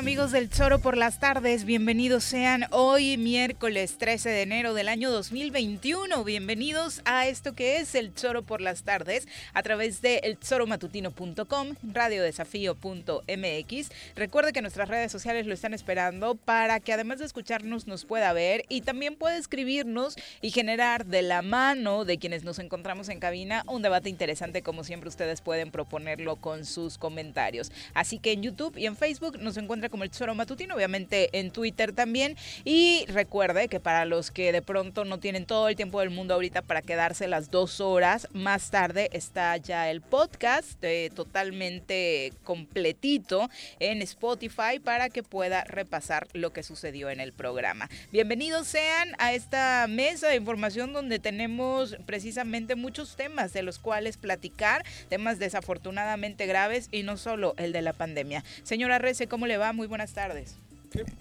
amigos del Choro por las tardes? Bienvenidos sean hoy miércoles 13 de enero del año 2021. Bienvenidos a esto que es el Choro por las tardes a través de elchoromatutino.com, radiodesafío.mx. Recuerde que nuestras redes sociales lo están esperando para que además de escucharnos nos pueda ver y también puede escribirnos y generar de la mano de quienes nos encontramos en cabina un debate interesante como siempre ustedes pueden proponerlo con sus comentarios. Así que en YouTube y en Facebook nos encuentra como el Choro Matutino, obviamente en Twitter también. Y recuerde que para los que de pronto no tienen todo el tiempo del mundo ahorita para quedarse las dos horas, más tarde está ya el podcast eh, totalmente completito en Spotify para que pueda repasar lo que sucedió en el programa. Bienvenidos sean a esta mesa de información donde tenemos precisamente muchos temas de los cuales platicar, temas desafortunadamente graves y no solo el de la pandemia. Señora Rece, ¿cómo le va? Muy buenas tardes.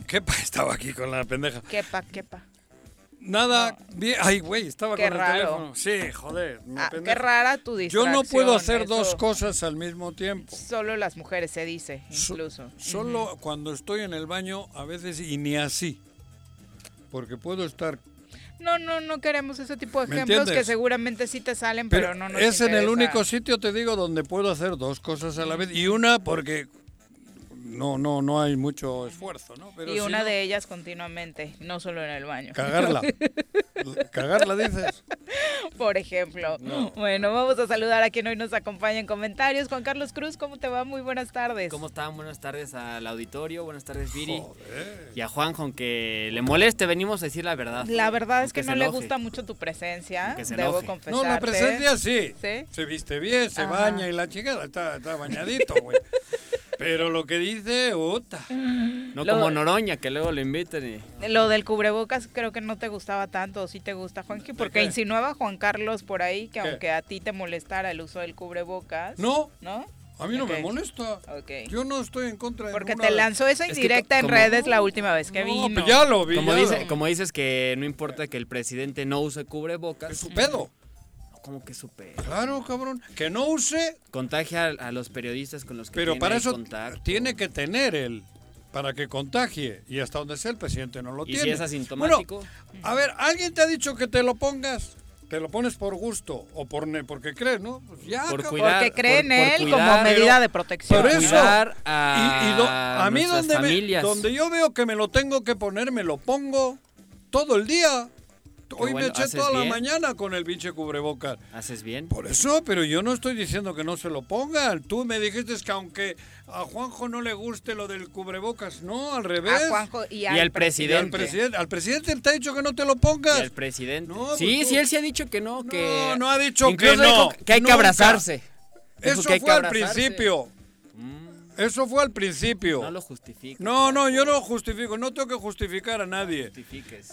¿Qué, pa? Estaba aquí con la pendeja. ¿Qué pa? ¿Qué pa? Nada, bien. Ay, güey, estaba con el teléfono. Sí, joder. Ah, qué rara tu distracción. Yo no puedo hacer dos cosas al mismo tiempo. Solo las mujeres se dice, incluso. solo cuando estoy en el baño, a veces, y ni así. Porque puedo estar no, no, no queremos ese tipo de ejemplos que seguramente sí te salen, pero, no nos Es en el único sitio, te digo, donde puedo hacer dos cosas a la vez. Y una porque no, no, no hay mucho esfuerzo, ¿no? y una de ellas continuamente, no solo en el baño. Cagarla. Cagarla, dices. Por ejemplo. Bueno, vamos a saludar a quien hoy nos acompaña en comentarios. Juan Carlos Cruz, ¿cómo te va? Muy buenas tardes. ¿Cómo están? Buenas tardes al auditorio, buenas tardes, Viri. Y a Juan, aunque le moleste, venimos a decir la verdad. La verdad es que no le gusta mucho tu presencia, debo confesar. No, la presencia sí. Se viste bien, se baña y la chica está, está bañadito, güey. Pero lo que dice, puta. No como Noroña, que luego lo inviten y... Lo del cubrebocas creo que no te gustaba tanto, o sí te gusta, Juanqui, porque insinuaba Juan Carlos por ahí que aunque a ti te molestara el uso del cubrebocas... No. ¿No? A mí no me molesta. Yo no estoy en contra de Porque te lanzó esa indirecta en redes la última vez que vino. Pues ya lo vi. Como, dice, como dices que no importa que el presidente no use cubrebocas. Es su pedo como que súper. Claro, cabrón. Que no use. Contagia a, los periodistas con los que Pero para eso tiene que tener él. Para que contagie. Y hasta donde sea el presidente no lo tiene. ¿Y si es asintomático? a ver, ¿alguien te ha dicho que te lo pongas? Te lo pones por gusto o por porque crees, ¿no? Pues ya, por cuidar, porque cree en él como medida de protección. Por eso, a, y, a mí donde, donde yo veo que me lo tengo que poner, me lo pongo todo el día. Hoy me eché toda la mañana con el pinche cubrebocas. ¿Haces bien? Por eso, pero yo no estoy diciendo que no se lo pongan. Tú me dijiste que aunque a Juanjo no le guste lo del cubrebocas, no, al revés. A Juanjo y al, presidente. Al presidente. te ha dicho que no te lo pongas. Y al presidente. sí, pues sí, él sí ha dicho que no. Que... No, no ha dicho que no. que hay que abrazarse. Eso fue al principio. Mm. Eso fue al principio. No lo justifico. No, no, yo no lo justifico. No tengo que justificar a nadie.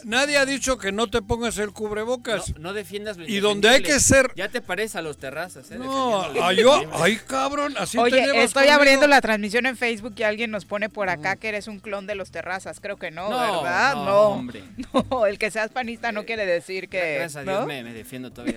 Nadie ha dicho que no te pongas el cubrebocas. No, defiendas Y donde hay que ser. Ya te parece a los terrazas, ¿eh? No, a yo. Ay, cabrón. Así Oye, estoy abriendo la transmisión en Facebook y alguien nos pone por acá que eres un clon de los terrazas. Creo que no, ¿verdad? No, no. Hombre. No, el que seas panista no quiere decir que. Gracias a Dios me, defiendo todavía.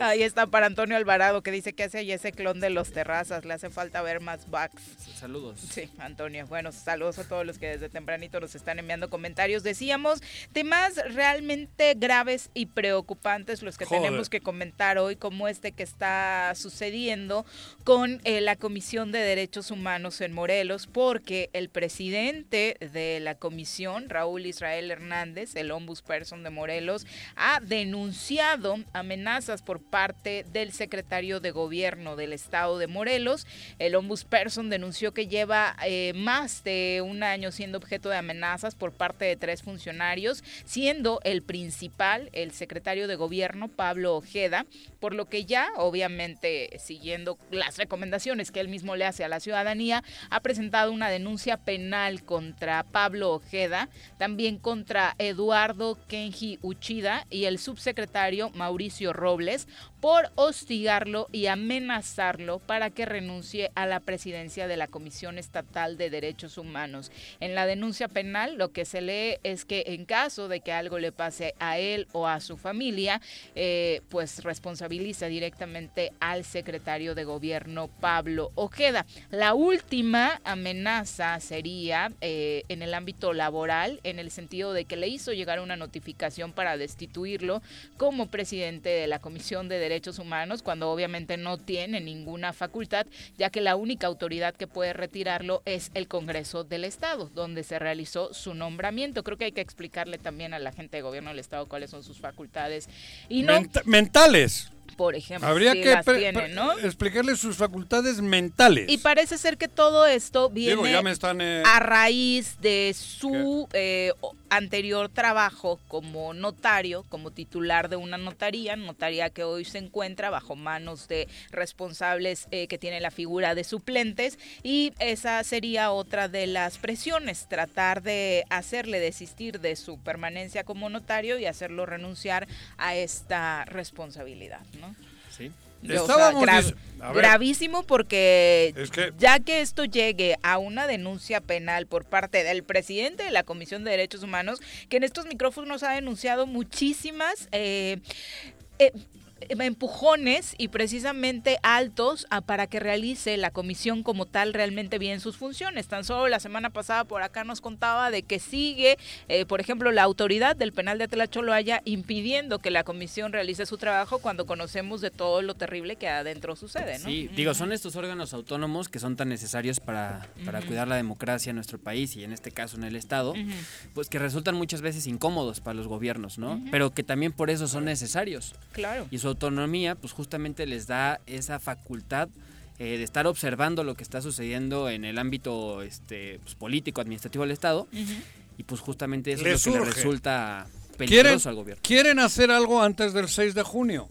Ahí está para Antonio Alvarado que dice que hace ahí ese clon de los terrazas. Le hace falta ver más backs. Saludos. Sí, Antonio. Bueno, saludos a todos los que desde tempranito nos están enviando comentarios. Decíamos temas realmente graves y preocupantes los que tenemos que comentar hoy, como este que está sucediendo con eh, la Comisión de Derechos Humanos en Morelos, porque el presidente de la comisión, Raúl Israel Hernández, el ombudsperson de Morelos, ha denunciado amenazas por parte del secretario de gobierno del estado de Morelos. El ombudsperson denunció que lleva eh, más de un año siendo objeto de amenazas por parte de tres funcionarios, siendo el principal el secretario de gobierno, Pablo Ojeda, por lo que ya, obviamente, siguiendo las recomendaciones que él mismo le hace a la ciudadanía, ha presentado una denuncia penal contra Pablo Ojeda, también contra Eduardo Kenji Uchida y el subsecretario Mauricio Robles por hostigarlo y amenazarlo para que renuncie a la presidencia de la Comisión Estatal de Derechos Humanos. En la denuncia penal lo que se lee es que en caso de que algo le pase a él o a su familia, eh, pues responsabiliza directamente al secretario de gobierno Pablo Ojeda. La última amenaza sería eh, en el ámbito laboral, en el sentido de que le hizo llegar una notificación para destituirlo como presidente de la Comisión de Derechos Humanos, cuando obviamente no tiene ninguna facultad, ya que la única autoridad que puede retirarlo es el Congreso del Estado, donde se realizó su nombramiento. Creo que hay que explicarle también a la gente de gobierno del Estado cuáles son sus facultades. Y no, mentales por ejemplo. Habría que explicarle sus facultades mentales. Y parece ser que todo esto viene eh, a raíz de su eh, anterior trabajo como notario, como titular de una notaría, notaría que hoy se encuentra bajo manos de responsables eh, que tienen la figura de suplentes y esa sería otra de las presiones, tratar de hacerle desistir de su permanencia como notario y hacerlo renunciar a esta responsabilidad, ¿no? Sí. gravísimo porque ya que esto llegue a una denuncia penal por parte del presidente de la Comisión de Derechos Humanos, que en estos micrófonos ha denunciado muchísimas eh, eh, empujones y precisamente altos a, para que realice la comisión como tal realmente bien sus funciones. Tan solo la semana pasada por acá nos contaba de que sigue, eh, por ejemplo, la autoridad del penal de haya impidiendo que la comisión realice su trabajo cuando conocemos de todo lo terrible que adentro sucede. ¿no? Sí, digo, son estos órganos autónomos que son tan necesarios para, para cuidar la democracia en nuestro país y en este caso en el Estado, pues que resultan muchas veces incómodos para los gobiernos, ¿no? Pero que también por eso son necesarios. Claro. Y autonomía, pues justamente les da esa facultad eh, de estar observando lo que está sucediendo en el ámbito este, pues, político, administrativo del Estado. Y pues justamente eso es lo que le resulta peligroso al gobierno. Quieren hacer algo antes del 6 de junio.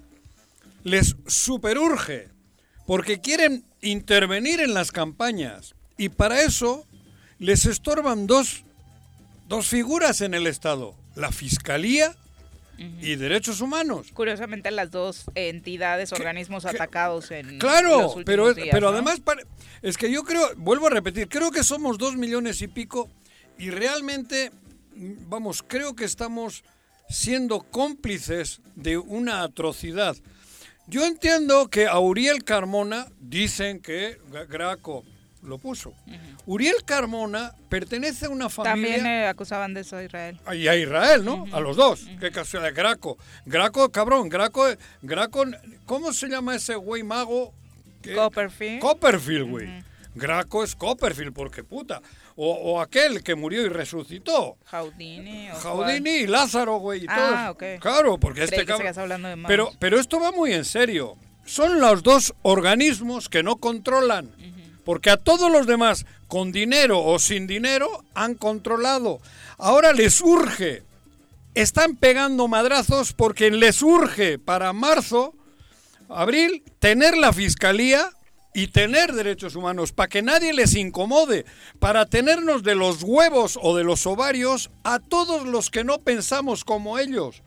Les superurge. Porque quieren intervenir en las campañas. Y para eso les estorban dos, dos figuras en el Estado. La Fiscalía y derechos humanos. Curiosamente las dos entidades, organismos atacados en Claro, pero, pero además es que yo creo, vuelvo a repetir, creo que somos dos millones y pico y realmente, vamos, creo que estamos siendo cómplices de una atrocidad. Yo entiendo que a Uriel Carmona dicen que Graco lo puso. Uriel Carmona pertenece a una familia... También eh, acusaban de eso a Israel. Y a Israel, ¿no? A los dos. Qué casualidad. Graco. Graco, cabrón. Graco, Graco... ¿Cómo se llama ese güey mago? Copperfield. Copperfield, güey. Graco es Copperfield, porque puta. O, aquel que murió y resucitó. Jaudini. Jaudini y Lázaro, güey. Y ah, ok. Claro, porque este cabrón... Pero, pero esto va muy en serio. Son los dos organismos que no controlan. Porque a todos los demás, con dinero o sin dinero, han controlado. Ahora les urge. Están pegando madrazos porque les urge para marzo, abril, tener la fiscalía y tener derechos humanos, para que nadie les incomode, para tenernos de los huevos o de los ovarios a todos los que no pensamos como ellos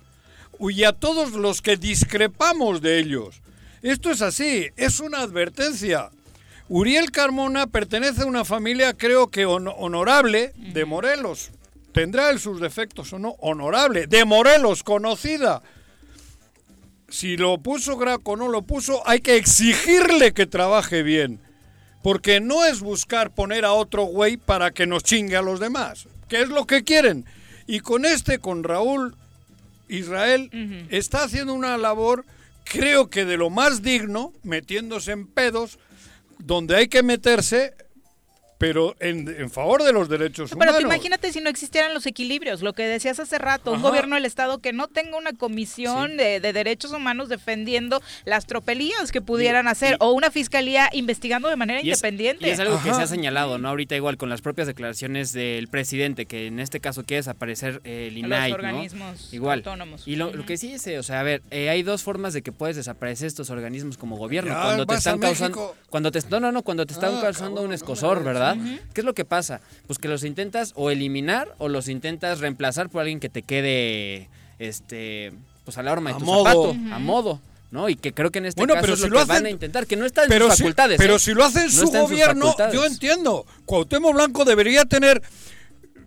y a todos los que discrepamos de ellos. Esto es así, es una advertencia. Uriel Carmona pertenece a una familia, creo que honorable, de Morelos. Tendrá él sus defectos o no, honorable, de Morelos, conocida. Si lo puso Graco o no lo puso, hay que exigirle que trabaje bien. Porque no es buscar poner a otro güey para que nos chingue a los demás, que es lo que quieren. Y con este, con Raúl Israel, está haciendo una labor, creo que de lo más digno, metiéndose en pedos, donde hay que meterse pero en, favor de los derechos humanos. Pero imagínate si no existieran los equilibrios, lo que decías hace rato, un gobierno del Estado que no tenga una comisión de, derechos humanos defendiendo las tropelías que pudieran hacer, o una fiscalía investigando de manera independiente. y es algo que se ha señalado, ¿no? Ahorita igual con las propias declaraciones del presidente, que en este caso quiere desaparecer el INAI, los organismos igual. autónomos. Y lo, que sí es, o sea, a ver, eh, hay dos formas de que puedes desaparecer estos organismos como gobierno. cuando te están causando... Cuando te, no, no, no, cuando te están ah, causando un escosor, ¿verdad? ¿Qué es lo que pasa? Pues que los intentas o eliminar o los intentas reemplazar por alguien que te quede este pues a la horma de tu zapato, a modo. ¿no? Y que creo que en este caso es lo, que van a intentar, que no está en sus facultades. pero ¿eh? si lo hace en su gobierno, yo entiendo. Cuauhtémoc Blanco debería tener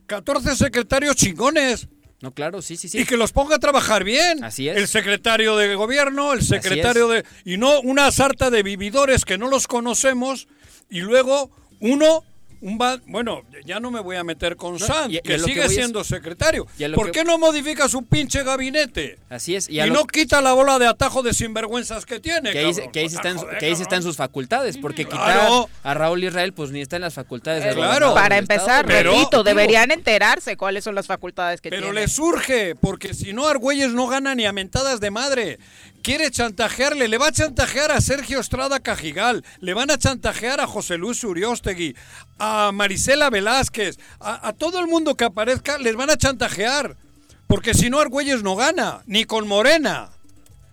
14 secretarios chingones. No, claro, sí, sí, sí. Y que los ponga a trabajar bien. Así es. El secretario de gobierno, el secretario de... Y no una sarta de vividores que no los conocemos y luego uno un bueno, ya no me voy a meter con Sanz, que sigue siendo secretario. ¿Por qué no modifica su pinche gabinete? Así es. Y, no quita la bola de atajo de sinvergüenzas que tiene. Que ahí, que ahí, está, en, sus facultades, porque quitar a Raúl Israel, pues ni está en las facultades de Claro. Para empezar, repito, deberían enterarse cuáles son las facultades que tiene. Pero le surge, porque si no, Argüelles no gana ni a mentadas de madre quiere chantajearle, le va a chantajear a Sergio Estrada Cajigal, le van a chantajear a José Luis Uriostegui, a Marisela Velázquez, a, todo el mundo que aparezca, les van a chantajear. Porque si no, Argüelles no gana, ni con Morena.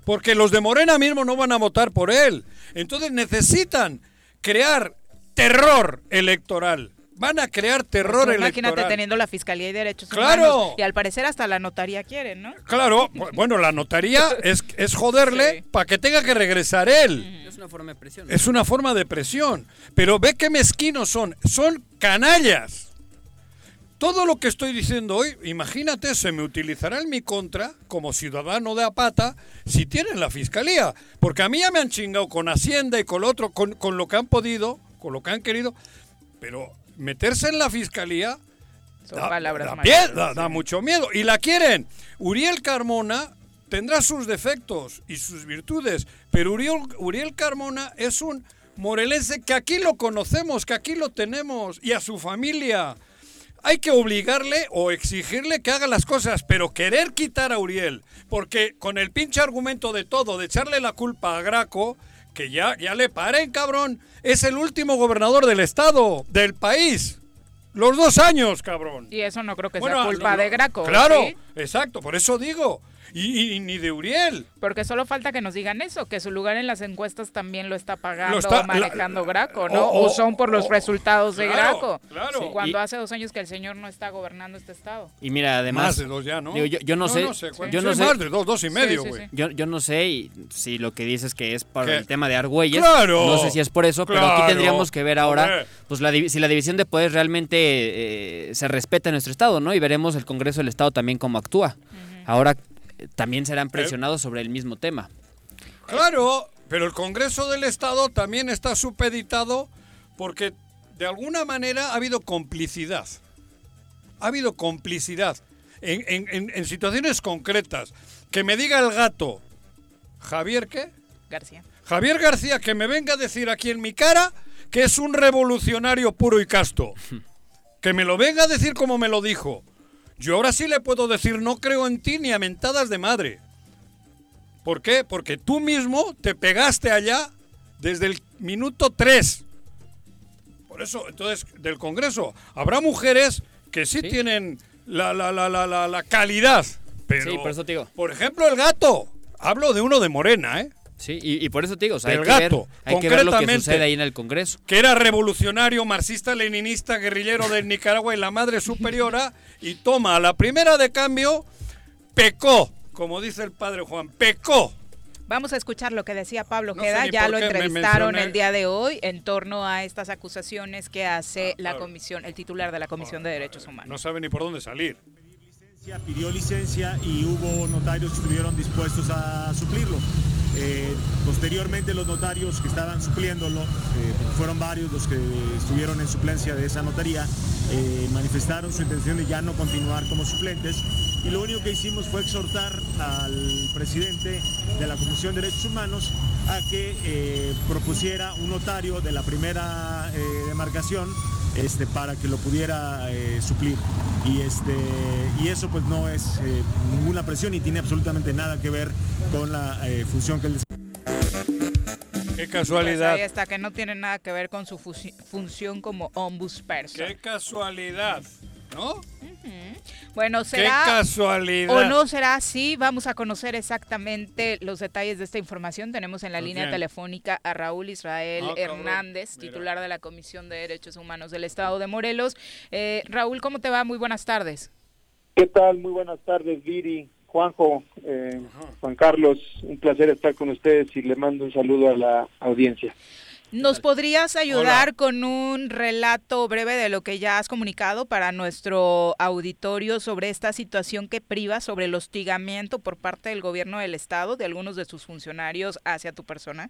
Porque los de Morena mismo no van a votar por él. Entonces necesitan crear terror electoral van a crear terror pues Imagínate teniendo la Fiscalía y Derechos claro. Y al parecer hasta la notaría quieren, ¿no? Claro, bueno, la notaría es, es joderle para que tenga que regresar él. Es una forma de presión. Es una forma de presión. Pero ve qué mezquinos son. Son canallas. Todo lo que estoy diciendo hoy, imagínate, se me utilizará en mi contra como ciudadano de Apata si tienen la fiscalía. Porque a mí ya me han chingado con Hacienda y con lo otro, con, con lo que han podido, con lo que han querido. Pero meterse en la fiscalía da, mucho miedo. Y la quieren. Uriel Carmona tendrá sus defectos y sus virtudes, pero Uriel, Uriel Carmona es un morelense que aquí lo conocemos, que aquí lo tenemos, y a su familia. Hay que obligarle o exigirle que haga las cosas, pero querer quitar a Uriel, porque con el pinche argumento de todo, de echarle la culpa a Graco, que ya, ya le paren, cabrón. Es el último gobernador del estado, del país. Los dos años, cabrón. Y eso no creo que sea culpa de Graco. Claro, exacto, por eso digo. Y, ni de Uriel. Porque solo falta que nos digan eso, que su lugar en las encuestas también lo está pagando o manejando Graco, ¿no? O, son por los resultados de Graco. Claro. cuando hace dos años que el señor no está gobernando este estado. Y mira, además. Más de dos ya, ¿no? yo, no, sé. yo no sé. Más de dos, dos y medio, güey. yo, yo no sé si lo que dices que es por el tema de Argüelles. Claro. No sé si es por eso, pero aquí tendríamos que ver ahora pues la, si la división de poderes realmente eh, se respeta en nuestro estado, ¿no? Y veremos el Congreso del Estado también cómo actúa. Ahora también serán presionados sobre el mismo tema. Claro, pero el Congreso del Estado también está supeditado porque de alguna manera ha habido complicidad. Ha habido complicidad en, situaciones concretas. Que me diga el gato, Javier, ¿qué? García. Javier García, que me venga a decir aquí en mi cara que es un revolucionario puro y casto. Que me lo venga a decir como me lo dijo. Yo ahora sí le puedo decir, no creo en ti ni a mentadas de madre. ¿Por qué? Porque tú mismo te pegaste allá desde el minuto 3. Por eso, entonces, del Congreso, habrá mujeres que sí, tienen la, la, la, la, calidad. Pero, sí, por eso te digo. Por ejemplo, el gato. Hablo de uno de Morena, ¿eh? Sí, y, por eso te digo, o sea, hay, que, ver, hay que ver lo que sucede ahí en el Congreso. Que era revolucionario, marxista, leninista, guerrillero de Nicaragua y la madre superiora, y toma, a la primera de cambio, pecó, como dice el padre Juan, pecó. Vamos a escuchar lo que decía Pablo Queda, ya lo entrevistaron el día de hoy en torno a estas acusaciones que hace ah, la comisión, el titular de la Comisión de Derechos Humanos. No sabe ni por dónde salir. Pidió licencia y hubo notarios que estuvieron dispuestos a suplirlo. Eh, posteriormente los notarios que estaban supliéndolo, eh, fueron varios los que estuvieron en suplencia de esa notaría, eh, manifestaron su intención de ya no continuar como suplentes. Y lo único que hicimos fue exhortar al presidente de la Comisión de Derechos Humanos a que propusiera un notario de la primera demarcación este, para que lo pudiera suplir. Y, este, y eso pues no es ninguna presión y tiene absolutamente nada que ver con la función que Qué casualidad. Pues ahí está, que no tiene nada que ver con su función como ombudsperson. Qué casualidad, ¿no? Bueno, será. Qué casualidad. O no será así. Vamos a conocer exactamente los detalles de esta información. Tenemos en la pues línea telefónica a Raúl Israel ah, Hernández, titular de la Comisión de Derechos Humanos del Estado de Morelos. Eh, Raúl, ¿cómo te va? Muy buenas tardes. ¿Qué tal? Muy buenas tardes, Viri. Juanjo, eh, Juan Carlos, un placer estar con ustedes y le mando un saludo a la audiencia. ¿Nos podrías ayudar con un relato breve de lo que ya has comunicado para nuestro auditorio sobre esta situación que priva sobre el hostigamiento por parte del gobierno del estado de algunos de sus funcionarios hacia tu persona?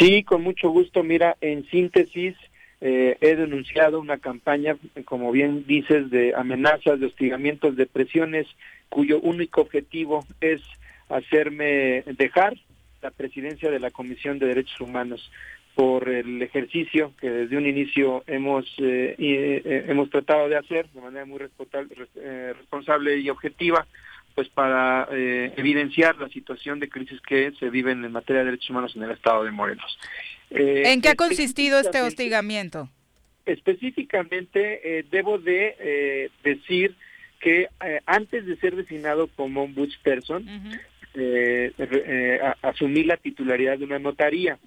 Sí, con mucho gusto. Mira, en síntesis, eh, he denunciado una campaña, como bien dices, de amenazas, de hostigamientos, de presiones cuyo único objetivo es hacerme dejar la presidencia de la Comisión de Derechos Humanos por el ejercicio que desde un inicio hemos eh, eh, hemos tratado de hacer de manera muy eh, responsable y objetiva pues para evidenciar la situación de crisis que se vive en materia de derechos humanos en el estado de Morelos. ¿En qué ha consistido este hostigamiento? Específicamente debo de decir que eh, antes de ser designado como ombudsperson, eh, eh, asumí la titularidad de una notaría.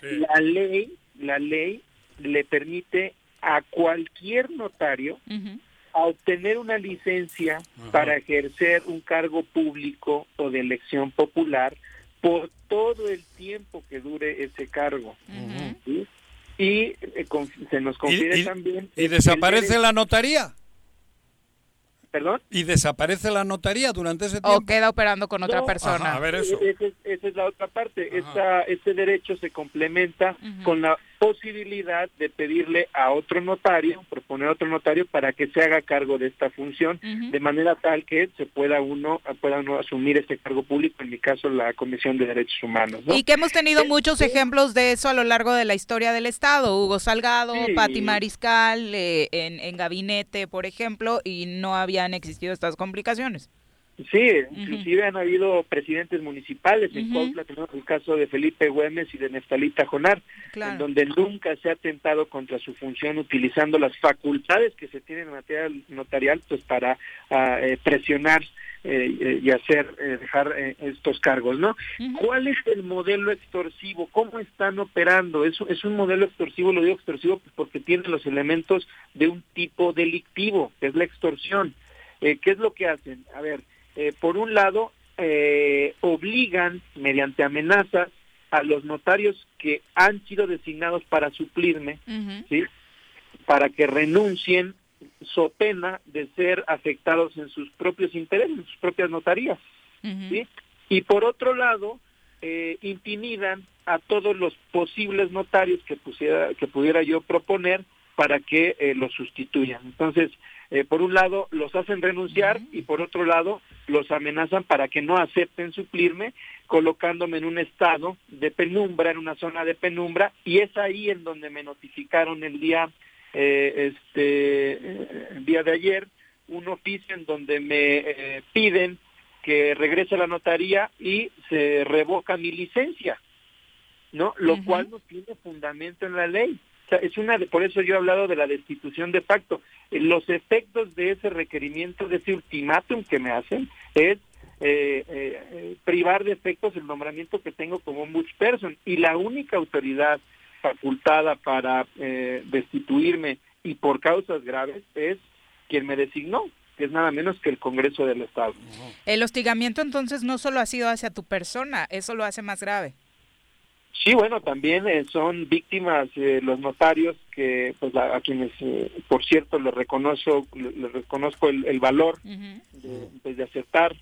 La ley, la ley le permite a cualquier notario obtener una licencia para ejercer un cargo público o de elección popular por todo el tiempo que dure ese cargo. Y se nos confiere también... ¿Y desaparece la notaría? ¿Perdón? ¿Y desaparece la notaría durante ese tiempo? ¿O queda operando con otra persona? a ver eso. Esa es, la otra parte. Esta, este derecho se complementa con la posibilidad de pedirle a otro notario, proponer a otro notario para que se haga cargo de esta función, de manera tal que se pueda uno pueda uno asumir este cargo público, en mi caso la Comisión de Derechos Humanos. Y que hemos tenido muchos ejemplos de eso a lo largo de la historia del Estado, Hugo Salgado, Pati Mariscal, eh, en, en gabinete, por ejemplo, y no habían existido estas complicaciones. Sí, inclusive han habido presidentes municipales. En Cuautla tenemos el caso de Felipe Güemes y de Neftalita Jonar, en donde nunca se ha atentado contra su función utilizando las facultades que se tienen en materia notarial pues para ah, eh, presionar eh, eh, y hacer dejar estos cargos, ¿no? ¿Cuál es el modelo extorsivo? ¿Cómo están operando? Es, es un modelo extorsivo, lo digo extorsivo pues, porque tiene los elementos de un tipo delictivo, que es la extorsión. ¿Qué es lo que hacen? A ver, eh, por un lado, eh, obligan mediante amenazas a los notarios que han sido designados para suplirme, ¿sí? para que renuncien so pena de ser afectados en sus propios intereses, en sus propias notarías. ¿sí? Y por otro lado, eh, intimidan a todos los posibles notarios que, pusiera, que pudiera yo proponer para que eh, los sustituyan. Entonces, eh, por un lado los hacen renunciar y por otro lado los amenazan para que no acepten suplirme, colocándome en un estado de penumbra, en una zona de penumbra, y es ahí en donde me notificaron el día, eh, este, el día de ayer, un oficio en donde me eh, piden que regrese a la notaría y se revoca mi licencia, ¿no? Lo cual no tiene fundamento en la ley es una, por eso yo he hablado de la destitución de facto. Los efectos de ese requerimiento, de ese ultimátum que me hacen, es eh, eh, privar de efectos el nombramiento que tengo como person y la única autoridad facultada para destituirme y por causas graves es quien me designó, que es nada menos que el Congreso del Estado. El hostigamiento entonces no solo ha sido hacia tu persona, eso lo hace más grave. Sí, bueno, también eh, son víctimas eh, los notarios que, pues, a, quienes, eh, por cierto, les reconozco, les reconozco el, valor de, pues, de aceptar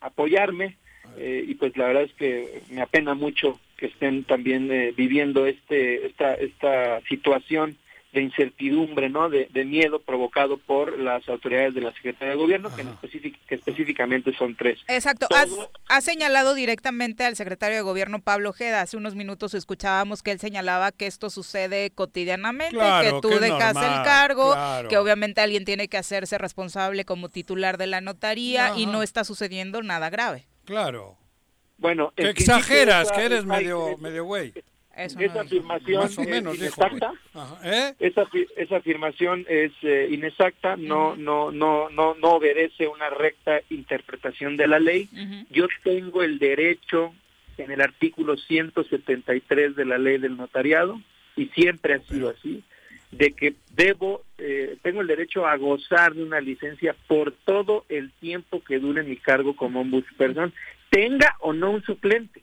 apoyarme y pues la verdad es que me apena mucho que estén también viviendo este esta esta situación de incertidumbre, ¿no? De, miedo provocado por las autoridades de la Secretaría de Gobierno, que, que, específicamente son tres. Exacto. ha señalado directamente al secretario de Gobierno Pablo Jeda. Hace unos minutos escuchábamos que él señalaba que esto sucede cotidianamente, que tú dejas el cargo, que obviamente alguien tiene que hacerse responsable como titular de la notaría y no está sucediendo nada grave. Claro. Bueno, que exageras, que eres medio medio güey esa afirmación es inexacta. ¿Eh? Esa, esa afirmación es eh, inexacta, no, no, no, no, no obedece una recta interpretación de la ley. Yo tengo el derecho en el artículo 173 de la ley del notariado y siempre ha sido así de que debo, eh, tengo el derecho a gozar de una licencia por todo el tiempo que dure mi cargo como ombudsperson, tenga o no un suplente.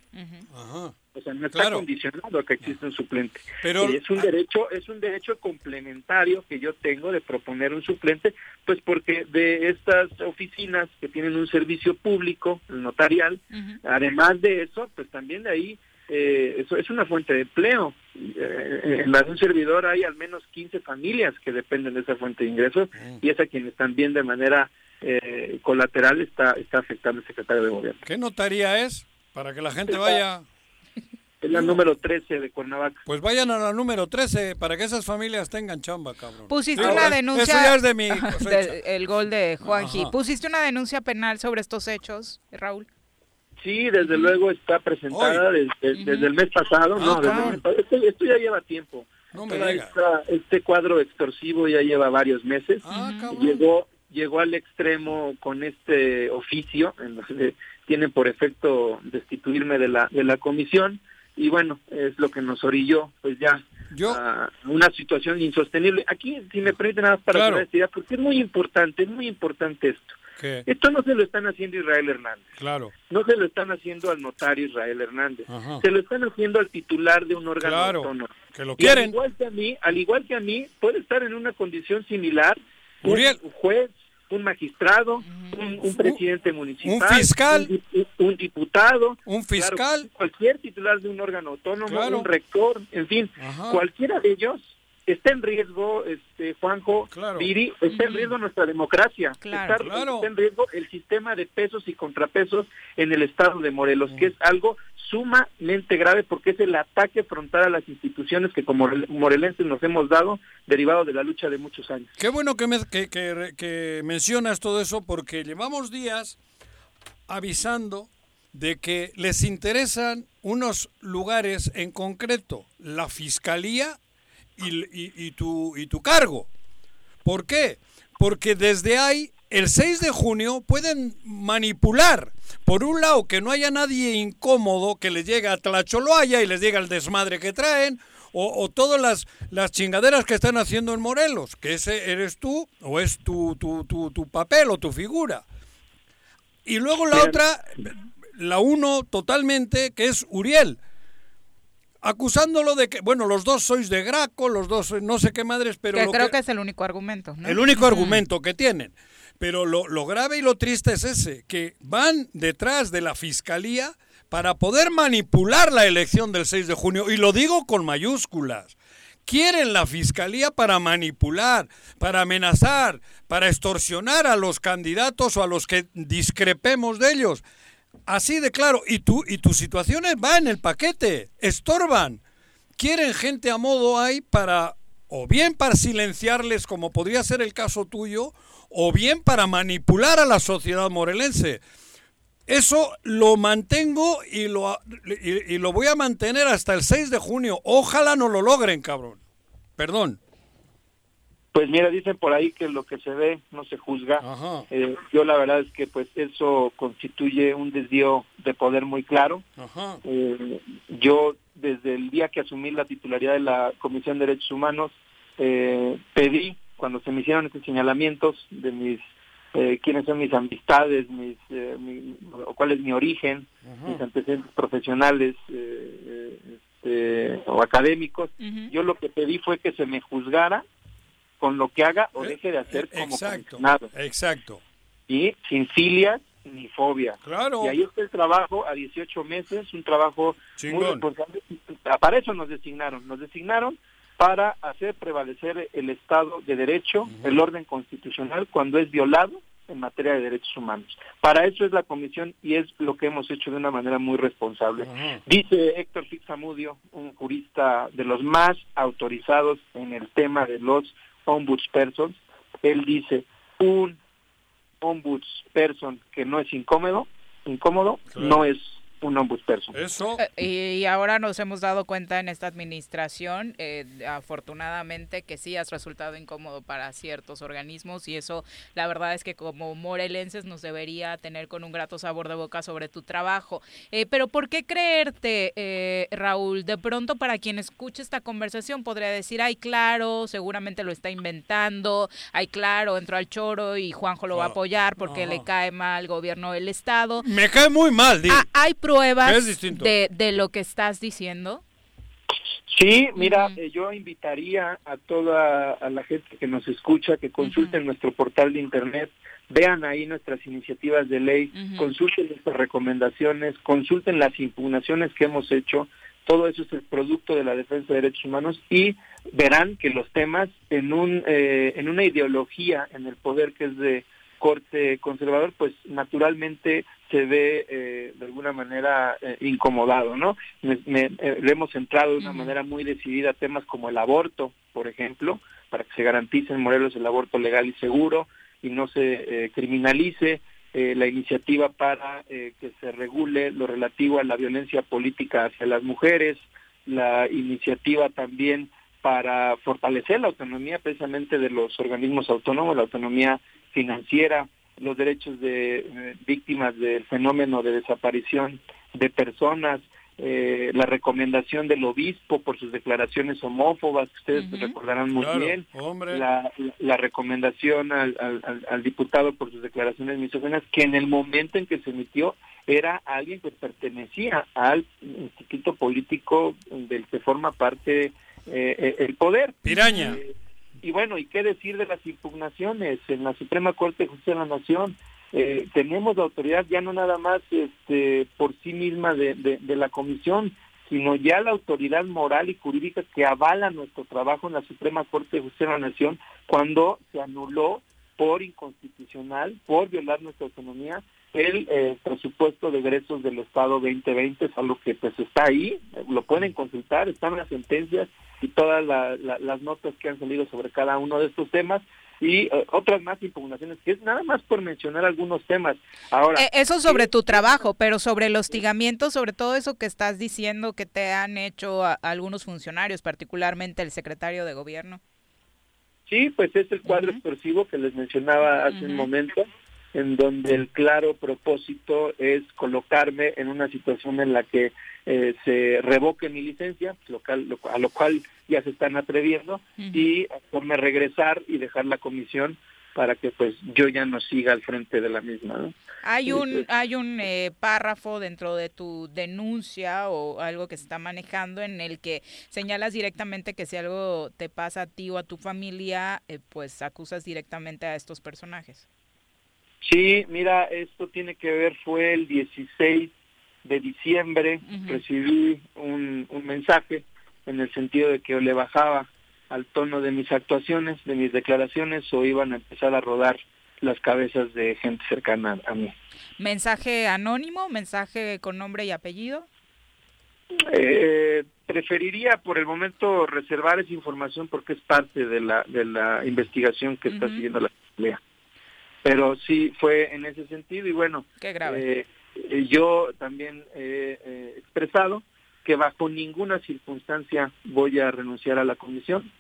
O sea, no está condicionado a que exista un suplente. Pero es un derecho, es un derecho complementario que yo tengo de proponer un suplente, pues porque de estas oficinas que tienen un servicio público, el notarial, además de eso, pues también de ahí eh, eso es una fuente de empleo. Eh, en la de un servidor hay al menos 15 familias que dependen de esa fuente de ingresos y es a quienes también de manera eh, colateral está, está afectando el secretario de gobierno. ¿Qué notaría es? Para que la gente vaya es la número 13 de Cuernavaca. Pues vayan a la número 13 para que esas familias tengan chamba, cabrón. Pusiste una denuncia. Eso ya es de mi el gol de Juanji. ¿Pusiste una denuncia penal sobre estos hechos, Raúl? Sí, desde luego está presentada desde, el mes pasado. no, ah, esto, ya lleva tiempo. No me este cuadro extorsivo ya lleva varios meses. Ah, llegó llegó al extremo con este oficio en donde tienen por efecto destituirme de la de la comisión y bueno, es lo que nos orilló pues ya a una situación insostenible. Aquí, si me permite nada para claro. porque es muy importante, es muy importante esto. Esto no se lo están haciendo Israel Hernández. Claro. No se lo están haciendo al notario Israel Hernández. Se lo están haciendo al titular de un órgano autónomo. Que lo quieren. al igual que a mí, al igual que a mí, puede estar en una condición similar un juez un magistrado, un, presidente municipal, un fiscal, un, diputado, un fiscal, cualquier titular de un órgano autónomo, un rector, en fin, cualquiera de ellos está en riesgo, este Juanjo, Viri, está en riesgo nuestra democracia, está, en riesgo el sistema de pesos y contrapesos en el estado de Morelos, que es algo sumamente grave porque es el ataque frontal a las instituciones que como morelenses nos hemos dado derivado de la lucha de muchos años. Qué bueno que, me, que, que mencionas todo eso porque llevamos días avisando de que les interesan unos lugares en concreto, la Fiscalía y, tu, y tu cargo. ¿Por qué? Porque desde ahí, el 6 de junio, pueden manipular. Por un lado, que no haya nadie incómodo que les llegue a Tlacholoaya y les diga el desmadre que traen, o, todas las, las chingaderas que están haciendo en Morelos, que ese eres tú, o es tu, tu, tu, tu papel o tu figura. Y luego la otra, la uno totalmente, que es Uriel acusándolo de que, bueno, los dos sois de Graco, los dos no sé qué madres, pero... Que creo que, es el único argumento. El único argumento que tienen. Pero lo, lo grave y lo triste es ese, que van detrás de la fiscalía para poder manipular la elección del 6 de junio, y lo digo con mayúsculas. Quieren la fiscalía para manipular, para amenazar, para extorsionar a los candidatos o a los que discrepemos de ellos. Así de claro. Y, tú, y tus situaciones van en el paquete, estorban. Quieren gente a modo ahí para, o bien para silenciarles, como podría ser el caso tuyo, o bien para manipular a la sociedad morelense. Eso lo mantengo y lo, y, lo voy a mantener hasta el 6 de junio. Ojalá no lo logren, cabrón. Perdón. Pues mira, dicen por ahí que lo que se ve no se juzga. Eh, yo la verdad es que pues eso constituye un desvío de poder muy claro. Eh, yo desde el día que asumí la titularidad de la Comisión de Derechos Humanos eh, pedí cuando se me hicieron estos señalamientos de mis quiénes son mis amistades, mis, o cuál es mi origen, mis antecedentes profesionales este, o académicos, yo lo que pedí fue que se me juzgara con lo que haga o eh, deje de hacer como exacto, Exacto. Y sin filias ni fobia. Claro. Y ahí está el trabajo a 18 meses, un trabajo muy importante. Para eso nos designaron. Nos designaron para hacer prevalecer el Estado de Derecho, el orden constitucional, cuando es violado en materia de derechos humanos. Para eso es la comisión y es lo que hemos hecho de una manera muy responsable. Dice Héctor Fixamudio, un jurista de los más autorizados en el tema de los ombudsperson, él dice, un ombudsperson que no es incómodo, incómodo, no es un ombudsperson. Eso. Eh, y ahora nos hemos dado cuenta en esta administración, eh, afortunadamente, que sí has resultado incómodo para ciertos organismos y eso, la verdad es que como morelenses nos debería tener con un grato sabor de boca sobre tu trabajo. Eh, pero ¿por qué creerte, Raúl? De pronto para quien escuche esta conversación podría decir, ay, claro, seguramente lo está inventando, ay, claro, entró al choro y Juanjo lo va a apoyar porque le cae mal el gobierno del Estado. Me cae muy mal, ah, hay pruebas de, de, lo que estás diciendo? Sí, mira, eh, yo invitaría a toda a la gente que nos escucha que consulten nuestro portal de internet, vean ahí nuestras iniciativas de ley, consulten nuestras recomendaciones, consulten las impugnaciones que hemos hecho, todo eso es el producto de la defensa de derechos humanos y verán que los temas en un eh, en una ideología en el poder que es de corte conservador, pues naturalmente se ve eh, de alguna manera eh, incomodado, ¿no? Me, eh, le hemos entrado de una manera muy decidida a temas como el aborto, por ejemplo, para que se garantice en Morelos el aborto legal y seguro y no se criminalice la iniciativa para que se regule lo relativo a la violencia política hacia las mujeres, la iniciativa también para fortalecer la autonomía precisamente de los organismos autónomos, la autonomía financiera, los derechos de eh, víctimas del fenómeno de desaparición de personas, eh, la recomendación del obispo por sus declaraciones homófobas, ustedes recordarán muy bien, la, la, recomendación al, al, diputado por sus declaraciones misóginas, que en el momento en que se emitió era alguien que pertenecía al instituto político del que forma parte eh, el poder. Piraña y bueno, ¿y qué decir de las impugnaciones en la Suprema Corte de Justicia de la Nación? Eh, tenemos la autoridad ya no nada más este, por sí misma de, de, la comisión, sino ya la autoridad moral y jurídica que avala nuestro trabajo en la Suprema Corte de Justicia de la Nación cuando se anuló por inconstitucional, por violar nuestra autonomía, el eh, presupuesto de egresos del Estado 2020, es algo que pues está ahí, lo pueden consultar, están las sentencias y todas las notas que han salido sobre cada uno de estos temas y eh, otras más impugnaciones, que es nada más por mencionar algunos temas. Ahora, eh, eso sobre tu trabajo, pero sobre el hostigamiento, sobre todo eso que estás diciendo que te han hecho algunos funcionarios, particularmente el secretario de gobierno. Sí, pues es el cuadro explosivo que les mencionaba hace un momento en donde el claro propósito es colocarme en una situación en la que eh, se revoque mi licencia, a lo cual ya se están atreviendo, y hacerme regresar y dejar la comisión para que pues yo ya no siga al frente de la misma. Hay un hay un eh, párrafo dentro de tu denuncia o algo que se está manejando en el que señalas directamente que si algo te pasa a ti o a tu familia, eh, pues acusas directamente a estos personajes. Sí, mira, esto tiene que ver, fue el 16 de diciembre, recibí un, un mensaje en el sentido de que le bajaba al tono de mis actuaciones, de mis declaraciones, o iban a empezar a rodar las cabezas de gente cercana a mí. ¿Mensaje anónimo? ¿Mensaje con nombre y apellido? Eh, preferiría por el momento reservar esa información porque es parte de la, de la investigación que está siguiendo la Asamblea pero sí fue en ese sentido y bueno, eh, eh, yo también he expresado que bajo ninguna circunstancia voy a renunciar a la comisión,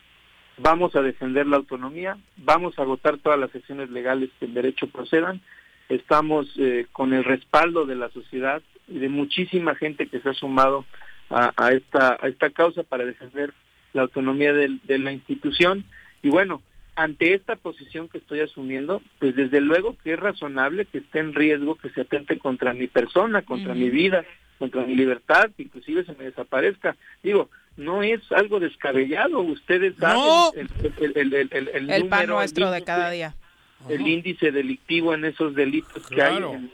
vamos a defender la autonomía, vamos a agotar todas las acciones legales que en derecho procedan, estamos eh, con el respaldo de la sociedad y de muchísima gente que se ha sumado a, esta, a esta causa para defender la autonomía de, la institución. Y bueno, ante esta posición que estoy asumiendo, pues desde luego que es razonable que esté en riesgo que se atente contra mi persona, contra mi vida, contra mi libertad, que inclusive se me desaparezca. Digo, no es algo descabellado, ustedes saben el, el, el, pan nuestro de cada día. El índice delictivo en esos delitos que hay en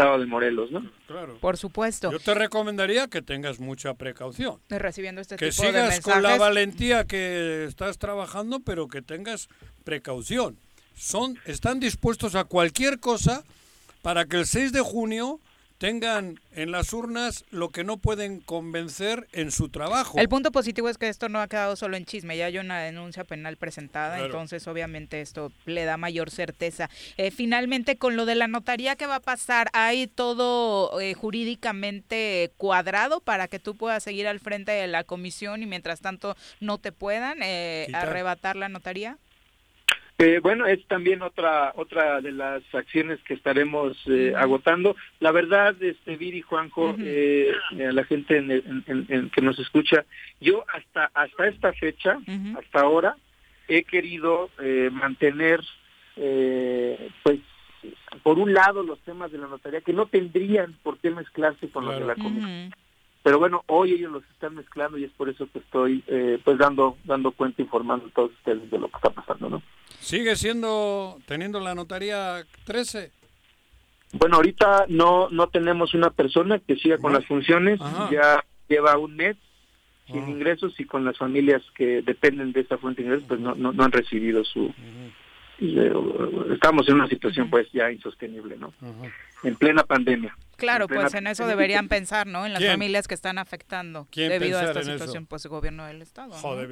estado de Morelos, ¿no? Claro. Por supuesto. Yo te recomendaría que tengas mucha precaución. Recibiendo este que tipo de mensajes. sigas con la valentía que estás trabajando, pero que tengas precaución. Son, están dispuestos a cualquier cosa para que el 6 de junio tengan en las urnas lo que no pueden convencer en su trabajo. El punto positivo es que esto no ha quedado solo en chisme, ya hay una denuncia penal presentada, entonces obviamente esto le da mayor certeza. Eh, finalmente, con lo de la notaría, ¿qué va a pasar? ¿Hay todo eh, jurídicamente cuadrado para que tú puedas seguir al frente de la comisión y mientras tanto no te puedan eh, arrebatar la notaría? Eh, bueno, es también otra otra de las acciones que estaremos eh, agotando. La verdad, este Viri, Juanjo, eh, a la gente en, que nos escucha, yo hasta hasta esta fecha, hasta ahora, he querido mantener, pues, por un lado los temas de la notaría que no tendrían por qué mezclarse con los de la comisión. Pero bueno, hoy ellos los están mezclando y es por eso que estoy, pues, dando dando cuenta, informando a todos ustedes de lo que está pasando, ¿no? ¿Sigue siendo, teniendo la notaría 13? Bueno, ahorita no no tenemos una persona que siga con las funciones, ya lleva un mes sin ingresos y con las familias que dependen de esa fuente de ingresos pues no, no, han recibido su... estamos en una situación pues ya insostenible, ¿no? En plena pandemia. Claro, pues en eso deberían pensar, ¿no? En las familias que están afectando debido a esta situación, pues el gobierno del Estado. Joder,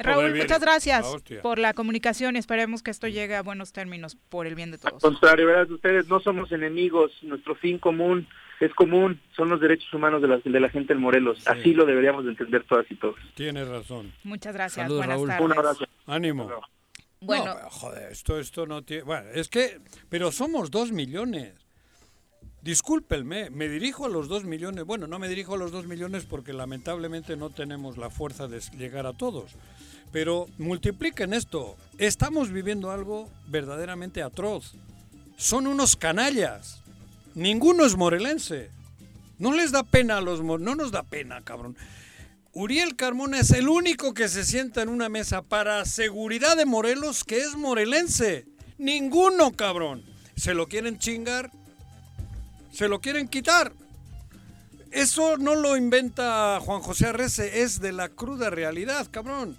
Raúl, muchas gracias por la comunicación y esperemos que esto llegue a buenos términos por el bien de todos. Al contrario, ¿verdad? ustedes no somos enemigos, nuestro fin común es común, son los derechos humanos de la, de la gente en Morelos. Así lo deberíamos de entender todas y todos. Tienes razón. Muchas gracias, buenas tardes. Un abrazo. Ánimo. Bueno, joder, esto, esto no tiene... Bueno, es que... Pero somos dos millones. Discúlpenme, me dirijo a los dos millones. Bueno, no me dirijo a los dos millones porque lamentablemente no tenemos la fuerza de llegar a todos. Pero multipliquen esto. Estamos viviendo algo verdaderamente atroz. Son unos canallas. Ninguno es morelense. No les da pena a los no nos da pena, cabrón. Uriel Carmona es el único que se sienta en una mesa para seguridad de Morelos que es morelense. Ninguno, cabrón. Se lo quieren chingar. Se lo quieren quitar. Eso no lo inventa Juan José Arrece, es de la cruda realidad, cabrón.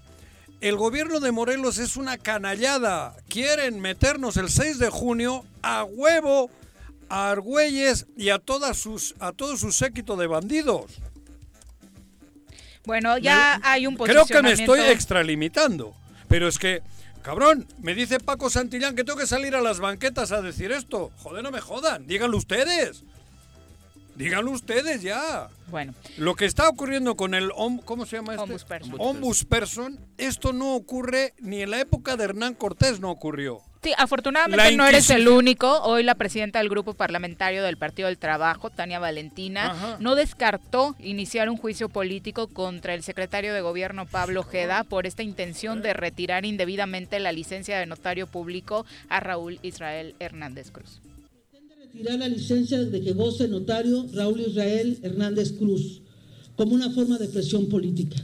El gobierno de Morelos es una canallada. Quieren meternos el 6 de junio a huevo a Argüelles y a todas sus a todo su séquito de bandidos. Bueno, ya hay un Creo que me estoy extralimitando, pero es que Cabrón, me dice Paco Santillán que tengo que salir a las banquetas a decir esto. Joder, no me jodan, díganlo ustedes. Díganlo ustedes ya. Bueno. Lo que está ocurriendo con el ¿cómo se llama este? Ombudsperson. esto no ocurre ni en la época de Hernán Cortés no ocurrió. Sí, afortunadamente no eres el único. Hoy la presidenta del grupo parlamentario del Partido del Trabajo, Tania Valentina, no descartó iniciar un juicio político contra el secretario de gobierno Pablo Jeda por esta intención de retirar indebidamente la licencia de notario público a Raúl Israel Hernández Cruz retirar la licencia de que goce el notario Raúl Israel Hernández Cruz como una forma de presión política.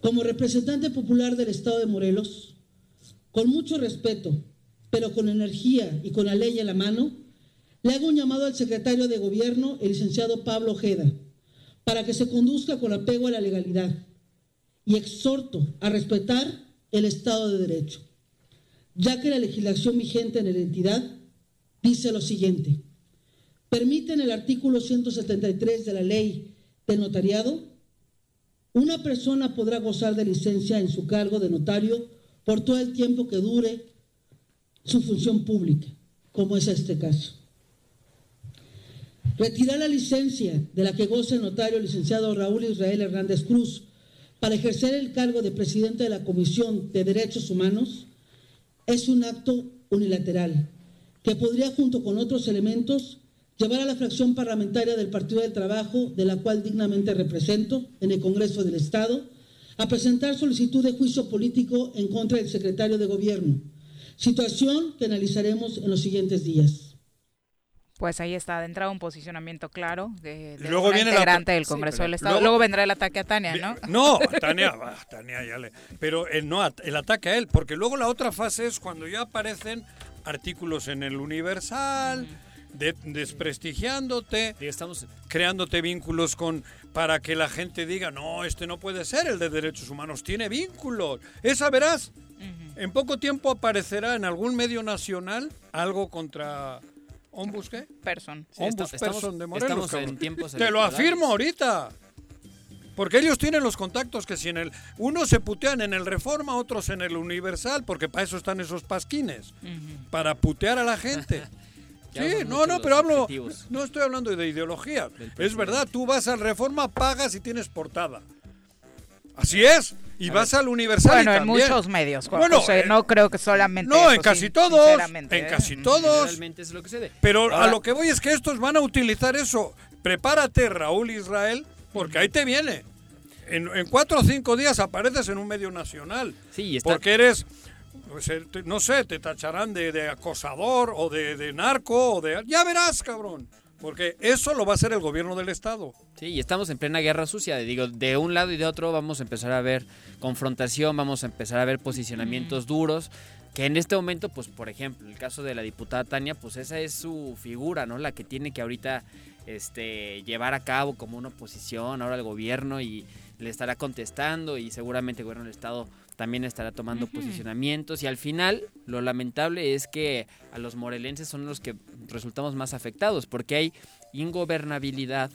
Como representante popular del Estado de Morelos, con mucho respeto, pero con energía y con la ley en la mano, le hago un llamado al secretario de Gobierno, el licenciado Pablo Ojeda, para que se conduzca con apego a la legalidad y exhorto a respetar el Estado de Derecho, ya que la legislación vigente en la entidad dice lo siguiente. Permite en el artículo 173 de la ley del notariado, una persona podrá gozar de licencia en su cargo de notario por todo el tiempo que dure su función pública, como es este caso. Retirar la licencia de la que goza el notario licenciado Raúl Israel Hernández Cruz para ejercer el cargo de presidente de la Comisión de Derechos Humanos es un acto unilateral que podría, junto con otros elementos, llevar a la fracción parlamentaria del Partido del Trabajo, de la cual dignamente represento en el Congreso del Estado, a presentar solicitud de juicio político en contra del secretario de Gobierno, situación que analizaremos en los siguientes días. Pues ahí está, de entrada un posicionamiento claro de, luego viene integrante del Congreso del Estado. Luego, vendrá el ataque a Tania, ¿no? No, Tania, Tania ya le... Pero el, no, el ataque a él, porque luego la otra fase es cuando ya aparecen artículos en el Universal, desprestigiándote, estamos... creándote vínculos con para que la gente diga, no, este no puede ser el de derechos humanos, tiene vínculos. Esa verás, en poco tiempo aparecerá en algún medio nacional algo contra ¿Ombus qué? Person. de Morelos. Te lo afirmo ahorita. Porque ellos tienen los contactos que si en el uno se putean en el Reforma, otros en el Universal, porque para eso están esos pasquines, para putear a la gente. sí, no, no, pero hablo, no estoy hablando de ideología. Es verdad, tú vas al Reforma, pagas y tienes portada. Así es. Y vas al Universal bueno, en muchos medios. Bueno, eh, no creo que solamente. No, en casi todos. En ¿eh? casi todos. Es lo que Pero a lo que voy es que estos van a utilizar eso. Prepárate, Raúl Israel, porque ahí te viene. En, cuatro o cinco días apareces en un medio nacional. Sí, está... Porque eres. Pues, no sé, te tacharán de, acosador o de, de narco o de. Ya verás, cabrón. Porque eso lo va a hacer el gobierno del Estado. Sí, y estamos en plena guerra sucia. Digo, de un lado y de otro vamos a empezar a ver confrontación, vamos a empezar a ver posicionamientos mm. duros. Que en este momento, pues, por ejemplo, el caso de la diputada Tania, pues esa es su figura, ¿no? La que tiene que ahorita este, llevar a cabo como una oposición ahora al gobierno y le estará contestando y seguramente el gobierno del Estado también estará tomando posicionamientos. Y al final lo lamentable es que a los morelenses son los que resultamos más afectados porque hay ingobernabilidad,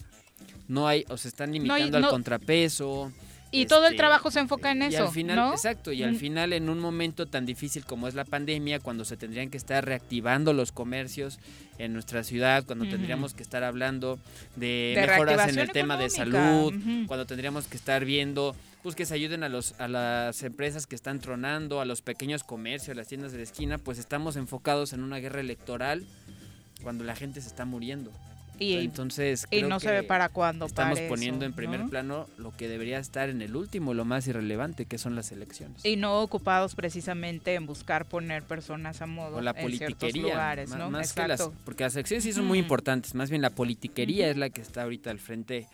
no hay, o se están limitando al contrapeso. Y todo el este, trabajo se enfoca en eso. al final, exacto, y al final en un momento tan difícil como es la pandemia, cuando se tendrían que estar reactivando los comercios en nuestra ciudad, cuando tendríamos que estar hablando de, mejoras en el tema de salud, cuando tendríamos que estar viendo pues que se ayuden a los a las empresas que están tronando, a los pequeños comercios, a las tiendas de la esquina, pues estamos enfocados en una guerra electoral cuando la gente se está muriendo. Y, Entonces, y no se ve para cuándo. Estamos poniendo en primer plano lo que debería estar en el último, lo más irrelevante, que son las elecciones. Y no ocupados precisamente en buscar poner personas a modo la en lugares, ¿no? Más que las, porque las elecciones sí son muy importantes, más bien la politiquería es la que está ahorita al frente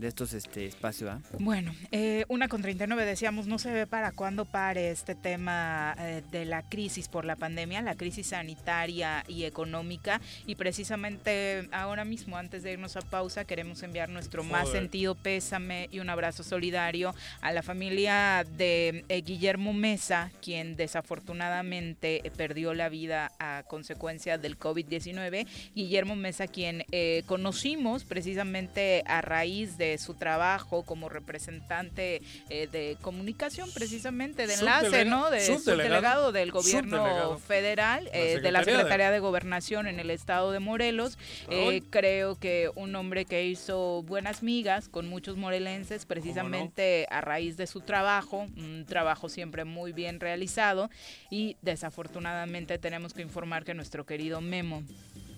de estos este, espacios. Bueno, eh, una con 39 decíamos, no se ve para cuándo pare este tema eh, de la crisis por la pandemia, la crisis sanitaria y económica. Y precisamente ahora mismo, antes de irnos a pausa, queremos enviar nuestro más sentido pésame y un abrazo solidario a la familia de eh, Guillermo Mesa, quien desafortunadamente perdió la vida a consecuencia del COVID-19. Guillermo Mesa, quien conocimos precisamente a raíz de su trabajo como representante eh, de comunicación, precisamente, de enlace, ¿no? De subdelegado del gobierno federal, eh, de la Secretaría de Gobernación en el estado de Morelos. Eh, creo que un hombre que hizo buenas migas con muchos morelenses, precisamente a raíz de su trabajo, un trabajo siempre muy bien realizado, y desafortunadamente tenemos que informar que nuestro querido Memo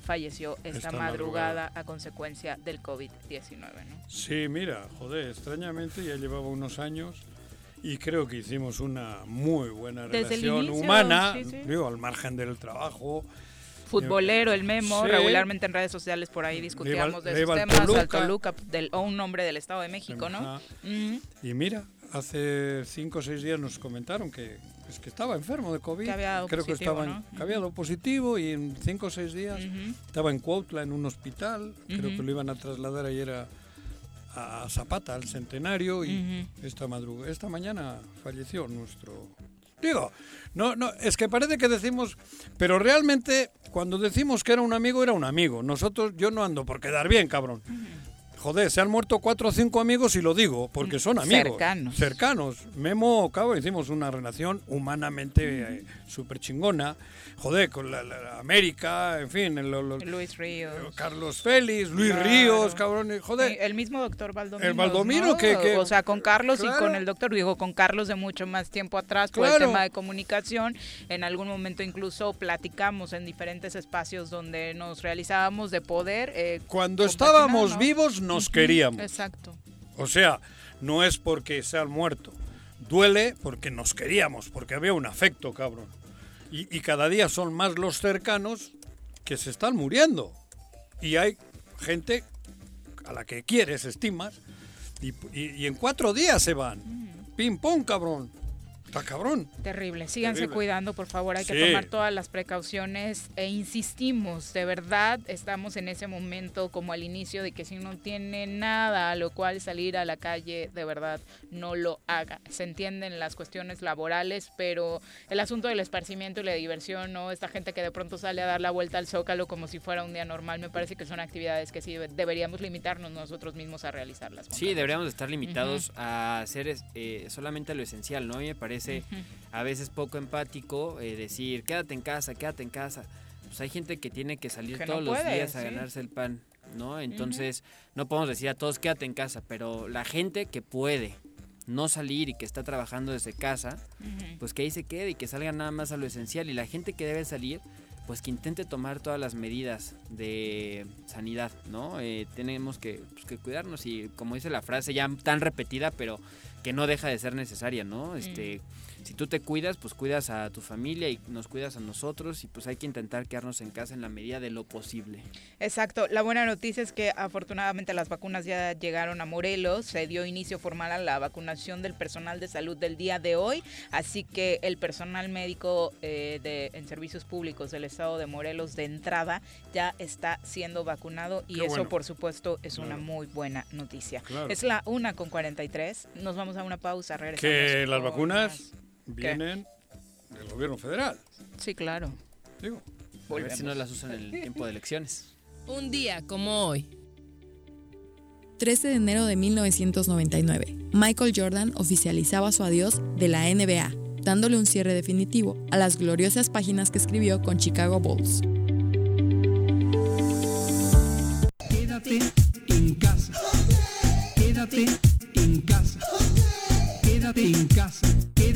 falleció esta, madrugada, a consecuencia del COVID-19. ¿no? Sí, mira, joder, extrañamente ya llevaba unos años y creo que hicimos una muy buena relación humana, Digo, al margen del trabajo. Futbolero, el Memo, regularmente en redes sociales por ahí discutíamos de esos temas, al Toluca, del, o un nombre del Estado de México, ¿no? Y mira, hace cinco o seis días nos comentaron que pues que estaba enfermo de COVID. Creo que estaba había dado positivo y en cinco o seis días estaba en Cuautla en un hospital. Creo que lo iban a trasladar ayer a, a Zapata, al centenario, y esta madrugada, esta mañana falleció nuestro. Digo, no, no, es que parece que decimos, pero realmente cuando decimos que era un amigo, era un amigo. Nosotros, yo no ando por quedar bien, cabrón. Joder, se han muerto cuatro o cinco amigos y lo digo, porque son amigos. Cercanos. Cercanos. Memo, cabo, hicimos una relación humanamente eh, súper chingona. Joder, con la, América, en fin. Luis Ríos. Carlos Félix, Luis Ríos, cabrón, joder. el mismo doctor Valdomiro. El Valdomiro que, O sea, con Carlos y con el doctor, digo, con Carlos de mucho más tiempo atrás por el tema de comunicación. En algún momento incluso platicamos en diferentes espacios donde nos realizábamos de poder. Eh, Cuando estábamos vivos nos queríamos. Exacto. O sea, no es porque se han muerto. Duele porque nos queríamos, porque había un afecto, cabrón. Y, cada día son más los cercanos que se están muriendo. Y hay gente a la que quieres, estimas, y, en cuatro días se van. Mm. Pim, pum, cabrón. Está cabrón. Terrible. Síganse cuidando, por favor. Hay que tomar todas las precauciones e insistimos, de verdad, estamos en ese momento como al inicio de que si no tiene nada a lo cual salir a la calle, de verdad, no lo haga. Se entienden las cuestiones laborales, pero el asunto del esparcimiento y la diversión, ¿no? Esta gente que de pronto sale a dar la vuelta al zócalo como si fuera un día normal, me parece que son actividades que sí deberíamos limitarnos nosotros mismos a realizarlas. Sí, deberíamos estar limitados a hacer eh, solamente lo esencial, ¿no? Y me parece a veces poco empático eh, decir, quédate en casa, quédate en casa. Pues hay gente que tiene que salir todos los días a ganarse el pan, ¿no? Entonces, no podemos decir a todos, quédate en casa, pero la gente que puede no salir y que está trabajando desde casa, pues que ahí se quede y que salga nada más a lo esencial. Y la gente que debe salir, pues que intente tomar todas las medidas de sanidad, ¿no? Eh, tenemos que, pues, que, cuidarnos y como dice la frase ya tan repetida, pero que no deja de ser necesaria, ¿no? Este, si tú te cuidas, pues cuidas a tu familia y nos cuidas a nosotros y pues hay que intentar quedarnos en casa en la medida de lo posible. Exacto. La buena noticia es que afortunadamente las vacunas ya llegaron a Morelos, se dio inicio formal a la vacunación del personal de salud del día de hoy, así que el personal médico eh, de, en servicios públicos del estado de Morelos de entrada ya está siendo vacunado y eso por supuesto es una muy buena noticia. Es la una con 43, nos vamos a una pausa, regresamos. Que las vacunas vienen del gobierno federal. Sí, claro. Digo. A ver si no las usan en el tiempo de elecciones. Un día como hoy. 13 de enero de 1999, Michael Jordan oficializaba su adiós de la NBA, dándole un cierre definitivo a las gloriosas páginas que escribió con Chicago Bulls. Quédate en casa. Quédate en casa. Quédate en casa.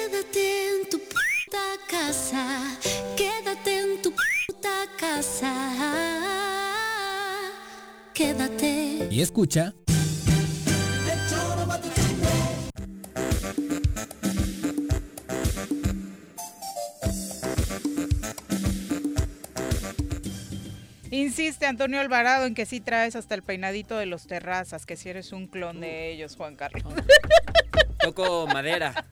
Quédate en tu puta casa, quédate en tu puta casa. Quédate. Y escucha. Insiste Antonio Alvarado en que sí traes hasta el peinadito de los terrazas, que si eres un clon de ellos, Juan Carlos. Toco madera.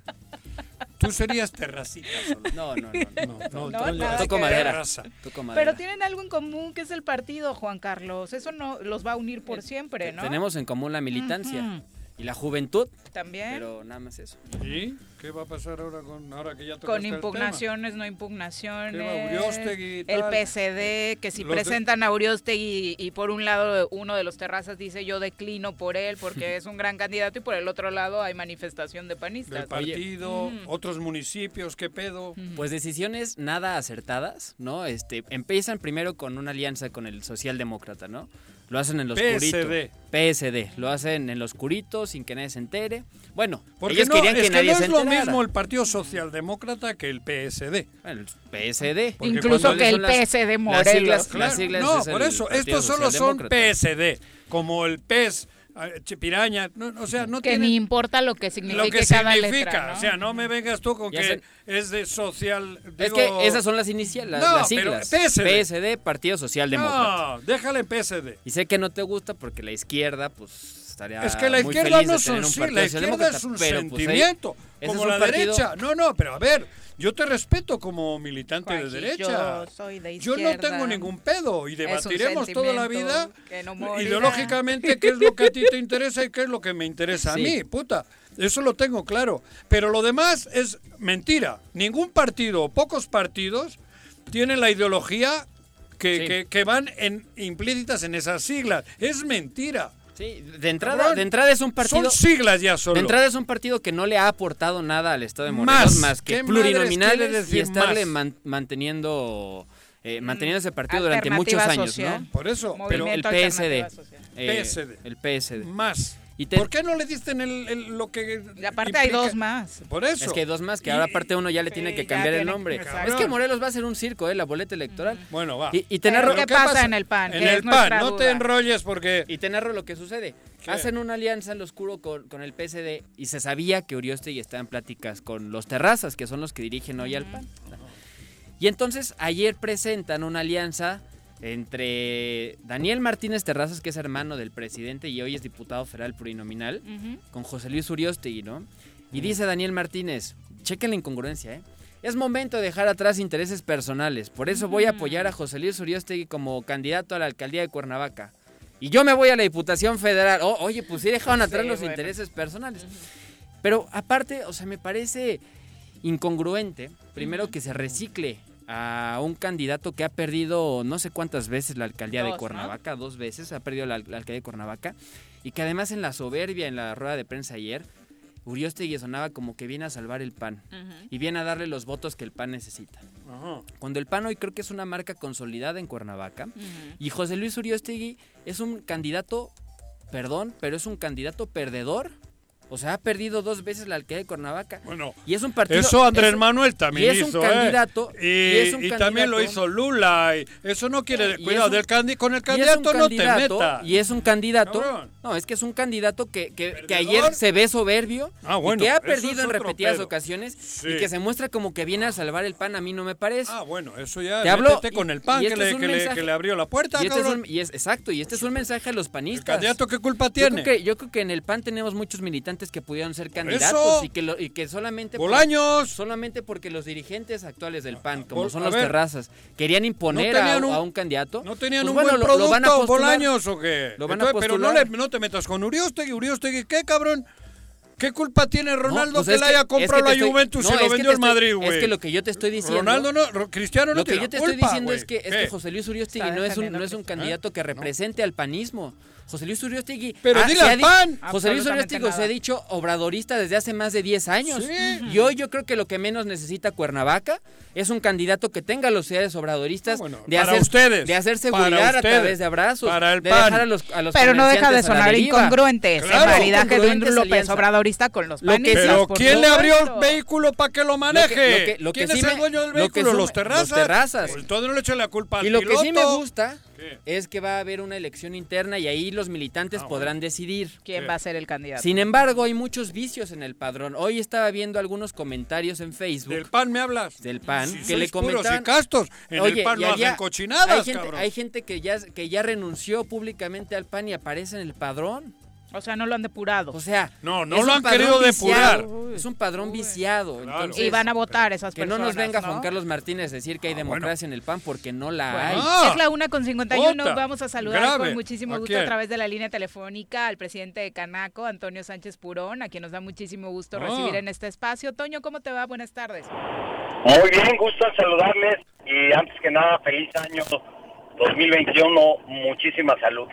Tú serías terracita No, no, no. no, no, toco, madera. toco madera. Pero tienen algo en común que es el partido, Juan Carlos. Eso no los va a unir por siempre, ¿no? Tenemos en común la militancia. Y la juventud. También. Pero nada más eso. ¿Y qué va a pasar ahora con ahora que ya Con impugnaciones, no impugnaciones. el PCD, que si presentan a Uriostegui y, por un lado uno de los terrazas dice yo declino por él porque es un gran candidato y por el otro lado hay manifestación de panistas. El partido, otros municipios, ¿qué pedo? Pues decisiones nada acertadas, ¿no? Este, empiezan primero con una alianza con el socialdemócrata, ¿no? Lo hacen en los PSD. PSD. Lo hacen en los curitos sin que nadie se entere. Bueno, Porque ellos no, querían que es nadie no se es lo mismo el Partido Socialdemócrata que el PSD. El PSD. Porque Incluso que el las- PSD las Morelos. siglas- Claro, las siglas no, es por eso, estos solo son. PSD, como el PES, eh, Chipiraña, no, o sea, no que tienen ni importa lo que signifique lo que cada significa, letra, ¿no? o sea, no me vengas tú con Ya que sé. es de social. Es que esas son las iniciales, las, No, las pero siglas. PSD. PSD, Partido Socialdemócrata. No, déjale en PSD. Y sé que no te gusta porque la izquierda, pues, estaría Es que la muy izquierda no son sí, la izquierda es un pero, pues, sentimiento, como la partido- derecha. No, no, pero a ver, yo te respeto como militante de derecha. yo soy de Yo no tengo ningún pedo y debatiremos toda la vida que no morirá. ideológicamente qué es lo que a ti te interesa y qué es lo que me interesa Sí. a mí, puta. Eso lo tengo claro. Pero lo demás es mentira. Ningún partido o pocos partidos tienen la ideología que, Sí. que- que van en, implícitas en esas siglas. Es mentira. Sí, de entrada, de entrada es un partido. Son siglas ya solo. De entrada es un partido que no le ha aportado nada al Estado de Más. Morelos más, que ¿Qué madres plurinominales decir y estarle más? man- manteniendo eh, manteniendo ese partido durante muchos Mm, años, social. ¿no? Por eso, pero el PSD, eh, PSD. el PSD. más. Y te- ¿Por qué no le diste en el, el- lo que Y aparte hay dos más. Por eso. Es que hay dos más, que Y- ahora aparte uno ya le Sí, tiene que cambiar el nombre. Es que Morelos va a ser un circo, ¿eh? La boleta electoral. Bueno, va. Y, ¿qué pasa en el PAN? En el PAN, no te enrolles porque y te narro lo que sucede. ¿Qué? Hacen una alianza en lo oscuro con, con el PSD y se sabía que Uriostegui está en pláticas con los Terrazas, que son los que dirigen hoy al PAN. Y entonces ayer presentan una alianza entre Daniel Martínez Terrazas, que es hermano del presidente y hoy es diputado federal plurinominal, con José Luis Uriostegui, ¿no? Y dice Daniel Martínez, chequen la incongruencia, ¿eh? Es momento de dejar atrás intereses personales, por eso voy a apoyar a José Luis Uriostegui como candidato a la alcaldía de Cuernavaca. Y yo me voy a la Diputación Federal. Oh, oye, pues sí dejaron atrás Sí, los bueno. intereses personales. Pero aparte, o sea, me parece incongruente, primero que se recicle a un candidato que ha perdido no sé cuántas veces la alcaldía Dos, de ¿no? Cuernavaca, dos veces ha perdido la, la alcaldía de Cuernavaca, y que además en la soberbia, en la rueda de prensa ayer, Uriostegui sonaba como que viene a salvar el PAN y viene a darle los votos que el PAN necesita. Cuando el PAN hoy creo que es una marca consolidada en Cuernavaca, y José Luis Uriostegui es un candidato, perdón, pero es un candidato perdedor. O sea, ha perdido dos veces la alcaldía de Cuernavaca. Bueno, Y es un partido. eso Andrés es- Manuel también y es un hizo, ¿eh? candidato, Y, y es un y también lo hizo Lula. y eso no quiere, Y cuidado, es un- del candi- con el un candidato no te metas. Y es un candidato. Cabrón. No, es que es un candidato que, que, ayer se ve soberbio. Ah, bueno, y que ha perdido es en repetidas pedo. ocasiones. Sí. Y que se muestra como que viene a salvar el pan. A mí no me parece. Ah, bueno, eso ya, Te hablo- con el pan que, este le, un que le- mensaje- que le abrió la puerta, y este es cabrón. un- y es, exacto, y este es un mensaje a los ¿El panistas. candidato qué culpa tiene? yo creo que en el PAN tenemos muchos militantes que pudieron ser candidatos y que, lo- y que solamente por- Bolaños. solamente porque los dirigentes actuales del PAN, como Bol- son a los ver. terrazas, querían imponer No a, un- a un candidato. ¿No tenían pues un bueno, buen lo- producto, lo van a postular. Bolaños o qué? Lo van a Entonces, pero no, le, no te metas con Uriostegui. Uriostegui, ¿qué, cabrón? ¿Qué culpa tiene Ronaldo pues que le haya comprado la Juventus y lo vendió el Madrid, güey? Es que lo que yo te estoy diciendo. Ronaldo no, Cristiano no Lo que yo te estoy diciendo es que, es que José Luis Uriostegui no es un, no es un candidato que represente al panismo. José Luis Uriostegui. Pero dile al PAN. José Luis Uriostegui se ha dicho obradorista desde hace más de 10 años. Y hoy yo creo que lo que menos necesita Cuernavaca es un candidato que tenga los ideales obradoristas ah, de, hacer, ustedes, de hacer seguridad a través de abrazos. Para el de PAN. dejar a los, a los Pero no deja de sonar incongruente ese maridaje de un López alianza. Obradorista con los Lo que panistas. Pero ¿quién le abrió el vehículo para que lo maneje? Lo que- lo que ¿Quién sí es el dueño del lo que vehículo? sí los terrazas. los terrazas. Pues entonces no le eche la culpa al Y lo que sí me piloto. Es que va a haber una elección interna y ahí los militantes Ah, podrán decidir. ¿Quién va a ser el candidato? Sin embargo, hay muchos vicios en el padrón. Hoy estaba viendo algunos comentarios en Facebook Del PAN me hablas. del PAN Si que le comentaban y castos. En Oye, el PAN no había- hacen cochinadas, hay gente, cabrón. hay gente que ya que ya renunció públicamente al PAN y aparece en el padrón. O sea, no lo han depurado. O sea, No, no lo han querido viciado. depurar. Es un padrón viciado. Claro. Entonces, y van a votar esas que personas. no nos venga ¿no? Juan Carlos Martínez a decir que hay Ah, bueno. democracia en el PAN porque no la Bueno, hay. Ah, es la una con 51. Jota, Vamos a saludar grave. con muchísimo ¿A gusto a través de la línea telefónica al presidente de Canaco, Antonio Sánchez Purón, a quien nos da muchísimo gusto Ah. recibir en este espacio. Toño, ¿cómo te va? Buenas tardes. Muy bien, gusto en saludarles y antes que nada, feliz año 2021, muchísima salud.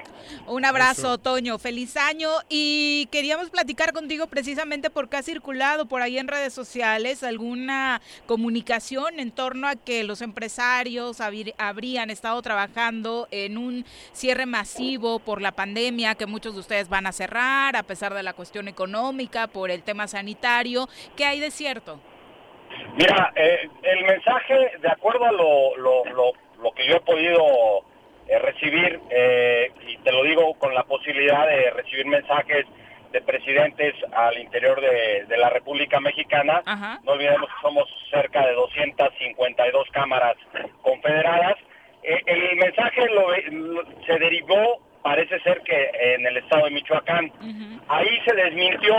Un abrazo, Toño. Feliz año. Y queríamos platicar contigo precisamente porque ha circulado por ahí en redes sociales alguna comunicación en torno a que los empresarios habrían estado trabajando en un cierre masivo por la pandemia, que muchos de ustedes van a cerrar a pesar de la cuestión económica, por el tema sanitario. ¿Qué hay de cierto? Mira, eh, el mensaje, de acuerdo a lo, lo, lo, lo que yo he podido eh, recibir, eh, y te lo digo con la posibilidad de recibir mensajes de presidentes al interior de, de la República Mexicana, Ajá. no olvidemos que somos cerca de 252 cámaras confederadas, Eh, el mensaje lo- lo- se derivó, parece ser que en el estado de Michoacán, ahí se desmintió,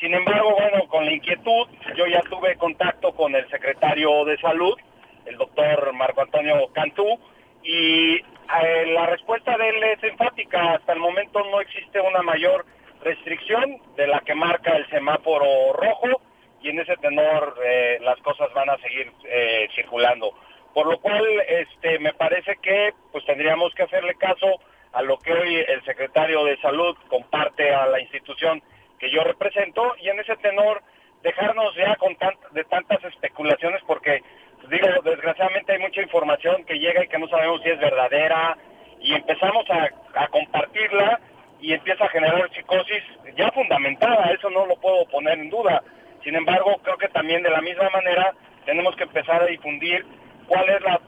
sin embargo, bueno, con la inquietud, yo ya tuve contacto con el secretario de salud, el doctor Marco Antonio Cantú, y eh, la respuesta de él es enfática, hasta el momento no existe una mayor restricción de la que marca el semáforo rojo, y en ese tenor eh, las cosas van a seguir eh, circulando. Por lo cual, este, me parece que pues tendríamos que hacerle caso a lo que hoy el secretario de Salud comparte a la institución que yo represento y en ese tenor dejarnos ya con tant- de tantas especulaciones porque digo desgraciadamente hay mucha información que llega y que no sabemos si es verdadera y empezamos a, a compartirla y empieza a generar psicosis ya fundamentada, eso no lo puedo poner en duda. Sin embargo, creo que también de la misma manera tenemos que empezar a difundir cuál es la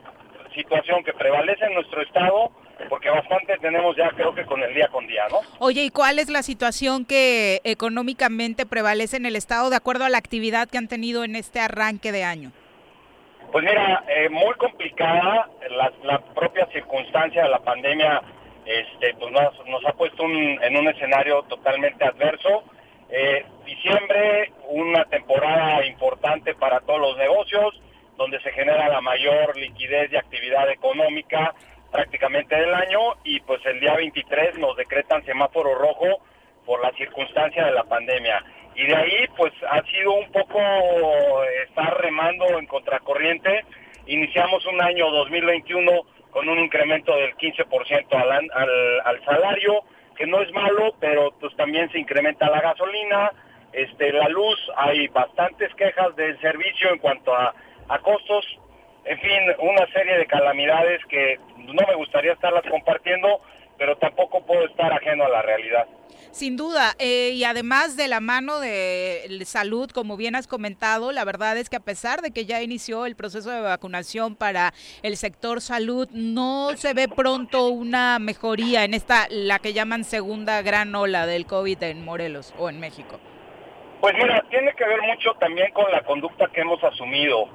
situación que prevalece en nuestro estado, porque bastante tenemos ya creo que con el día con día, ¿no? Oye, ¿y cuál es la situación que económicamente prevalece en el Estado de acuerdo a la actividad que han tenido en este arranque de año? Pues mira, eh, muy complicada, la, propia circunstancia de la pandemia este, pues nos, nos ha puesto un- en un escenario totalmente adverso. Eh, diciembre, una temporada importante para todos los negocios, donde se genera la mayor liquidez y actividad económica prácticamente del año y pues el día 23 nos decretan semáforo rojo por la circunstancia de la pandemia. Y de ahí pues ha sido un poco eh, estar remando en contracorriente. Iniciamos un año 2021 con un incremento del 15% al, al salario, que no es malo, pero pues también se incrementa la gasolina, este, la luz, hay bastantes quejas del servicio en cuanto a, a costos, en fin, una serie de calamidades que no me gustaría estarlas compartiendo, pero tampoco puedo estar ajeno a la realidad. Sin duda, eh, y además de la mano de salud, como bien has comentado, la verdad es que a pesar de que ya inició el proceso de vacunación para el sector salud, no se ve pronto una mejoría en esta, la que llaman segunda gran ola del COVID en Morelos o en México. Pues mira, tiene que ver mucho también con la conducta que hemos asumido.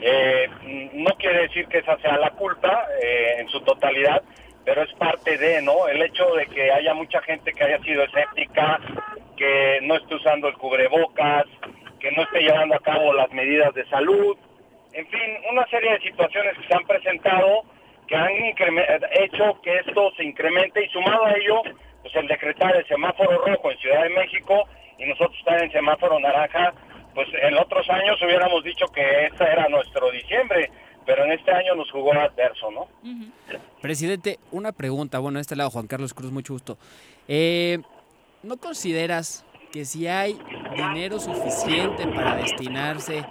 Eh, no quiere decir que esa sea la culpa eh, en su totalidad, pero es parte de, ¿no? El hecho de que haya mucha gente que haya sido escéptica, que no esté usando el cubrebocas, que no esté llevando a cabo las medidas de salud, en fin, una serie de situaciones que se han presentado que han hecho que esto se incremente y sumado a ello, pues el decretar el semáforo rojo en Ciudad de México y nosotros estar en semáforo naranja, pues en otros años hubiéramos dicho que este era nuestro diciembre, pero en este año nos jugó adverso, ¿no? Presidente, una pregunta, bueno, de este lado Juan Carlos Cruz, mucho gusto. Eh, ¿No consideras que si hay dinero suficiente para destinarse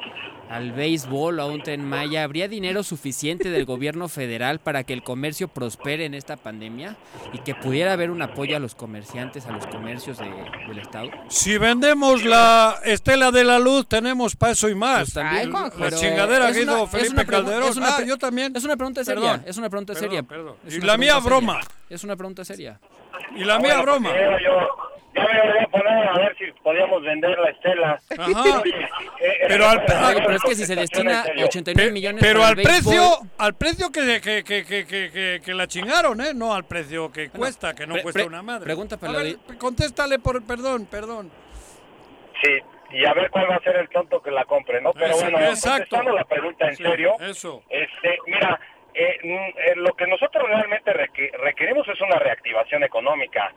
al béisbol o a un tren Maya, ¿habría dinero suficiente del gobierno federal para que el comercio prospere en esta pandemia y que pudiera haber un apoyo a los comerciantes, a los comercios del Estado? Si vendemos la estela de la luz, tenemos para eso y más. Pues también, la pero chingadera es que una- hizo es Felipe una Calderón. es una Ah, yo también. Es una pregunta seria, Perdón. es una pregunta Perdón, seria. perdón. Es Y una la mía seria. broma. Es una pregunta seria. Y la Ah, mía bueno, broma. pues, yo- yo- ya me voy a poner a ver si podíamos vender la estela. Ajá. Oye, eh, Pero al- Oye, pero es que si se destina en serio. 89 millones Pero para al el béisbol, precio, al precio que, que, que, que, que, que- que la chingaron, ¿eh? No al precio que cuesta, que no pre- cuesta pre- una madre. pregunta para A la ver, contéstale por perdón, perdón. Sí, y a ver cuál va a ser el tonto que la compre, ¿no? Pero Eso, bueno, exacto. contestando la pregunta en Sí, serio, Eso. este, mira, eh, mm, eh, lo que nosotros realmente requ- requerimos es una reactivación económica.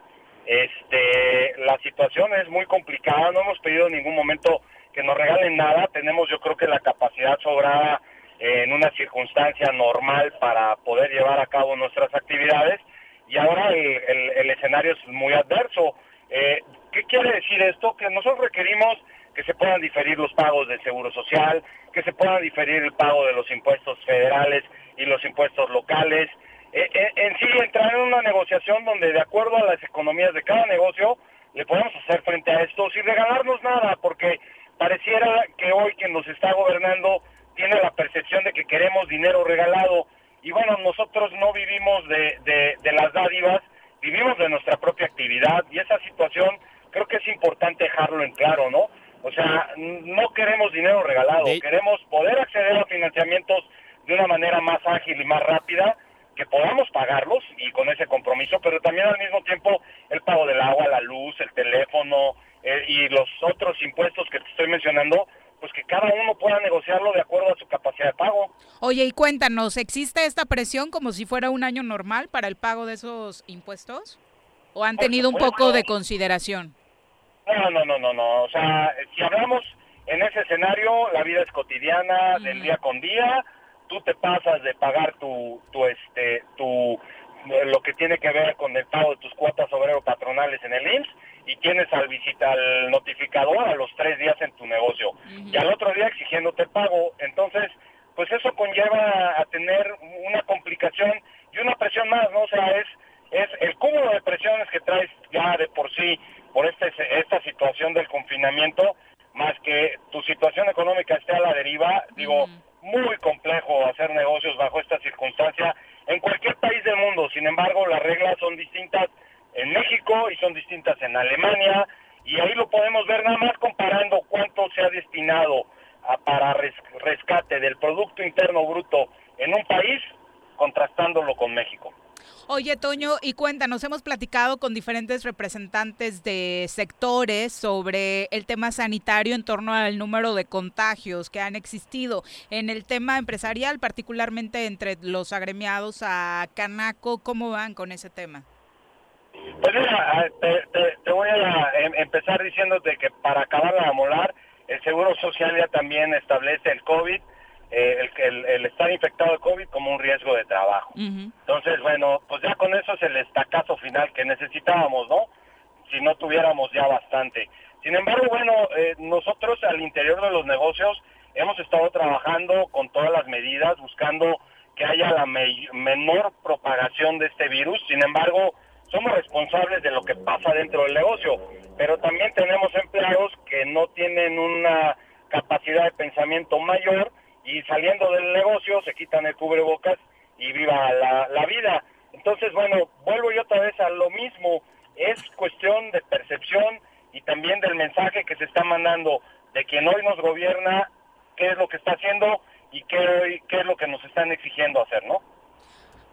Este, la situación es muy complicada, no hemos pedido en ningún momento que nos regalen nada, tenemos yo creo que la capacidad sobrada eh, en una circunstancia normal para poder llevar a cabo nuestras actividades y ahora el, escenario es muy adverso. Eh, ¿Qué quiere decir esto? Que nosotros requerimos que se puedan diferir los pagos del Seguro Social, que se puedan diferir el pago de los impuestos federales y los impuestos locales. Eh, eh, en sí, entrar en una negociación donde de acuerdo a las economías de cada negocio le podemos hacer frente a esto sin regalarnos nada, porque pareciera que hoy quien nos está gobernando tiene la percepción de que queremos dinero regalado. Y bueno, nosotros no vivimos de, de, de las dádivas, vivimos de nuestra propia actividad y esa situación creo que es importante dejarlo en claro, ¿no? O sea, no queremos dinero regalado, queremos poder acceder a financiamientos de una manera más ágil y más rápida, que podamos pagarlos y con ese compromiso, pero también al mismo tiempo el pago del agua, la luz, el teléfono eh, y los otros impuestos que te estoy mencionando, pues que cada uno pueda negociarlo de acuerdo a su capacidad de pago. Oye, y cuéntanos, ¿existe esta presión como si fuera un año normal para el pago de esos impuestos? ¿O han tenido un poco de consideración? No, no, no, no, no. O sea, si hablamos en ese escenario, la vida es cotidiana, del día con día. Tú te pasas de pagar tu, tu, este, tu, lo que tiene que ver con el pago de tus cuotas obrero patronales en el IMSS y tienes al visita al notificador a los tres días en tu negocio y al otro día exigiéndote pago. Entonces, pues eso conlleva a tener una complicación y una presión más, ¿no? O sea, es, es el cúmulo de presiones que traes ya de por sí por este, esta situación del confinamiento, más que tu situación económica esté a la deriva, digo, muy complejo hacer negocios bajo esta circunstancia en cualquier país del mundo. Sin embargo, las reglas son distintas en México y son distintas en Alemania, y ahí lo podemos ver nada más comparando cuánto se ha destinado a- para res- rescate del Producto Interno Bruto en un país, contrastándolo con México. Oye, Toño, y cuéntanos, hemos platicado con diferentes representantes de sectores sobre el tema sanitario en torno al número de contagios que han existido en el tema empresarial, particularmente entre los agremiados a Canaco. ¿Cómo van con ese tema? Pues te- te voy a em- empezar diciéndote que para acabar de amolar, el Seguro Social ya también establece el COVID, eh, el, el, el estar infectado de COVID como un riesgo de trabajo. Entonces, bueno, pues ya con eso es el estacazo final que necesitábamos, ¿no? Si no tuviéramos ya bastante. Sin embargo, bueno, eh, nosotros al interior de los negocios hemos estado trabajando con todas las medidas, buscando que haya la me- menor propagación de este virus. Sin embargo, somos responsables de lo que pasa dentro del negocio, pero también tenemos empleados que no tienen una capacidad de pensamiento mayor y saliendo del negocio se quitan el cubrebocas y viva la, la vida. Entonces, bueno, vuelvo yo otra vez a lo mismo, es cuestión de percepción y también del mensaje que se está mandando de quien hoy nos gobierna, qué es lo que está haciendo y qué, qué es lo que nos están exigiendo hacer, ¿no?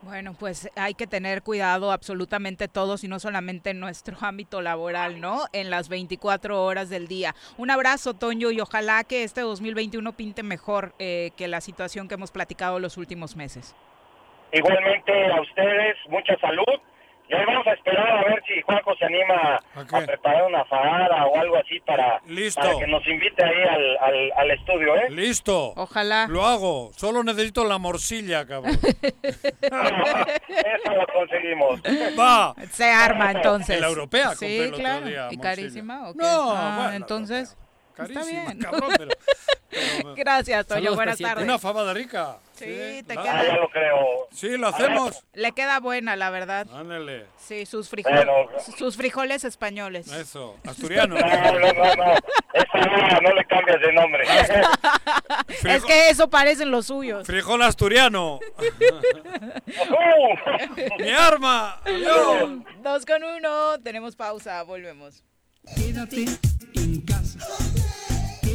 Bueno, pues hay que tener cuidado absolutamente todos y no solamente en nuestro ámbito laboral, ¿no? En las 24 horas del día. Un abrazo, Toño, y ojalá que este 2021 pinte mejor eh, que la situación que hemos platicado los últimos meses. Igualmente a ustedes, mucha salud Ya vamos a esperar a ver si Juanjo se anima a preparar una fajada o algo así para, para que nos invite ahí al, al, al, estudio, ¿eh? Listo. Ojalá. Lo hago. Solo necesito la morcilla, cabrón. eso lo conseguimos. Va. Se arma entonces. la europea sí, claro. otro día. ¿Y carísima? ¿o qué? No, ah, bueno, entonces... Carísima, Está bien. cabrón, pero, pero, Gracias, Toño. Saludos, Buenas tardes. Una fabada rica. Sí, te claro. queda. Ah, ya lo creo. Sí, lo hacemos. Le queda buena, la verdad. Ándale. Sí, sus frijoles, sus frijoles españoles. Eso. Asturiano. No, no, no, no. Esa no, no le cambias de nombre. Es que eso parecen los suyos. Frijol asturiano. Mi arma. Adiós. Dos con uno. Tenemos pausa. Volvemos. Quédate en casa.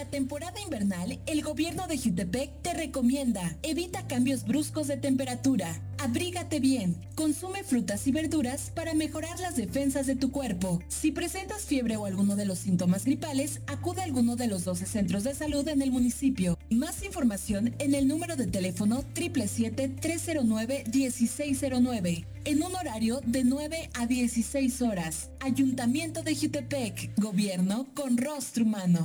La temporada invernal, el gobierno de Jutepec te recomienda evita cambios bruscos de temperatura, abrígate bien, consume frutas y verduras para mejorar las defensas de tu cuerpo. Si presentas fiebre o alguno de los síntomas gripales, acude a alguno de los 12 centros de salud en el municipio. Más información en el número de teléfono 777-309-1609 en un horario de 9 a 16 horas. Ayuntamiento de Jutepec, gobierno con rostro humano.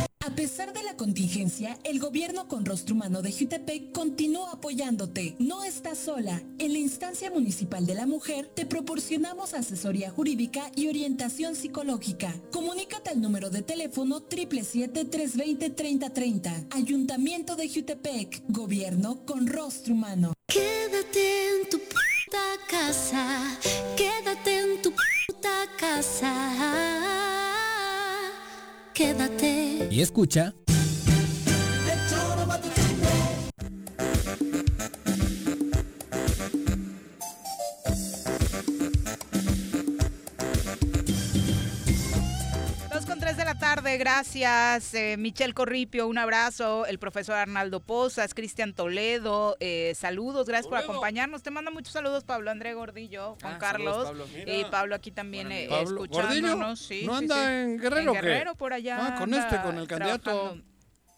A pesar de la contingencia, el gobierno con rostro humano de Jutepec continúa apoyándote. No estás sola. En la instancia municipal de la mujer te proporcionamos asesoría jurídica y orientación psicológica. Comunícate al número de teléfono 777-320-3030. Ayuntamiento de Jutepec. Gobierno con rostro humano. Quédate en tu puta casa. Quédate en tu puta casa. Quédate. Y escucha... tarde, gracias. Eh, Michelle Corripio, un abrazo. El profesor Arnaldo Pozas, Cristian Toledo, eh, saludos, gracias por acompañarnos. Te manda muchos saludos Pablo André Gordillo, Juan Ah, Carlos. saludos, Pablo. Y Pablo aquí también eh, Pablo, escuchándonos. ¿No sí, anda sí. en Guerrero o En qué? Guerrero, por allá. Ah, con este, con el candidato. trabajando.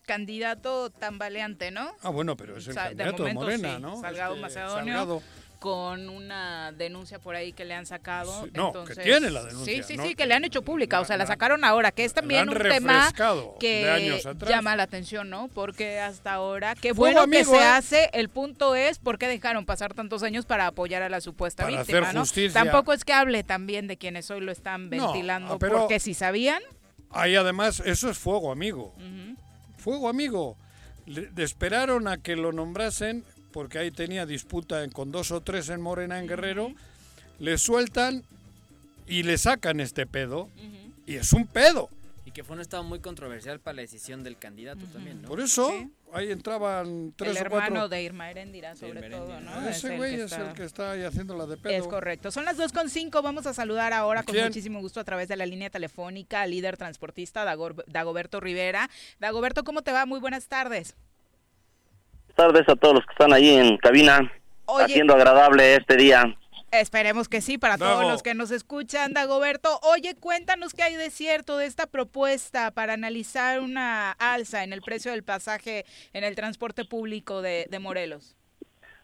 Candidato tambaleante, ¿no? Ah, bueno, pero es el de candidato de, momento, Morena, sí, ¿no? Salgado Este, Macedonio. Salgado. Con una denuncia por ahí que le han sacado. Sí, no, que entonces, tiene la denuncia, Sí, sí, ¿no? sí, que le han hecho pública. O sea, la sacaron ahora, que es también un tema que llama la atención, ¿no? Porque hasta ahora, qué Fuego bueno que se ¿eh? hace. El punto es por qué dejaron pasar tantos años para apoyar a la supuesta Para víctima, hacer ¿no? justicia. Tampoco es que hable también de quienes hoy lo están ventilando, pero- porque si sabían. Ahí además, eso es fuego amigo. Fuego amigo. Le- esperaron a que lo nombrasen, porque ahí tenía disputa en- con dos o tres en Morena, en Guerrero. Le sueltan y le sacan este pedo. Y es un pedo. Y que fue un estado muy controversial para la decisión del candidato también, ¿no? Por eso, ahí entraban tres el o hermano cuatro. de Irma Erendira, sobre Irma todo. ¿no? Ese el güey que es está- el que está ahí haciéndola de pedo. Es correcto. Son las 2.5. Vamos a saludar ahora con ¿Quién? muchísimo gusto a través de la línea telefónica al líder transportista Dagor- Dagoberto Rivera. Dagoberto, ¿cómo te va? Muy buenas tardes. Buenas tardes a todos los que están ahí en cabina, Oye. haciendo agradable este día. Esperemos que sí, para todos los que nos escuchan, Dagoberto. Oye, cuéntanos qué hay de cierto de esta propuesta para analizar una alza en el precio del pasaje en el transporte público de, Morelos.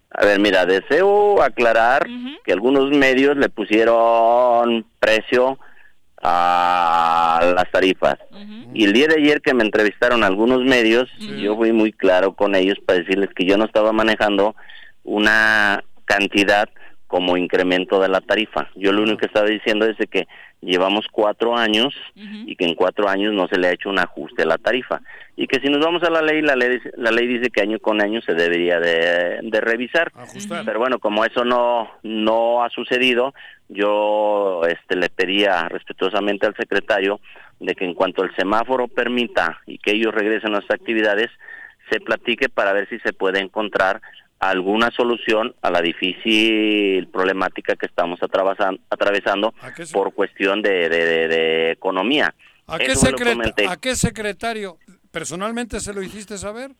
A ver, mira, deseo aclarar que algunos medios le pusieron precio a las tarifas. Y el día de ayer que me entrevistaron algunos medios, yo fui muy claro con ellos para decirles que yo no estaba manejando una cantidad como incremento de la tarifa. Yo lo único que estaba diciendo es que llevamos cuatro años y que en cuatro años no se le ha hecho un ajuste a la tarifa y que si nos vamos a la ley, la ley, la ley dice que año con año se debería de, revisar. Pero bueno, como eso no no ha sucedido, yo este le pedía respetuosamente al secretario de que en cuanto el semáforo permita y que ellos regresen a las actividades, se platique para ver si se puede encontrar alguna solución a la difícil problemática que estamos atravesando por cuestión de, de, economía. ¿A qué, secretario? ¿Personalmente se lo hiciste saber?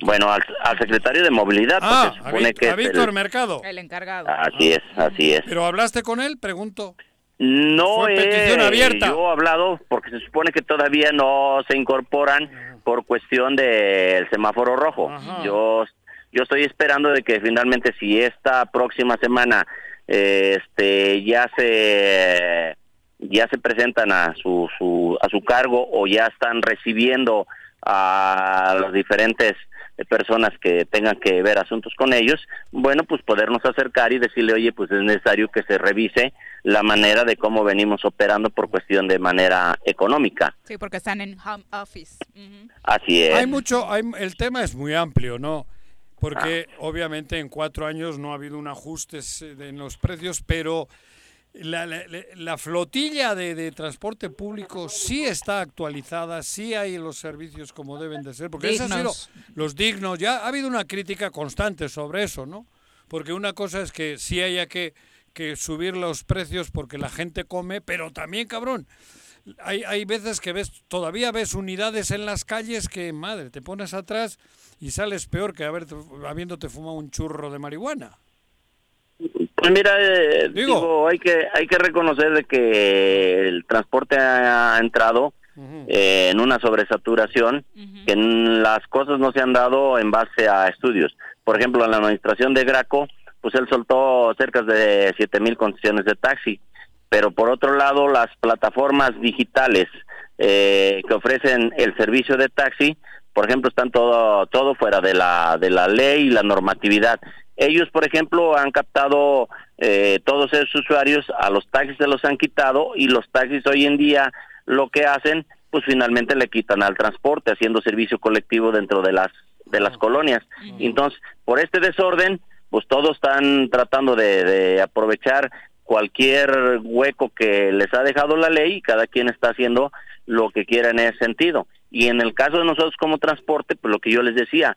Bueno, al, secretario de movilidad. Ah, a, Víctor Mercado. El encargado. Así es, así es. ¿Pero hablaste con él? Pregunto. No he, abierta. yo he hablado porque se supone que todavía no se incorporan por cuestión del semáforo rojo. Yo yo estoy esperando de que finalmente si esta próxima semana este ya se ya se presentan a su, su a su cargo o ya están recibiendo a las diferentes personas que tengan que ver asuntos con ellos, bueno, pues podernos acercar y decirle, oye, pues es necesario que se revise la manera de cómo venimos operando por cuestión de manera económica. Sí, porque están en home office. Así es. Hay mucho, hay, el tema es muy amplio, ¿no? porque obviamente en cuatro años no ha habido un ajuste en los precios, pero la, flotilla de, transporte público sí está actualizada, sí hay los servicios como deben de ser, porque esos han sido los dignos. Ya ha habido una crítica constante sobre eso, ¿no? Porque una cosa es que sí haya que, que subir los precios porque la gente come, pero también, cabrón, hay, hay veces que ves, todavía ves unidades en las calles que, madre, te pones atrás y sales peor que haber, habiéndote fumado un churro de marihuana. Pues mira, eh, digo, hay que hay que reconocer de que el transporte ha entrado eh, en una sobresaturación, que las cosas no se han dado en base a estudios. Por ejemplo, en la administración de Graco, pues él soltó cerca de siete mil concesiones de taxi, pero por otro lado, las plataformas digitales eh, que ofrecen el servicio de taxi, por ejemplo, están todo, todo fuera de la, de la ley y la normatividad. Ellos, por ejemplo, han captado eh, todos esos usuarios, a los taxis se los han quitado y los taxis hoy en día lo que hacen, pues finalmente le quitan al transporte, haciendo servicio colectivo dentro de las, de las colonias. Entonces, por este desorden, pues todos están tratando de, de aprovechar cualquier hueco que les ha dejado la ley y cada quien está haciendo lo que quiera en ese sentido. Y en el caso de nosotros como transporte, pues lo que yo les decía,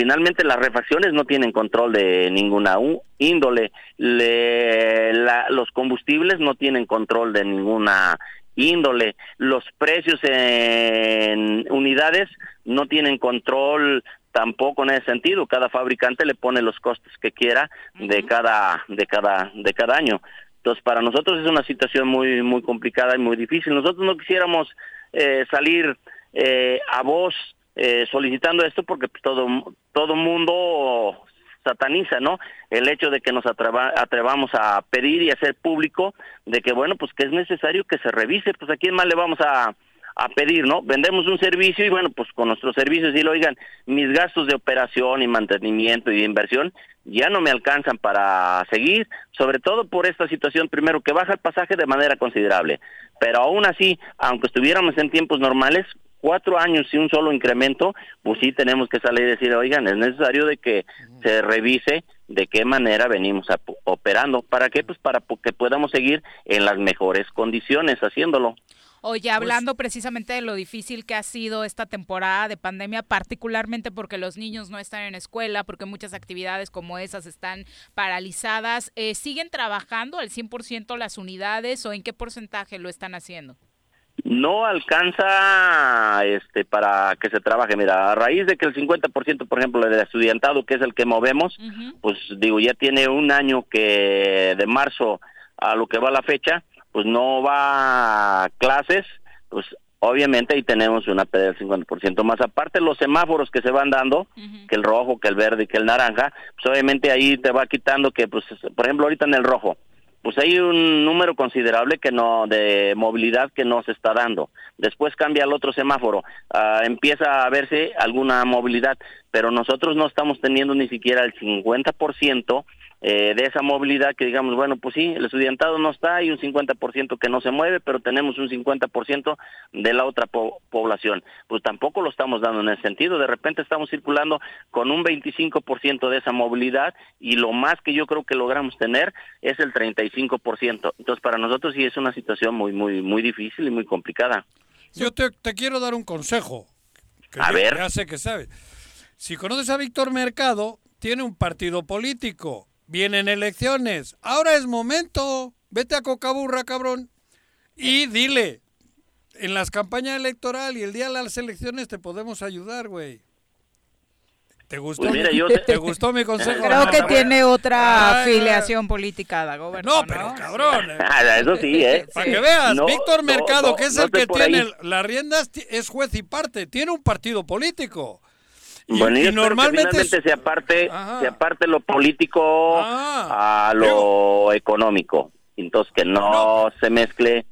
finalmente las refacciones no tienen control de ninguna índole, los combustibles no tienen control de ninguna índole, los precios en unidades no tienen control tampoco en ese sentido, cada fabricante le pone los costos que quiera de cada de cada de cada año. Entonces, para nosotros es una situación muy muy complicada y muy difícil. Nosotros no quisiéramos eh, salir eh, a voz eh, solicitando esto porque pues, todo todo mundo sataniza, ¿no? El hecho de que nos atrevamos a pedir y hacer público de que bueno, pues que es necesario que se revise, pues a quién más le vamos a a pedir, ¿no? Vendemos un servicio y bueno, pues con nuestros servicios y lo oigan, mis gastos de operación y mantenimiento y de inversión ya no me alcanzan para seguir, sobre todo por esta situación, primero que baja el pasaje de manera considerable, pero aún así, aunque estuviéramos en tiempos normales, cuatro años y un solo incremento, pues sí tenemos que salir y decir, oigan, es necesario de que se revise de qué manera venimos operando. ¿Para qué? Pues para que podamos seguir en las mejores condiciones haciéndolo. Oye, pues hablando precisamente de lo difícil que ha sido esta temporada de pandemia, particularmente porque los niños no están en escuela, porque muchas actividades como esas están paralizadas, eh, ¿siguen trabajando al 100% las unidades o en qué porcentaje lo están haciendo? No alcanza este para que se trabaje. Mira, a raíz de que el 50%, por ejemplo, del estudiantado, que es el que movemos, pues digo, ya tiene un año que de marzo a lo que va la fecha, pues no va a clases, pues obviamente ahí tenemos una pérdida del 50% más. Aparte los semáforos que se van dando, que el rojo, que el verde, que el naranja, pues obviamente ahí te va quitando que, pues, por ejemplo, ahorita en el rojo, pues hay un número considerable que no de movilidad que no se está dando. Después cambia el otro semáforo, ah, empieza a verse alguna movilidad, pero nosotros no estamos teniendo ni siquiera el 50% eh, de esa movilidad que digamos, bueno, pues sí, el estudiantado no está, hay un 50% que no se mueve, pero tenemos un 50% de la otra población. Pues tampoco lo estamos dando en ese sentido. De repente estamos circulando con un 25% de esa movilidad y lo más que yo creo que logramos tener es el 35%. Entonces, para nosotros sí es una situación muy, muy, muy difícil y muy complicada. Yo te, quiero dar un consejo. Que a ver. Ya sé que sabes. Si conoces a Víctor Mercado, tiene un partido político Vienen elecciones. Ahora es momento. Vete a Cocaburra, cabrón. Y dile, en las campañas electorales y el día de las elecciones te podemos ayudar, güey. ¿Te gustó, pues te... gustó mi consejo? Creo que tiene otra afiliación política, Dagoberto. No, pero cabrón. Eh. Eso sí, ¿eh? Para que veas, Víctor Mercado, que es el que tiene las riendas, es juez y parte. Tiene un partido político bueno, y, normalmente se aparte, se aparte lo político ah. a lo económico. Entonces que no, se mezcle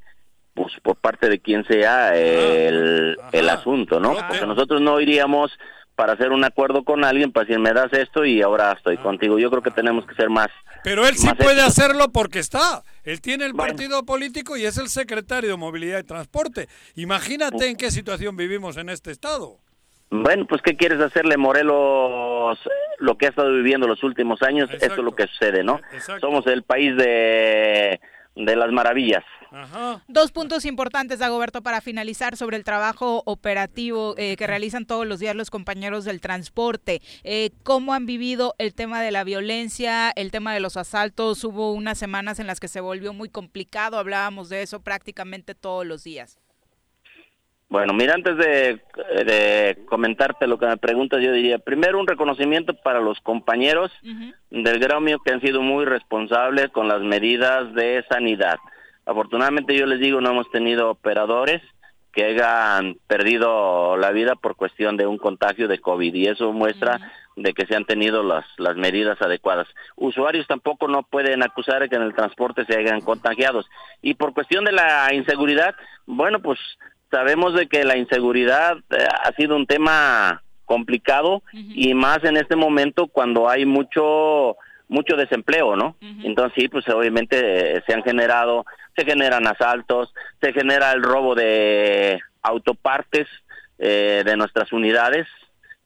pues por parte de quien sea el, el asunto, ¿no? Porque nosotros no iríamos para hacer un acuerdo con alguien para decir me das esto y ahora estoy ah. contigo. Yo creo que tenemos que ser más. Pero él sí puede hacerlo porque está. Él tiene el partido político y es el secretario de Movilidad y Transporte. Imagínate en qué situación vivimos en este estado. Bueno, pues ¿qué quieres hacerle Morelos lo que ha estado viviendo los últimos años? Eso es lo que sucede, ¿no? Somos el país de, de las maravillas. Dos puntos importantes, Dagoberto, para finalizar sobre el trabajo operativo eh, que realizan todos los días los compañeros del transporte. Eh, ¿Cómo han vivido el tema de la violencia, el tema de los asaltos? Hubo unas semanas en las que se volvió muy complicado, hablábamos de eso prácticamente todos los días. Bueno, mira, antes de, comentarte lo que me preguntas, yo diría, primero un reconocimiento para los compañeros del gremio que han sido muy responsables con las medidas de sanidad. Afortunadamente yo les digo, no hemos tenido operadores que hayan perdido la vida por cuestión de un contagio de COVID y eso muestra de que se han tenido las, las medidas adecuadas. Usuarios tampoco no pueden acusar de que en el transporte se hayan contagiados. Y por cuestión de la inseguridad, bueno, pues sabemos de que la inseguridad eh, ha sido un tema complicado y más en este momento cuando hay mucho mucho desempleo, ¿no? Entonces sí, pues obviamente eh, se han generado, se generan asaltos, se genera el robo de autopartes eh, de nuestras unidades,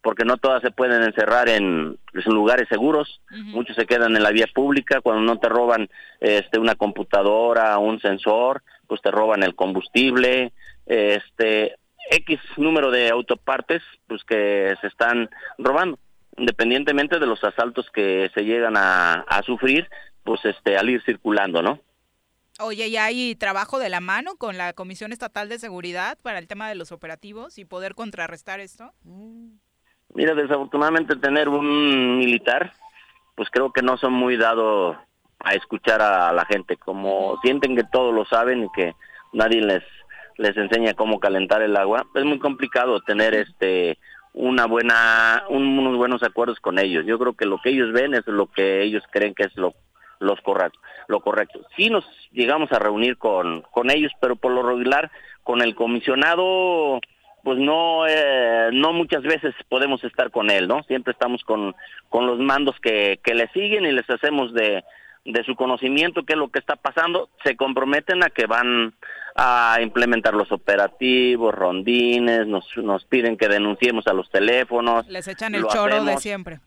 porque no todas se pueden encerrar en, lugares seguros, muchos se quedan en la vía pública, cuando no te roban este una computadora, un sensor, pues te roban el combustible, este X número de autopartes pues que se están robando. Independientemente de los asaltos que se llegan a, sufrir pues este al ir circulando no Oye, ¿y hay trabajo de la mano con la Comisión Estatal de Seguridad para el tema de los operativos y poder contrarrestar esto? Mira, desafortunadamente tener un militar, pues creo que no son muy dados a escuchar a la gente, como sienten que todos lo saben y que nadie les les enseña cómo calentar el agua, es muy complicado tener este una buena unos buenos acuerdos con ellos. Yo creo que lo que ellos ven es lo que ellos creen que es lo los correcto, lo correcto. Sí nos llegamos a reunir con con ellos, pero por lo regular con el comisionado pues no eh, no muchas veces podemos estar con él, ¿no? Siempre estamos con con los mandos que que le siguen y les hacemos de de su conocimiento qué es lo que está pasando, se comprometen a que van a implementar los operativos, rondines, nos, nos piden que denunciemos a los teléfonos. Les echan el choro de siempre.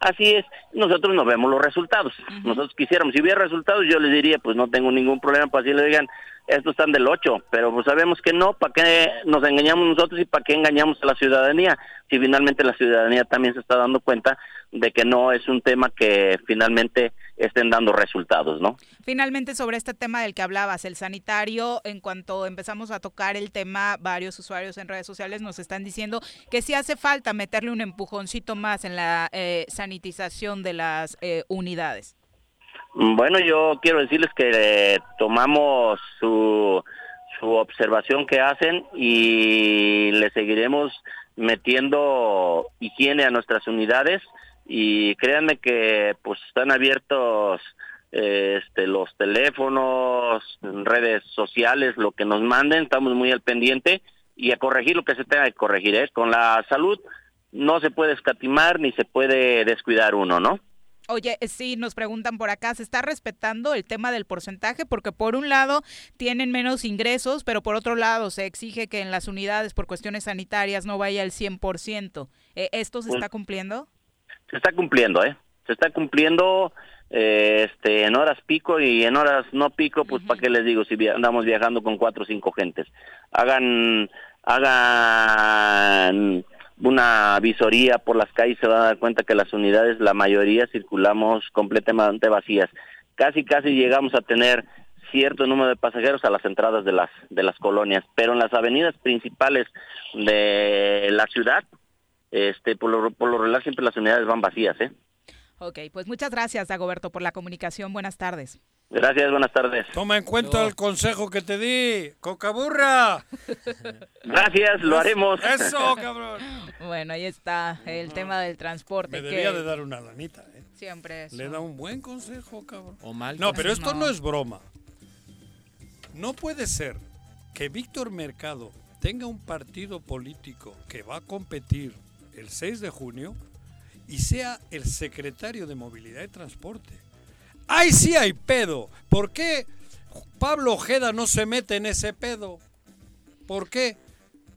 Así es, nosotros no vemos los resultados. Nosotros quisiéramos, si hubiera resultados, yo les diría, pues no tengo ningún problema para si le digan, estos están del 8, pero pues sabemos que no, ¿para qué nos engañamos nosotros y para qué engañamos a la ciudadanía? Si finalmente la ciudadanía también se está dando cuenta de que no es un tema que finalmente estén dando resultados, ¿no? Finalmente, sobre este tema del que hablabas, el sanitario, en cuanto empezamos a tocar el tema, varios usuarios en redes sociales nos están diciendo que sí hace falta meterle un empujoncito más en la eh, sanitización de las eh, unidades. Bueno, yo quiero decirles que eh, tomamos su, su observación que hacen y le seguiremos metiendo higiene a nuestras unidades y créanme que pues están abiertos eh, este, los teléfonos, redes sociales, lo que nos manden, estamos muy al pendiente y a corregir lo que se tenga que corregir. ¿eh? Con la salud no se puede escatimar ni se puede descuidar uno, ¿no? Oye, eh, sí, nos preguntan por acá, ¿se está respetando el tema del porcentaje? Porque por un lado tienen menos ingresos, pero por otro lado se exige que en las unidades por cuestiones sanitarias no vaya el 100%. Eh, ¿Esto se pues está cumpliendo? Se está cumpliendo, ¿eh? Se está cumpliendo eh, este, en horas pico y en horas no pico, pues para qué les digo si andamos viajando con cuatro o cinco gentes. Hagan, hagan una visoría por las calles se van a dar cuenta que las unidades, la mayoría circulamos completamente vacías. Casi, casi llegamos a tener cierto número de pasajeros a las entradas de las de las colonias, pero en las avenidas principales de la ciudad este, por lo, por lo regular siempre las unidades van vacías, ¿eh? Ok, pues muchas gracias, Dagoberto, por la comunicación. Buenas tardes. Gracias, buenas tardes. Toma en cuenta el consejo que te di, cocaburra. Gracias, lo haremos. Eso, cabrón. Bueno, ahí está el tema del transporte. Me debía de dar una lanita, ¿eh? Siempre Le da un buen consejo, cabrón. O mal. No, pero esto no es broma. No puede ser que Víctor Mercado tenga un partido político que va a competir el 6 de junio y sea el secretario de Movilidad y Transporte. ¡Ay, sí hay pedo! ¿Por qué Pablo Ojeda no se mete en ese pedo? ¿Por qué?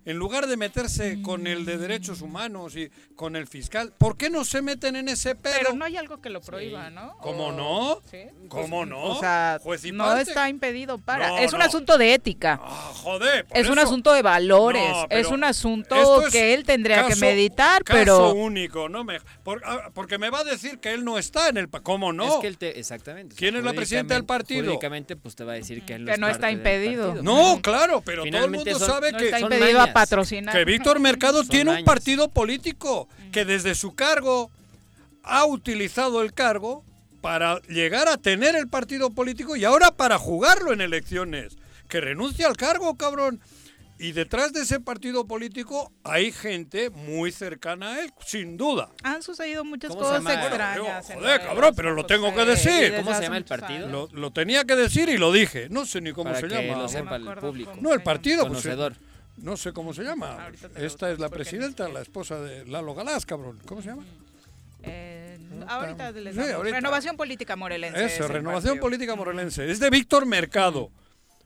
En lugar de meterse con el de derechos humanos y con el fiscal, ¿por qué no se meten en ese pedo? Pero no hay algo que lo prohíba, ¿no? ¿Cómo no? ¿Cómo pues, no? O sea, no está impedido para. es un asunto de ética. Ah, joder. Es un asunto de valores. es un asunto que él tendría que meditar, caso pero. único, ¿no? Me, ah, porque me va a decir que él no está en el. ¿Cómo no? Es que él te, exactamente. ¿Quién es la presidenta del partido? Jurídicamente, pues te va a decir que él no, está impedido. No, claro, pero todo el mundo sabe que. Está impedido a patrocinar. Que Víctor Mercado tiene un partido político que desde su cargo ha utilizado el cargo para llegar a tener el partido político y ahora para jugarlo en elecciones. Que renuncia al cargo, cabrón. Y detrás de ese partido político hay gente muy cercana a él, sin duda. Han sucedido muchas cosas extrañas. joder, cabrón, pero lo tengo que decir. ¿Cómo se llama el partido? Lo, tenía que decir y lo dije. No sé ni cómo se llama. Lo sepa el público. No, el partido. Pues, Conocedor. No sé cómo se llama. Esta es la presidenta, la esposa de Lalo Galás, cabrón. ¿Cómo se llama? Eh, ahorita les Renovación Política Morelense. Eso, Renovación Política Morelense. Es de Víctor Mercado.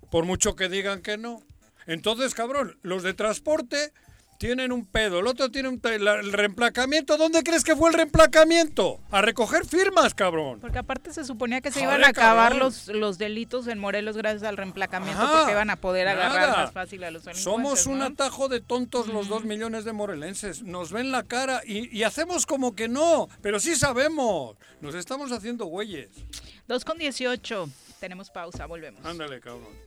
Por mucho que digan que no. Entonces, cabrón, los de transporte tienen un pedo, el otro tiene un. El reemplacamiento, ¿dónde crees que fue el reemplacamiento? A recoger firmas, cabrón. Porque aparte se suponía que se iban a acabar los, los delitos en Morelos gracias al reemplacamiento porque iban a poder agarrar más fácil a los delincuentes. Somos un atajo de tontos los dos millones de morelenses. Nos ven la cara y, y hacemos como que no, pero sí sabemos. Nos estamos haciendo güeyes. 2 con 18. Tenemos pausa, volvemos. Ándale, cabrón.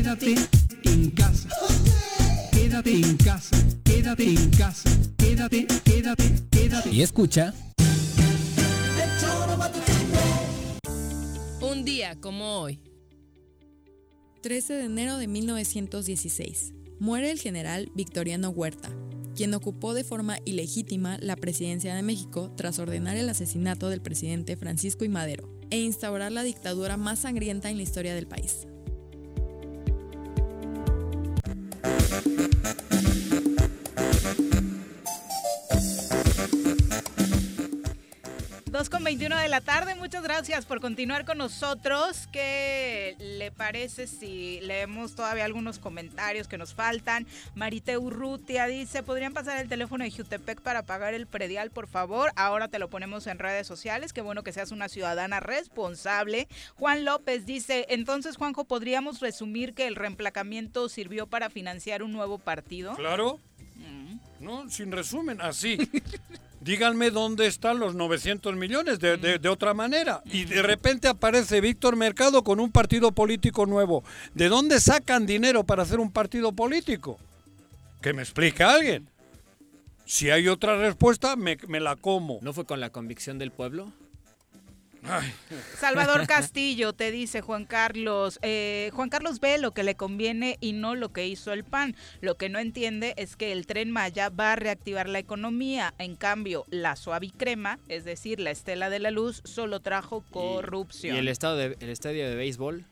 Quédate en casa. Quédate en casa. Quédate en casa. Quédate, quédate, quédate. Y escucha. Un día como hoy. 13 de enero de 1916. Muere el general Victoriano Huerta, quien ocupó de forma ilegítima la presidencia de México tras ordenar el asesinato del presidente Francisco I. Madero e instaurar la dictadura más sangrienta en la historia del país. Thank you. 2 con 21 de la tarde, muchas gracias por continuar con nosotros. ¿Qué le parece si leemos todavía algunos comentarios que nos faltan? Marite Urrutia dice, ¿podrían pasar el teléfono de Jutepec para pagar el predial, por favor? Ahora te lo ponemos en redes sociales, qué bueno que seas una ciudadana responsable. Juan López dice, entonces Juanjo, ¿podríamos resumir que el reemplacamiento sirvió para financiar un nuevo partido? Claro. No, sin resumen, así. díganme dónde están los 900 millones de, otra manera. Y de repente aparece Víctor Mercado con un partido político nuevo. ¿De dónde sacan dinero para hacer un partido político? Que me explique alguien. Si hay otra respuesta, me, me la como. ¿No fue con la convicción del pueblo? Salvador Castillo te dice Juan Carlos, eh, Juan Carlos ve lo que le conviene y no lo que hizo el PAN. Lo que no entiende es que el tren Maya va a reactivar la economía. En cambio, la suavicrema, es decir, la estela de la luz, solo trajo corrupción. ¿Y, el, estado de, el estadio de béisbol?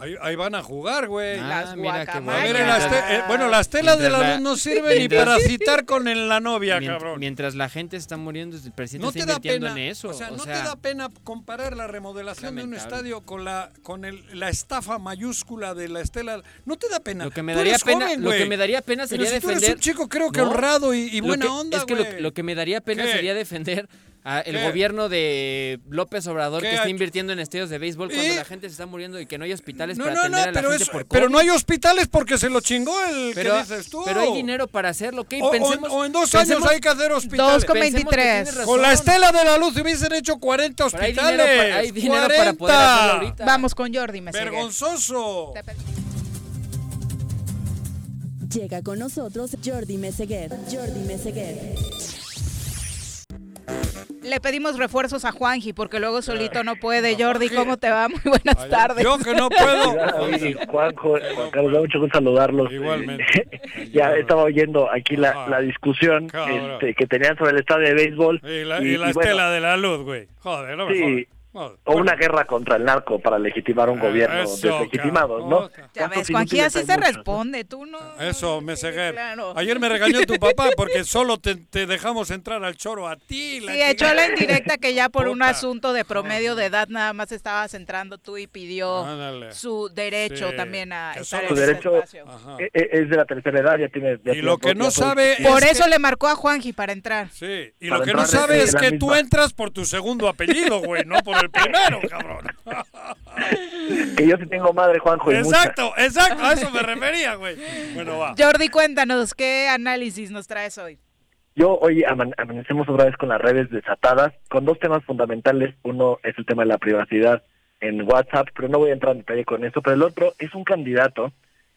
Ahí, van a jugar, güey. las mira eh, bueno. las telas de la luz no sirven ni para citar con la novia, cabrón. Mientras la gente está muriendo, el presidente no está invirtiendo en eso. O sea, no te da pena comparar la remodelación de un estadio con la con el, la estafa mayúscula de la estela. No te da pena. Lo que me daría pena, lo que me daría pena sería defender. Tú eres un chico creo que honrado y, buena onda, Es que lo, que me daría pena sería defender el gobierno de López Obrador que está invirtiendo en estadios de béisbol cuando la gente se está muriendo y que no hay hospitales para atender a la gente por COVID. Pero no hay hospitales porque se lo chingó el pero, que dices tú. Pero hay dinero para hacerlo, ¿ok? O, pensemos, o, en dos años hay que hacer hospitales. 2 con 23. Con la estela de la luz hubiesen hecho 40 hospitales. hay dinero, para, poder hacerlo ahorita. Vamos con Jordi Meseguer. Vergonzoso. Llega con nosotros Jordi Meseguer. Jordi Meseguer. Le pedimos refuerzos a Juanji porque luego solito no puede. Jordi, ¿cómo te va? Muy buenas tardes. Yo que no puedo. Juanjo, Juan Carlos, da mucho gusto saludarlos. Igualmente. ya estaba oyendo aquí la, la discusión este, que tenían sobre el estadio de béisbol. Y la, y, la estela de la luz, güey. Joder, no me Sí. O una guerra contra el narco para legitimar un ah, gobierno deslegitimado, ¿no? Ya ves, Juanji, así se responde, tú no. Eso, Meseguer. Ayer me regañó tu papá porque solo te, dejamos entrar al choro a ti. La sí, echó la indirecta que ya por un asunto de promedio de edad nada más estabas entrando tú y pidió su derecho también a estar en su derecho espacio. E, e, es de la tercera edad, ya tiene... y lo que no sabe... Por eso le marcó a Juanji para entrar. Sí, y lo que no sabe es que tú entras por tu segundo apellido, güey, no por el primero, cabrón. que yo sí tengo madre, Juanjo. exacto, exacto, a eso me refería, güey. Bueno, va. Jordi, cuéntanos, ¿qué análisis nos traes hoy? Yo hoy amanecemos otra vez con las redes desatadas, con dos temas fundamentales. Uno es el tema de la privacidad en WhatsApp, pero no voy a entrar en detalle con eso. Pero el otro es un candidato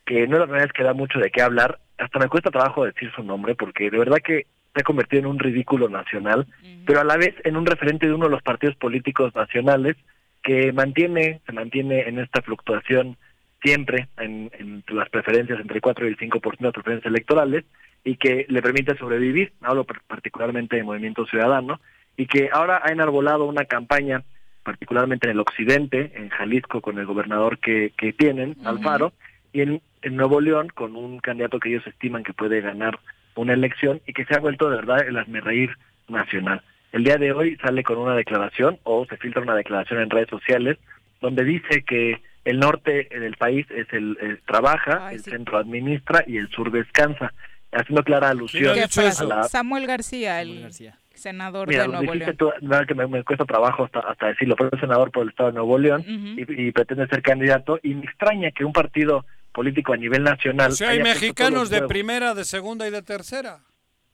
que no es la primera vez que da mucho de qué hablar. Hasta me cuesta trabajo decir su nombre, porque de verdad que se ha convertido en un ridículo nacional, pero a la vez en un referente de uno de los partidos políticos nacionales que mantiene, se mantiene en esta fluctuación siempre en, las preferencias entre el 4 y el 5% de preferencias electorales y que le permite sobrevivir, hablo particularmente de Movimiento Ciudadano, y que ahora ha enarbolado una campaña, particularmente en el occidente, en Jalisco, con el gobernador que, que tienen, Alfaro, y en, en Nuevo León, con un candidato que ellos estiman que puede ganar una elección y que se ha vuelto de verdad el asmerreír nacional. El día de hoy sale con una declaración o se filtra una declaración en redes sociales donde dice que el norte del país es el, trabaja, el centro administra y el sur descansa, haciendo clara alusión a la... Samuel García, el senador de Nuevo León. Tú, que me, cuesta trabajo hasta, hasta decirlo, pero es senador por el estado de Nuevo León y, y, pretende ser candidato y me extraña que un partido político a nivel nacional. O hay mexicanos de primera, de segunda y de tercera.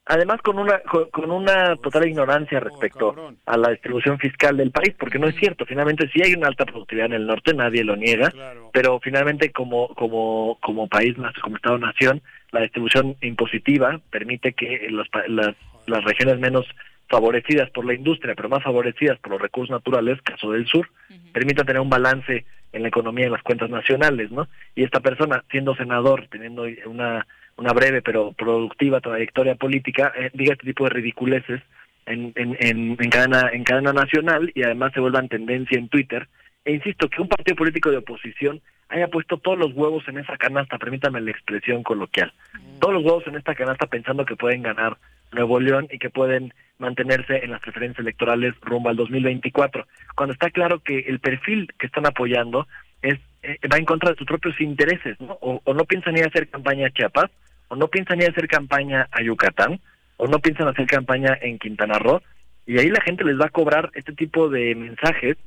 Además, con una con una total ignorancia respecto a la distribución fiscal del país, porque no es cierto. Finalmente, sí hay una alta productividad en el norte, nadie lo niega, pero finalmente, como como como país, como Estado-nación, la distribución impositiva permite que los, las, las regiones menos favorecidas por la industria, pero más favorecidas por los recursos naturales, caso del sur, permitan tener un balance en la economía y en las cuentas nacionales, ¿no? Y esta persona, siendo senador, teniendo una, una breve pero productiva trayectoria política, eh, diga este tipo de ridiculeces en, en, en, cadena, en cadena nacional y además se vuelvan tendencia en Twitter. E insisto, que un partido político de oposición haya puesto todos los huevos en esa canasta, permítame la expresión coloquial, mm. todos los huevos en esta canasta pensando que pueden ganar Nuevo León y que pueden mantenerse en las preferencias electorales rumbo al 2024, cuando está claro que el perfil que están apoyando es eh, va en contra de sus propios intereses, ¿no? O, no piensan ir a hacer campaña a Chiapas, o no piensan ir a hacer campaña a Yucatán, o no piensan hacer campaña en Quintana Roo, y ahí la gente les va a cobrar este tipo de mensajes,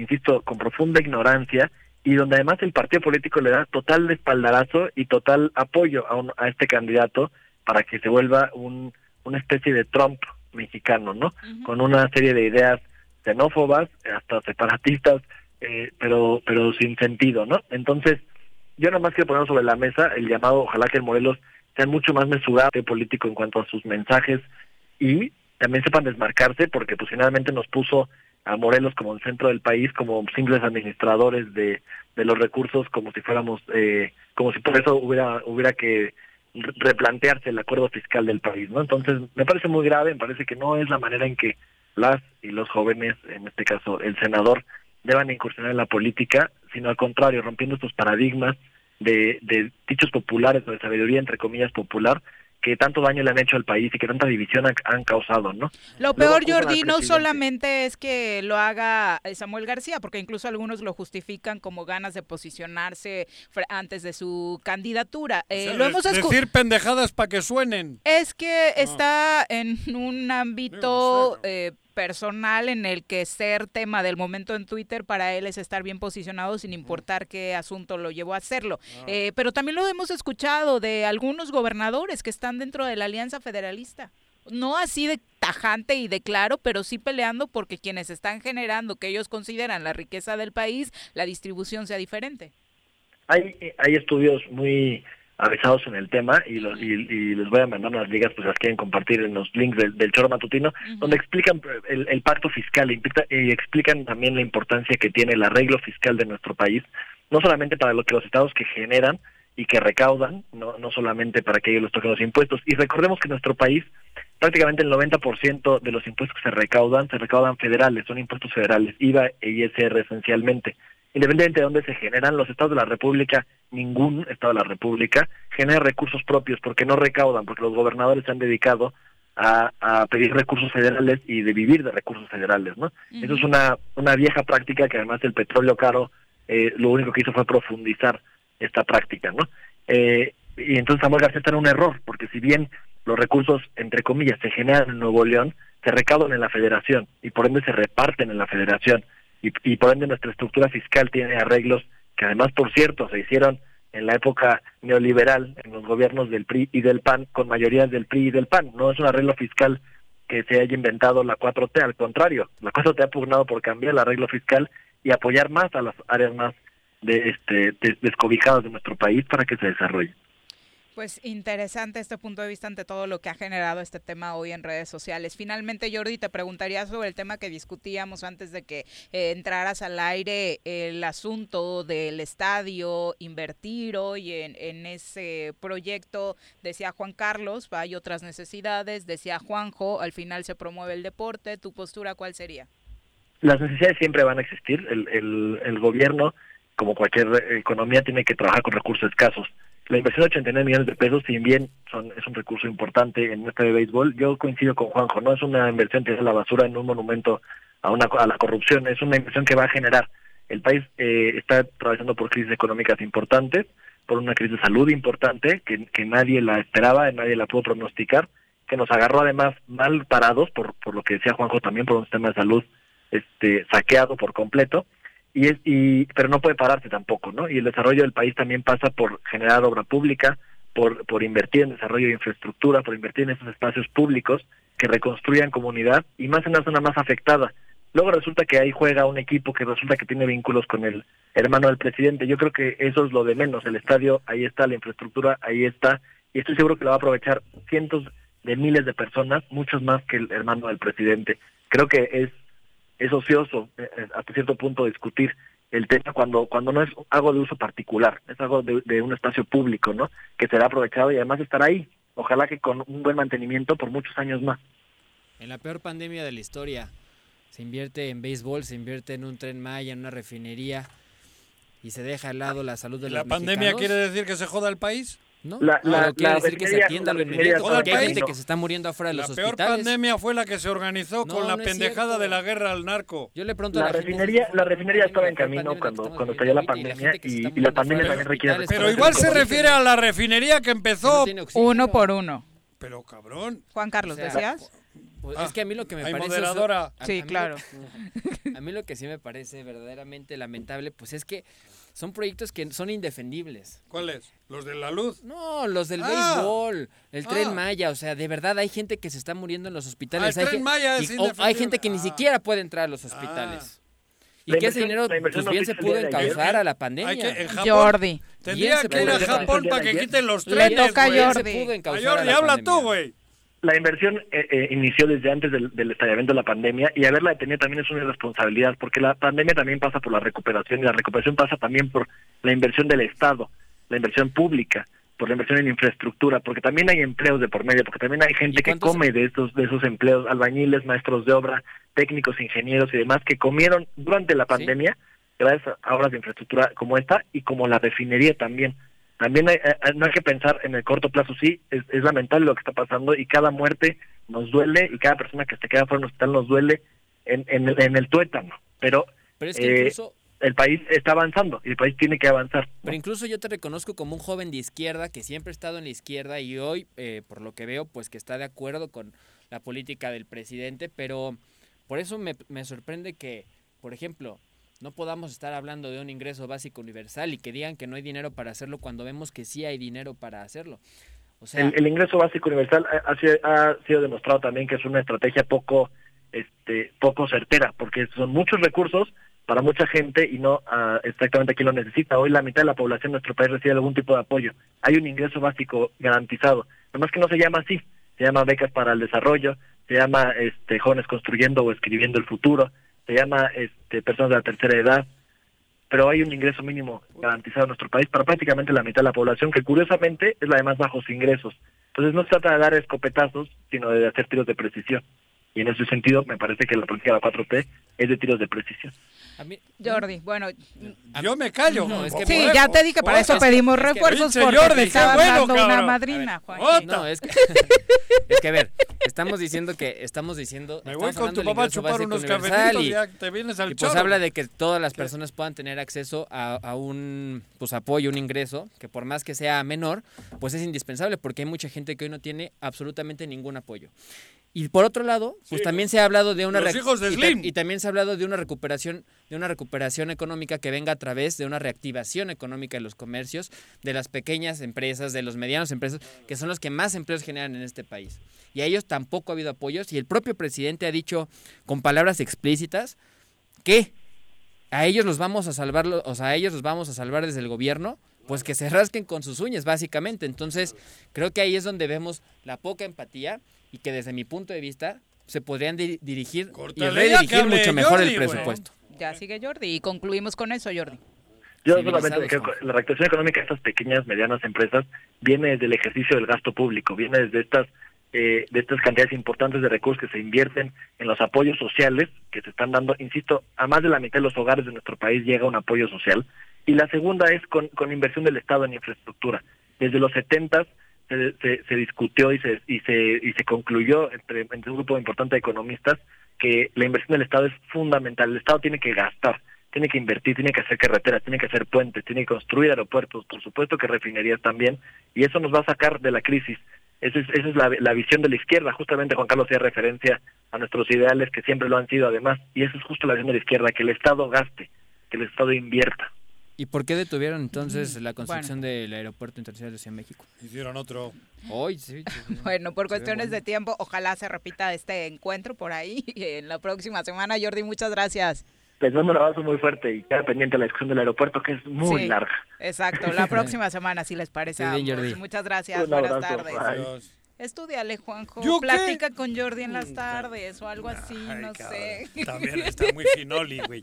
insisto, con profunda ignorancia, y donde además el partido político le da total espaldarazo y total apoyo a, a este candidato para que se vuelva un, una especie de Trump mexicano, ¿no? Con una serie de ideas xenófobas, hasta separatistas, eh, pero pero sin sentido, ¿no? Entonces, yo nada más quiero poner sobre la mesa el llamado, ojalá que el Morelos sea mucho más mesurado político en cuanto a sus mensajes y también sepan desmarcarse, porque pues finalmente nos puso a Morelos como el centro del país, como simples administradores de, de los recursos, como si fuéramos, eh, como si por eso hubiera hubiera que replantearse el acuerdo fiscal del país, ¿no? Entonces, me parece muy grave, me parece que no es la manera en que las y los jóvenes, en este caso el senador, deban incursionar en la política, sino al contrario, rompiendo estos paradigmas de, de dichos populares o de sabiduría, entre comillas, popular, que tanto daño le han hecho al país y que tanta división han, causado, ¿no? Lo peor, Jordi, no solamente es que lo haga eh, Samuel García, porque incluso algunos lo justifican como ganas de posicionarse antes de su candidatura. Eh, lo hemos decir pendejadas para que suenen. Es que está en un ámbito personal en el que ser tema del momento en Twitter para él es estar bien posicionado sin importar qué asunto lo llevó a hacerlo. Ah. Eh, pero también lo hemos escuchado de algunos gobernadores que están dentro de la Alianza Federalista. No así de tajante y de claro, pero sí peleando porque quienes están generando que ellos consideran la riqueza del país, la distribución sea diferente. Hay, hay estudios muy avisados en el tema y, los, y, les voy a mandar unas ligas pues las quieren compartir en los links del, choro matutino donde explican el, pacto fiscal y, explican también la importancia que tiene el arreglo fiscal de nuestro país no solamente para lo que los estados que generan y que recaudan no no solamente para que ellos les toquen los impuestos y recordemos que nuestro país prácticamente el 90% de los impuestos que se recaudan se recaudan federales, son impuestos federales, IVA e ISR esencialmente. Independientemente de dónde se generan, los estados de la República, ningún estado de la República genera recursos propios porque no recaudan, porque los gobernadores se han dedicado a, pedir recursos federales y de vivir de recursos federales, ¿no? Eso es una, una vieja práctica que además el petróleo caro eh, lo único que hizo fue profundizar esta práctica, ¿no? Eh, y entonces Samuel García está en un error, porque si bien los recursos, entre comillas, se generan en Nuevo León, se recaudan en la federación y por ende se reparten en la federación y, por ende nuestra estructura fiscal tiene arreglos que además, por cierto, se hicieron en la época neoliberal, en los gobiernos del PRI y del PAN, con mayorías del PRI y del PAN. No es un arreglo fiscal que se haya inventado la 4T, al contrario, la 4T ha pugnado por cambiar el arreglo fiscal y apoyar más a las áreas más de, este, descobijadas de nuestro país para que se desarrolle. Pues interesante este punto de vista ante todo lo que ha generado este tema hoy en redes sociales. Finalmente, Jordi, te preguntaría sobre el tema que discutíamos antes de que eh, entraras al aire, el asunto del estadio, invertir hoy en, ese proyecto. Decía Juan Carlos, hay otras necesidades, decía Juanjo, al final se promueve el deporte. ¿Tu postura cuál sería? Las necesidades siempre van a existir. El, el, el gobierno, como cualquier economía, tiene que trabajar con recursos escasos la inversión de 89 millones de pesos, si bien son, es un recurso importante en este de béisbol, yo coincido con Juanjo, no es una inversión que es la basura en un monumento a, una, a la corrupción, es una inversión que va a generar. El país eh, está atravesando por crisis económicas importantes, por una crisis de salud importante, que, que nadie la esperaba, nadie la pudo pronosticar, que nos agarró además mal parados, por, por lo que decía Juanjo también, por un sistema de salud este saqueado por completo y es y pero no puede pararse tampoco no y el desarrollo del país también pasa por generar obra pública por por invertir en desarrollo de infraestructura por invertir en esos espacios públicos que reconstruyan comunidad y más en la zona más afectada. Luego resulta que ahí juega un equipo que resulta que tiene vínculos con el hermano del presidente. Yo creo que eso es lo de menos. El estadio ahí está la infraestructura ahí está. Y estoy seguro que lo va a aprovechar cientos de miles de personas muchos más que el hermano del presidente. Creo que es es ocioso eh, eh, hasta cierto punto discutir el tema cuando cuando no es algo de uso particular, es algo de, un espacio público, ¿no? Que será aprovechado y además estará ahí. Ojalá que con un buen mantenimiento por muchos años más. En la peor pandemia de la historia, se invierte en béisbol, se invierte en un tren Maya, en una refinería y se deja al lado la salud de ¿La pandemia quiere decir que se joda el país? ¿No? La, la, quiere decir que se atienda lo inmediato, porque hay gente que se está muriendo afuera de los hospitales. La peor pandemia fue la que se organizó con la pendejada de la guerra al narco. Yo le pregunto la, a la refinería, la refinería estaba en camino cuando, cuando estalló la pandemia y, la, pandemia también requiere... Pero igual se refiere a la refinería que empezó... uno por uno. Pero cabrón. Juan Carlos, ¿decías? Pues es que a mí lo que me parece... Moderadora. sí, claro. a mí lo que sí me parece verdaderamente lamentable, pues es que son proyectos que son indefendibles. ¿Cuáles? ¿Los de la luz? No, los del ah. béisbol, el tren ah. Maya, o sea, de verdad hay gente que se está muriendo en los hospitales. Ah, el hay, tren Maya es hay gente que ni siquiera puede entrar a los hospitales. Y que ese dinero pues bien se pudo encauzar a la pandemia. Jordi. Tendría que ir a Japón para que quiten los trenes. Le toca a Jordi. Jordi, habla tú, güey la inversión eh, eh, inició desde antes del, del, estallamiento de la pandemia y haberla detenido también es una responsabilidad porque la pandemia también pasa por la recuperación y la recuperación pasa también por la inversión del Estado, la inversión pública, por la inversión en infraestructura, porque también hay empleos de por medio, porque también hay gente que come de estos de esos empleos, albañiles, maestros de obra, técnicos, ingenieros y demás que comieron durante la pandemia gracias a obras de infraestructura como esta y como la refinería también también hay, no hay que pensar en el corto plazo, sí, es, lamentable lo que está pasando y cada muerte nos duele y cada persona que se queda fuera del hospital nos duele en, en, en el tuétano, pero, pero es que eh, incluso... el país está avanzando y el país tiene que avanzar. Pero incluso yo te reconozco como un joven de izquierda que siempre ha estado en la izquierda y hoy, eh, por lo que veo, pues que está de acuerdo con la política del presidente, pero por eso me, me sorprende que, por ejemplo, no podamos estar hablando de un ingreso básico universal y que digan que no hay dinero para hacerlo cuando vemos que sí hay dinero para hacerlo. O sea, el, ingreso básico universal ha, sido demostrado también que es una estrategia poco este poco certera porque son muchos recursos para mucha gente y no uh, exactamente a quien lo necesita. Hoy la mitad de la población de nuestro país recibe algún tipo de apoyo. Hay un ingreso básico garantizado. Además que no se llama así. Se llama becas para el desarrollo, se llama este jóvenes construyendo o escribiendo el futuro, se llama este, personas de la tercera edad, pero hay un ingreso mínimo garantizado en nuestro país para prácticamente la mitad de la población, que curiosamente es la de más bajos ingresos. Entonces no se trata de dar escopetazos, sino de hacer tiros de precisión. Y en ese sentido, me parece que la política de la 4T es de tiros de precisión. Jordi, bueno. Yo me callo. sí, ya te dije, para eso pedimos refuerzos porque Jordi, estaba dando una madrina, Juan. No, es que, es que, a ver, estamos diciendo que, estamos diciendo... Me voy con tu papá a chupar unos cafecitos y ya te vienes al y pues habla de que todas las personas puedan tener acceso a, a, un pues apoyo, un ingreso, que por más que sea menor, pues es indispensable porque hay mucha gente que hoy no tiene absolutamente ningún apoyo. Y por otro lado, pues también se ha hablado de una Y, también se ha hablado de una recuperación, de una recuperación económica que venga a través de una reactivación económica de los comercios, de las pequeñas empresas, de los medianos empresas, que son los que más empleos generan en este país. Y a ellos tampoco ha habido apoyos y el propio presidente ha dicho con palabras explícitas que a ellos los vamos a salvar, o sea, a ellos los vamos a salvar desde el gobierno, pues que se rasquen con sus uñas, básicamente. Entonces, creo que ahí es donde vemos la poca empatía y que desde mi punto de vista se podrían dirigir y redirigir mucho mejor el presupuesto. Ya sigue Jordi y concluimos con eso, Jordi. Yo solamente creo que la reactivación económica de estas pequeñas, medianas empresas viene desde el ejercicio del gasto público, viene desde estas eh, de estas cantidades importantes de recursos que se invierten en los apoyos sociales que se están dando, insisto, a más de la mitad de los hogares de nuestro país llega un apoyo social. Y la segunda es con, con inversión del Estado en infraestructura. Desde los 70 se, se, discutió y se, y se, y se concluyó entre, un grupo importante de economistas que la inversión del Estado es fundamental. El Estado tiene que gastar, tiene que invertir, tiene que hacer carreteras, tiene que hacer puentes, tiene que construir aeropuertos, por supuesto que refinerías también, y eso nos va a sacar de la crisis. Esa es, esa es la, la visión de la izquierda, justamente Juan Carlos hacía referencia a nuestros ideales que siempre lo han sido además, y esa es justo la visión de la izquierda, que el Estado gaste, que el Estado invierta. ¿Y por qué detuvieron entonces la construcción del aeropuerto internacional de Ciudad de México? Hicieron otro. Hoy, sí, bueno, por cuestiones de tiempo, ojalá se repita este encuentro por ahí en la próxima semana. Jordi, muchas gracias. Les mando un abrazo muy fuerte y queda pendiente la discusión del aeropuerto que es muy larga. Exacto, la próxima semana, si les parece. Muchas gracias, buenas tardes. Estudiale, Juanjo. ¿Yo Platica con Jordi en las tardes o algo así, no sé. También está muy finoli, güey.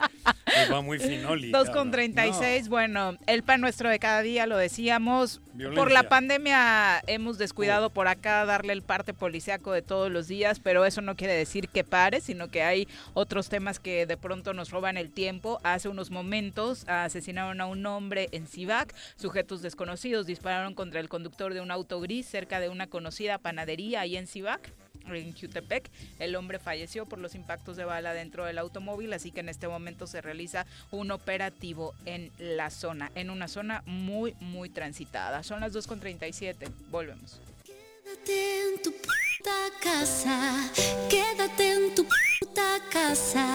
Va muy finoli. 2 con 36. Bueno, el pan nuestro de cada día, lo decíamos. Por la pandemia hemos descuidado por acá darle el parte policiaco de todos los días, pero eso no quiere decir que pare, sino que hay otros temas que de pronto nos roban el tiempo. Hace unos momentos asesinaron a un hombre en Cibac. Sujetos desconocidos dispararon contra el conductor de un auto gris cerca de una conocida panadería ahí en Cibac en Jutepec. El hombre falleció por los impactos de bala dentro del automóvil, así que en este momento se realiza un operativo en la zona, en una zona muy, muy transitada. Son las 2.37, volvemos. Quédate en tu puta casa, quédate en tu puta casa,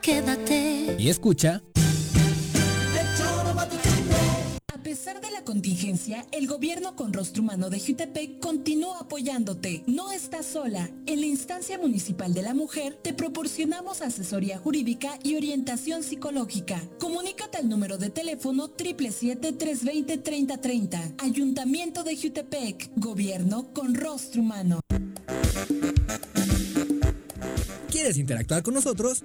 quédate. Y escucha. Pesar de la contingencia, el gobierno con rostro humano de Jutepec continúa apoyándote. No estás sola. En la instancia municipal de la mujer te proporcionamos asesoría jurídica y orientación psicológica. Comunícate al número de teléfono 777-320-3030. Ayuntamiento de Jutepec. Gobierno con rostro humano. ¿Quieres interactuar con nosotros?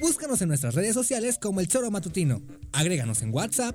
Búscanos en nuestras redes sociales como El Choro Matutino. Agréganos en WhatsApp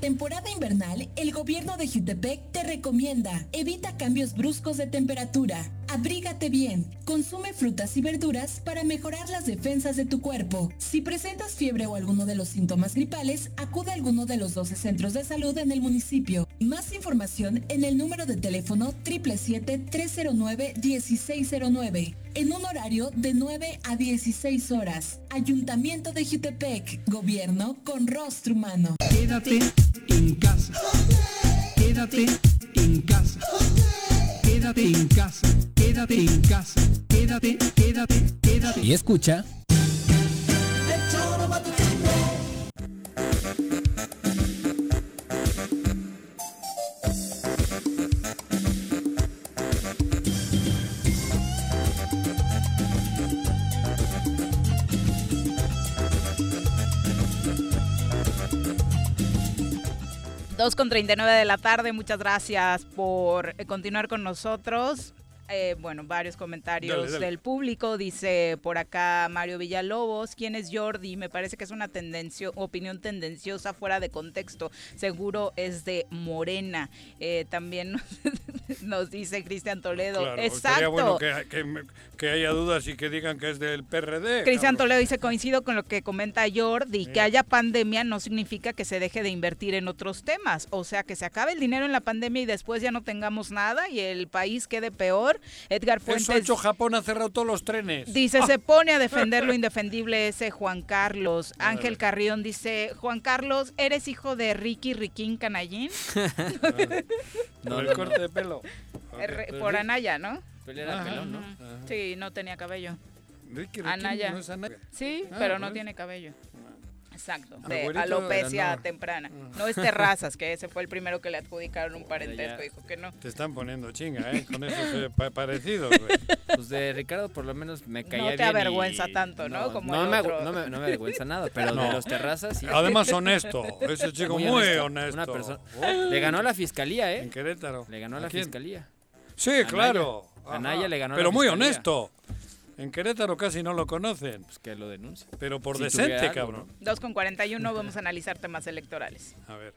Temporada invernal, el gobierno de Jutepec te recomienda evita cambios bruscos de temperatura abrígate bien. Consume frutas y verduras para mejorar las defensas de tu cuerpo. Si presentas fiebre o alguno de los síntomas gripales, acude a alguno de los 12 centros de salud en el municipio. Más información en el número de teléfono 777-309-1609 en un horario de 9 a 16 horas. Ayuntamiento de Jutepec, gobierno con rostro humano. Quédate en casa. Quédate en casa. Quédate en casa. Quédate en casa. Quédate, quédate, quédate. Y escucha. 2 con 39 de la tarde, muchas gracias por eh, continuar con nosotros. Eh, bueno, varios comentarios del público. Dice por acá Mario Villalobos, ¿quién es Jordi? Me parece que es una tendencia, opinión tendenciosa fuera de contexto. Seguro es de Morena. Eh, también nos, dice Cristian Toledo. Exacto. bueno que, haya dudas y que digan que es del PRD. Cristian Toledo dice, coincido con lo que comenta Jordi, que haya pandemia no significa que se deje de invertir en otros temas. O sea, que se acabe el dinero en la pandemia y después ya no tengamos nada y el país quede peor Edgar Fuentes. Eso ha hecho Japón, ha cerrado todos los trenes. Dice, se pone a defender lo indefendible ese Juan Carlos. Ángel Carrión dice, Juan Carlos, ¿eres hijo de Ricky Riquín Canallín? no, el corte de pelo. Por Anaya, ¿no? Pero era pelón, ¿no? Sí, no tenía cabello. Ricky Riquín, Anaya. ¿no es Anaya? Sí, ah, pero no tiene cabello. Exacto, de alopecia temprana. No es terrazas, que ese fue el primero que le adjudicaron un parentesco, dijo que no. Te están poniendo chinga, ¿eh? Con esos parecidos, Pues de Ricardo por lo menos me caía bien. No te avergüenza tanto, ¿no? Como no, me, no, me, no, me, avergüenza nada, pero de los terrazas sí. Además honesto, ese chico muy, honesto. Una persona, le ganó a la fiscalía, ¿eh? En Querétaro. Le ganó a la fiscalía. Sí, claro. Anaya le ganó Pero a la muy honesto. En Querétaro casi no lo conocen. Pues que lo denuncia. Pero por decente, cabrón. 2 con 41 vamos a analizar temas electorales. A ver.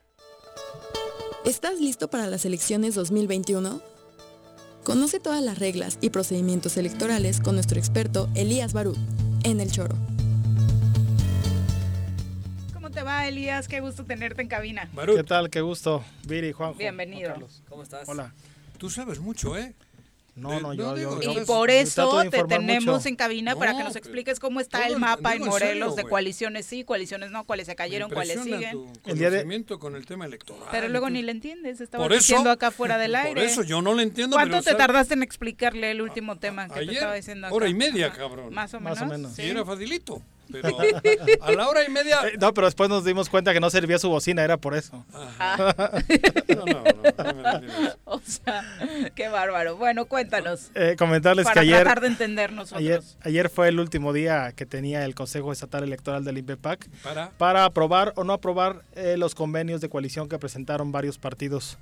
¿Estás listo para las elecciones 2021? Conoce todas las reglas y procedimientos electorales con nuestro experto Elías Barú en El Choro. ¿Cómo te va, Elías? Qué gusto tenerte en cabina. Barú. ¿Qué tal? Qué gusto. Viri, Juanjo. Bienvenido. ¿Cómo estás? Hola. Tú sabes mucho, ¿eh? No, no, yo, yo, Y por eso te tenemos en cabina para que nos expliques cómo está el mapa en Morelos de coaliciones sí, coaliciones no, cuáles se cayeron, cuáles siguen. el conocimiento con el tema electoral. Pero luego ni le entiendes, estaba diciendo acá fuera del aire. Por eso yo no le entiendo. ¿Cuánto te tardaste en explicarle el último tema que te estaba diciendo acá? Hora y media, cabrón. Más o menos. Más o menos. Sí, era facilito. Pero a la hora y media. Eh, no, pero después nos dimos cuenta que no servía su bocina, era por eso. Ah. no, no, no, O sea, qué bárbaro. Bueno, cuéntanos. Eh, comentarles para que ayer. tratar de entendernos. Ayer, ayer fue el último día que tenía el Consejo Estatal Electoral del INPEPAC para, para aprobar o no aprobar eh, los convenios de coalición que presentaron varios partidos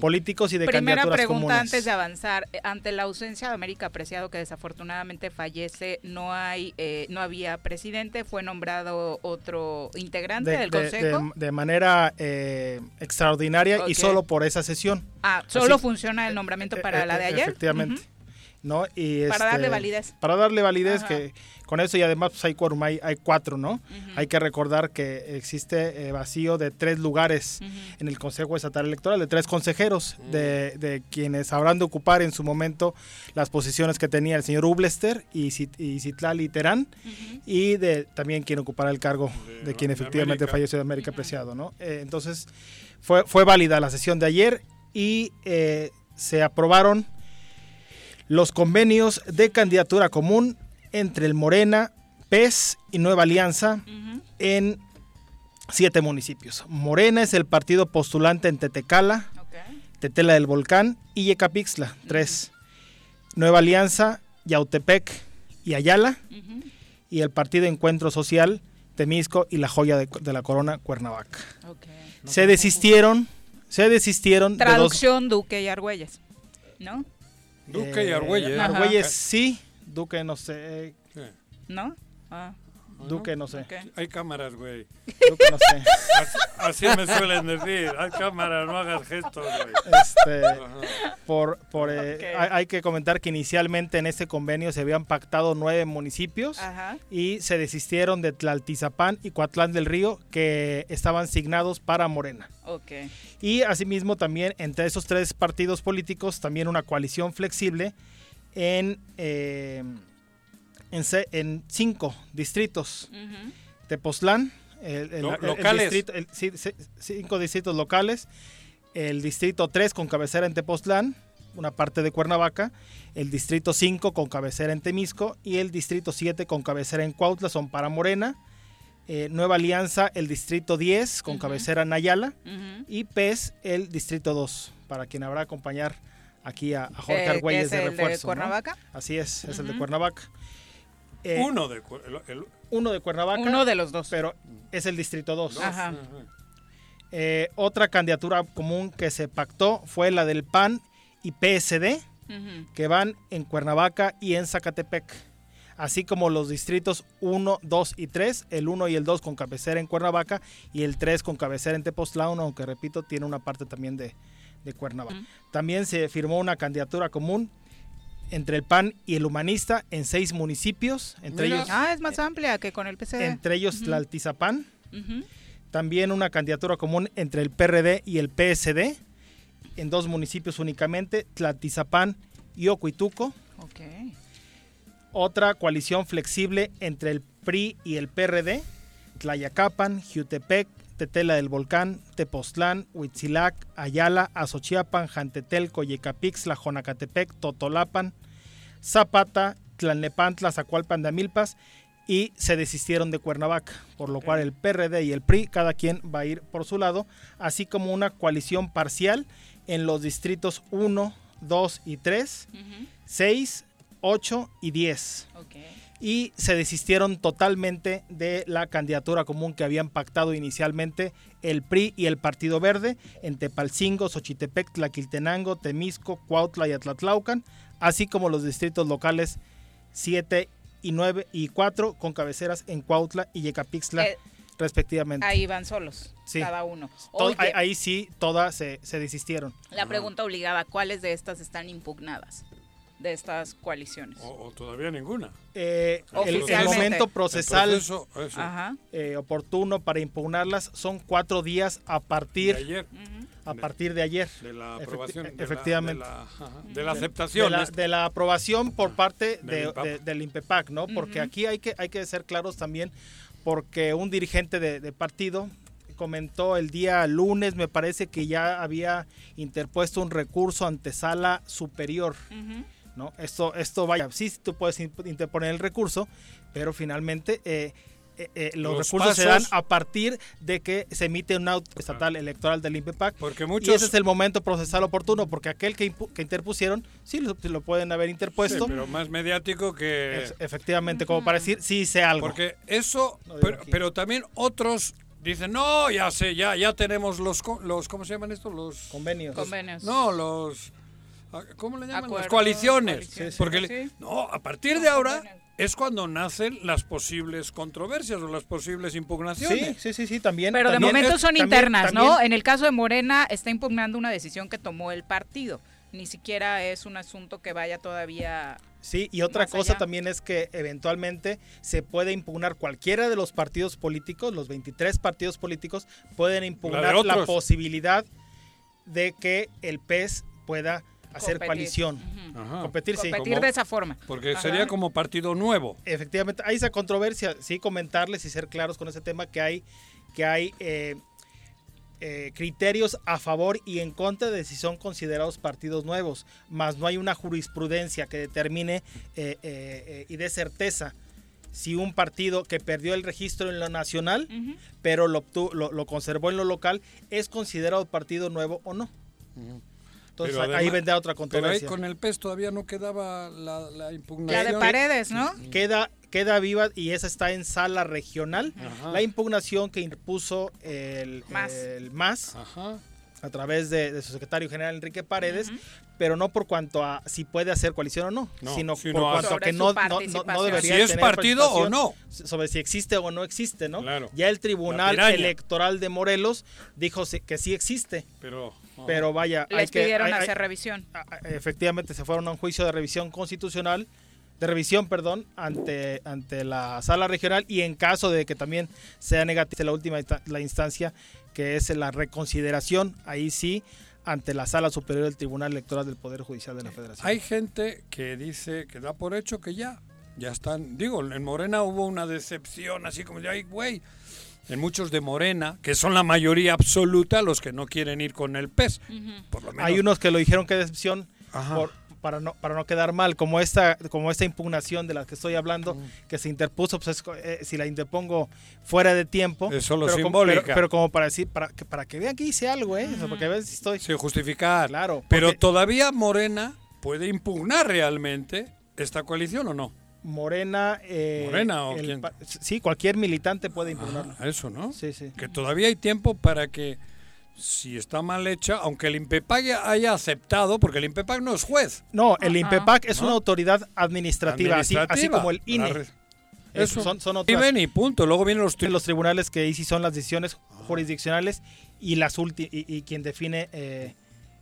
políticos y de Primera candidaturas pregunta antes de avanzar. Ante la ausencia de América Preciado, que desafortunadamente fallece, no hay, eh, no había presidente, fue nombrado otro integrante del Consejo. De, manera eh, extraordinaria y solo por esa sesión. Ah, solo funciona el nombramiento para eh, la de ayer. Efectivamente. ¿No? Y para darle este, validez. Para darle validez, que con eso y además pues, hay quórum, hay, cuatro, ¿no? Hay que recordar que existe eh, vacío de tres lugares en el Consejo Estatal Electoral, de tres consejeros, de, de, quienes habrán de ocupar en su momento las posiciones que tenía el señor Ublester y, y Citlali Terán, y de también quien ocupará el cargo de, quien efectivamente falleció de América Preciado, ¿no? Eh, entonces, fue, fue válida la sesión de ayer y eh, se aprobaron los convenios de candidatura común entre el Morena, PES y Nueva Alianza en siete municipios. Morena es el partido postulante en Tetecala, Tetela del Volcán y Yecapixtla, tres. Nueva Alianza, Yautepec y Ayala. Y el partido Encuentro Social, Temisco y la joya de, la corona, Cuernavaca. Se desistieron, se desistieron. Traducción, Duque y Argüelles, ¿no? Duque y Argüelles. Argüelles sí, Duque no sé. ¿No? Ah. Duque no sé. Hay cámaras, güey. Duque no sé. Así, me suelen decir. Hay cámaras, no hagas gestos, güey. Este, por, por, eh, hay, que comentar que inicialmente en este convenio se habían pactado nueve municipios y se desistieron de Tlaltizapán y Coatlán del Río que estaban signados para Morena. Okay. Y asimismo también entre esos tres partidos políticos también una coalición flexible en... Eh, en, cinco distritos. Tepoztlán, el, locales. cinco distritos locales, el distrito 3 con cabecera en Tepoztlán, una parte de Cuernavaca, el distrito 5 con cabecera en Temisco y el distrito 7 con cabecera en Cuautla son para Morena. Eh, Nueva Alianza, el distrito 10 con cabecera en Ayala y PES, el distrito 2, para quien habrá acompañar aquí a, Jorge eh, Argüelles de refuerzo. De Cuernavaca? Así es, es el de Cuernavaca. Eh, uno, de, uno de Cuernavaca. Uno de los dos. Pero es el Distrito 2. Eh, otra candidatura común que se pactó fue la del PAN y PSD, que van en Cuernavaca y en Zacatepec. Así como los distritos 1, 2 y 3, el 1 y el 2 con cabecera en Cuernavaca y el 3 con cabecera en Tepoztlán, aunque repito, tiene una parte también de, Cuernavaca. También se firmó una candidatura común entre el PAN y el Humanista en seis municipios. Entre ellos, ah, es más amplia que con el PCD. Entre ellos Tlaltizapán. También una candidatura común entre el PRD y el PSD en dos municipios únicamente, Tlaltizapán y Ocuituco. Otra coalición flexible entre el PRI y el PRD, Tlayacapan, Jutepec, Tetela del Volcán, Tepoztlán, Huitzilac, Ayala, Azochiapan, Jantetelco, Yecapixtla, Jonacatepec, Totolapan, Zapata, Tlalnepantla, Zacualpan de Amilpas y se desistieron de Cuernavaca, por lo cual el PRD y el PRI, cada quien va a ir por su lado, así como una coalición parcial en los distritos 1, 2 y 3, 6, 8 y 10 y se desistieron totalmente de la candidatura común que habían pactado inicialmente el PRI y el Partido Verde en Tepalcingo, Xochitepec, Tlaquiltenango, Temisco, Cuautla y Atlatlaucan, así como los distritos locales 7 y 9 y 4 con cabeceras en Cuautla y Yecapixtla. Eh, respectivamente. Ahí van solos, cada uno. ahí, sí, todas se, se desistieron. La pregunta obligada, ¿cuáles de estas están impugnadas? De estas coaliciones. O, todavía ninguna. Eh, el, momento procesal eh, oportuno para impugnarlas son cuatro días a partir de ayer. A partir de ayer. De la aprobación. efectivamente. De la, aceptación. De la, aprobación por parte del INPEPAC, ¿no? Porque aquí hay que, hay que ser claros también, porque un dirigente de, partido comentó el día lunes, me parece que ya había interpuesto un recurso ante sala superior. ¿No? Esto, esto vaya, sí, tú puedes interponer el recurso, pero finalmente eh, eh, eh, los, recursos se dan a partir de que se emite un auto estatal electoral del INPEPAC. Porque muchos... Y ese es el momento procesal oportuno, porque aquel que, que interpusieron, sí lo, lo, pueden haber interpuesto. pero más mediático que... efectivamente, como para decir, sí hice algo. Porque eso, pero, pero, también otros dicen, no, ya sé, ya, ya tenemos los, los, ¿cómo se llaman estos? Los convenios. Convenios. No, los ¿Cómo le llaman? las coaliciones. Porque no, a partir de ahora es cuando nacen las posibles controversias o las posibles impugnaciones. Sí, sí, sí, también. Pero de momento son internas, ¿no? En el caso de Morena está impugnando una decisión que tomó el partido. Ni siquiera es un asunto que vaya todavía Sí, y otra cosa también es que eventualmente se puede impugnar cualquiera de los partidos políticos, los 23 partidos políticos pueden impugnar la, posibilidad de que el PES pueda hacer coalición. Competir, sí. Competir de esa forma. Porque sería como partido nuevo. Efectivamente, hay esa controversia, sí, comentarles y ser claros con ese tema que hay, que hay eh, eh, criterios a favor y en contra de si son considerados partidos nuevos, más no hay una jurisprudencia que determine eh, y dé certeza si un partido que perdió el registro en lo nacional, pero lo, lo, conservó en lo local, es considerado partido nuevo o no. Entonces ahí vendrá otra controversia. Pero ahí con el PES todavía no quedaba la, impugnación. La de paredes, ¿no? Queda, queda viva y esa está en sala regional. La impugnación que impuso el MAS, a través de, su secretario general Enrique Paredes, pero no por cuanto a si puede hacer coalición o no, sino por cuanto a que no, no, debería si es partido o no sobre si existe o no existe, ¿no? Ya el Tribunal Electoral de Morelos dijo que sí existe. Pero pero vaya, les pidieron hacer revisión. Efectivamente, se fueron a un juicio de revisión constitucional de revisión, perdón, ante, ante la sala regional y en caso de que también sea negativa la última la instancia, que es la reconsideración, ahí sí, ante la Sala Superior del Tribunal Electoral del Poder Judicial de la Federación. Hay gente que dice, que da por hecho que ya, ya están, digo, en Morena hubo una decepción, así como de, ay, güey, en muchos de Morena, que son la mayoría absoluta los que no quieren ir con el PES. por lo menos. Hay unos que lo dijeron que decepción por, para no, para no quedar mal, como esta, como esta impugnación de la que estoy hablando, que se interpuso, pues eh, si la interpongo fuera de tiempo. Es solo pero simbólica. Como, pero, como para decir, para que, para que vean que hice algo, ¿eh? porque a veces estoy. Sin justificar. Claro. Pero todavía Morena puede impugnar realmente esta coalición o no. Morena. Eh, Morena o Sí, cualquier militante puede impugnarlo. eso, ¿no? Sí, sí. Que todavía hay tiempo para que si está mal hecha, aunque el INPEPAC haya aceptado, porque el INPEPAC no es juez. No, el INPEPAC es una autoridad administrativa, Así, como el INE. Eso, son, son otras, y punto. Luego vienen los, los tribunales que ahí sí son las decisiones jurisdiccionales y las y, y, quien define eh,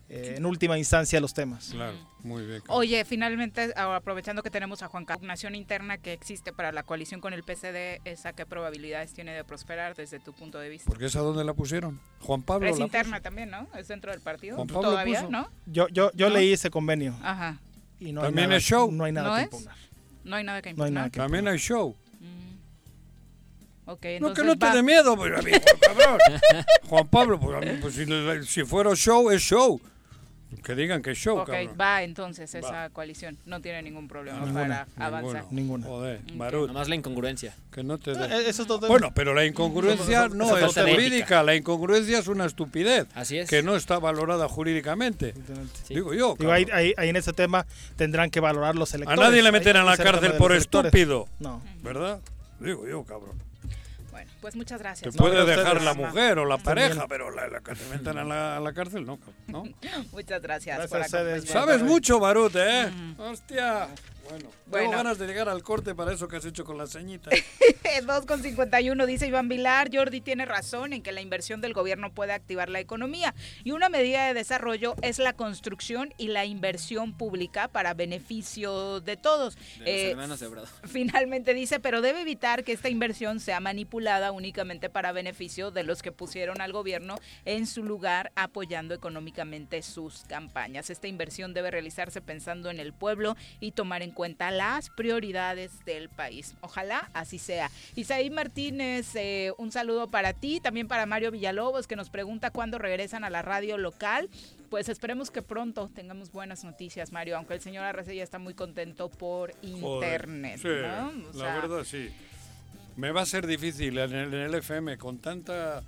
eh, en última instancia los temas. Claro, muy bien. Oye, finalmente, aprovechando que tenemos a Juan Carlos, nación interna que existe para la coalición con el PCD, ¿esa qué probabilidades tiene de prosperar desde tu punto de vista? Porque esa dónde la pusieron. Juan Pablo. Es interna también, ¿no? Es dentro del partido. Juan Pablo Todavía, ¿no? Yo, yo, yo leí ese convenio. Ajá. Y no también hay nada, show. No hay nada que impugnar. No hay nada que impugnar. No hay nada también hay show. Okay, no, que no te dé miedo, pero, cabrón. Juan Pablo, pues, pues si, si, fuera show, es show. Que digan que show, Ok, va entonces esa coalición. No tiene ningún problema para avanzar. Ninguna. Joder, Nada más la incongruencia. Que no te eh, Eso es bueno, pero la incongruencia no es jurídica. La incongruencia es una estupidez. Así es. Que no está valorada jurídicamente. Digo yo. Digo, ahí, ahí, en ese tema tendrán que valorar los electores. A nadie le meten en la cárcel por estúpido. No. ¿Verdad? Digo yo, cabrón. Pues muchas gracias. Te puede dejar la mujer o la pareja, pero la, que te metan a la, cárcel no. ¿no? muchas gracias, Sabes mucho, Barut, ¿eh? Hostia. Bueno, tengo ganas de llegar al corte para eso que has hecho con la ceñita. 2 con 51 dice Iván Vilar, Jordi tiene razón en que la inversión del gobierno puede activar la economía y una medida de desarrollo es la construcción y la inversión pública para beneficio de todos. Eh, finalmente dice, pero debe evitar que esta inversión sea manipulada únicamente para beneficio de los que pusieron al gobierno en su lugar apoyando económicamente sus campañas. Esta inversión debe realizarse pensando en el pueblo y tomar en cuenta las prioridades del país. Ojalá así sea. Isaí Martínez, eh, un saludo para ti, también para Mario Villalobos, que nos pregunta cuándo regresan a la radio local. Pues esperemos que pronto tengamos buenas noticias, Mario, aunque el señor Arrece ya está muy contento por internet. la verdad sí. Me va a ser difícil en el, en el FM con tanta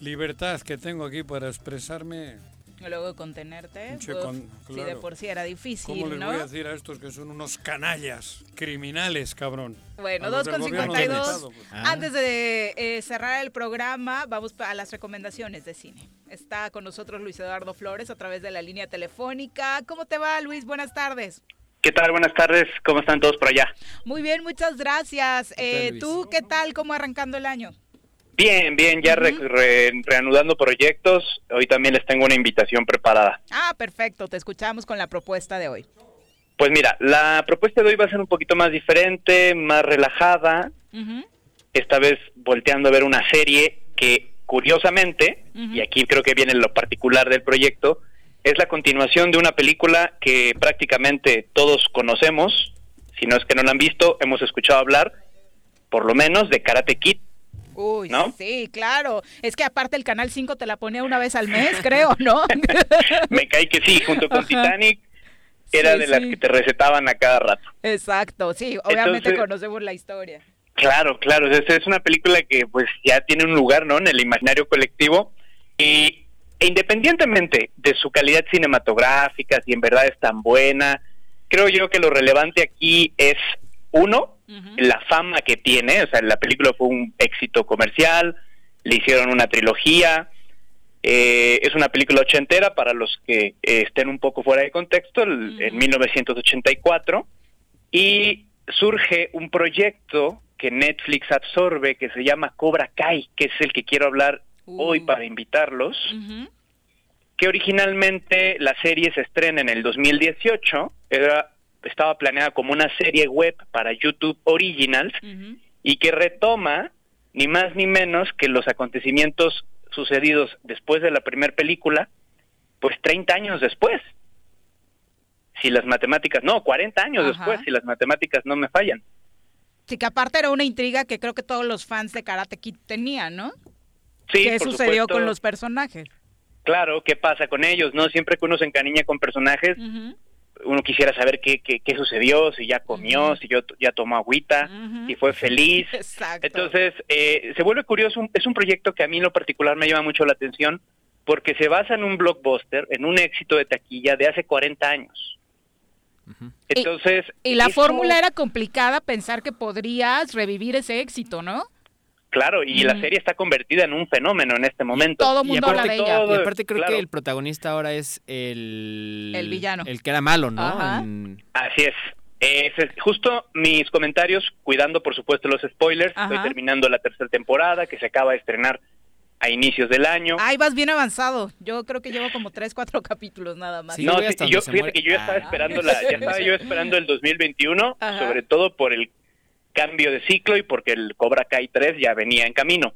libertad que tengo aquí para expresarme luego contenerte, si de por sí era difícil, ¿Cómo les voy a decir a estos que son unos canallas, criminales, cabrón? Bueno, 2.52. Pues. Antes de eh, cerrar el programa, vamos a las recomendaciones de cine. Está con nosotros Luis Eduardo Flores a través de la línea telefónica. ¿Cómo te va, Luis? Buenas tardes. ¿Qué tal? Buenas tardes. ¿Cómo están todos por allá? Muy bien, muchas gracias. Eh, ¿Tú qué tal? ¿Cómo arrancando el año? Bien, bien, ya reanudando proyectos. Hoy también les tengo una invitación preparada. Ah, perfecto. Te escuchamos con la propuesta de hoy. Pues mira, la propuesta de hoy va a ser un poquito más diferente, más relajada. Esta vez volteando a ver una serie que, curiosamente, y aquí creo que viene lo particular del proyecto, es la continuación de una película que prácticamente todos conocemos. Si no es que no la han visto, hemos escuchado hablar, por lo menos, de Karate Kid. Uy, sí, claro. Es que aparte el Canal 5 te la ponía una vez al mes, creo, ¿no? Me cae que sí, junto con Titanic. Era de las que te recetaban a cada rato. Exacto, sí, obviamente conocemos la historia. Claro, claro, es, es una película que pues ya tiene un lugar, ¿no? En el imaginario colectivo y e independientemente de su calidad cinematográfica, si en verdad es tan buena, creo yo que lo relevante aquí es uno, la fama que tiene, o sea, la película fue un éxito comercial, le hicieron una trilogía, Eh, es una película ochentera para los que eh, estén un poco fuera de contexto, en 1984, y surge un proyecto que Netflix absorbe que se llama Cobra Kai, que es el que quiero hablar hoy uh. para invitarlos, que originalmente la serie se estrena en el 2018, era, estaba planeada como una serie web para YouTube Originals y que retoma ni más ni menos que los acontecimientos sucedidos después de la primera película, pues 30 años después. Si las matemáticas, no, 40 años después, si las matemáticas no me fallan. Sí, que aparte era una intriga que creo que todos los fans de Karate Kid tenían, ¿no? Sí, ¿Qué sucedió con los personajes? Claro, ¿qué pasa con ellos? ¿No? Siempre que uno se encariña con personajes, uno quisiera saber qué, qué, qué, sucedió, si ya comió, si yo, ya tomó agüita, si fue feliz. Entonces, eh, se vuelve curioso, es un proyecto que a mí en lo particular me llama mucho la atención porque se basa en un blockbuster, en un éxito de taquilla de hace 40 años. Entonces... Y, la fórmula era complicada pensar que podrías revivir ese éxito, ¿no? Claro, y la serie está convertida en un fenómeno en este momento. todo mundo habla de ella. Y aparte creo que el protagonista ahora es el... El villano. El que era malo, ¿no? Así es. justo mis comentarios, cuidando por supuesto los spoilers, estoy terminando la tercera temporada que se acaba de estrenar a inicios del año. Ay, vas bien avanzado. Yo creo que llevo como tres, cuatro capítulos nada más. no, yo, fíjate que yo ya estaba ah. esperando la, ya estaba yo esperando el 2021, sobre todo por el cambio de ciclo y porque el Cobra Kai 3 ya venía en camino.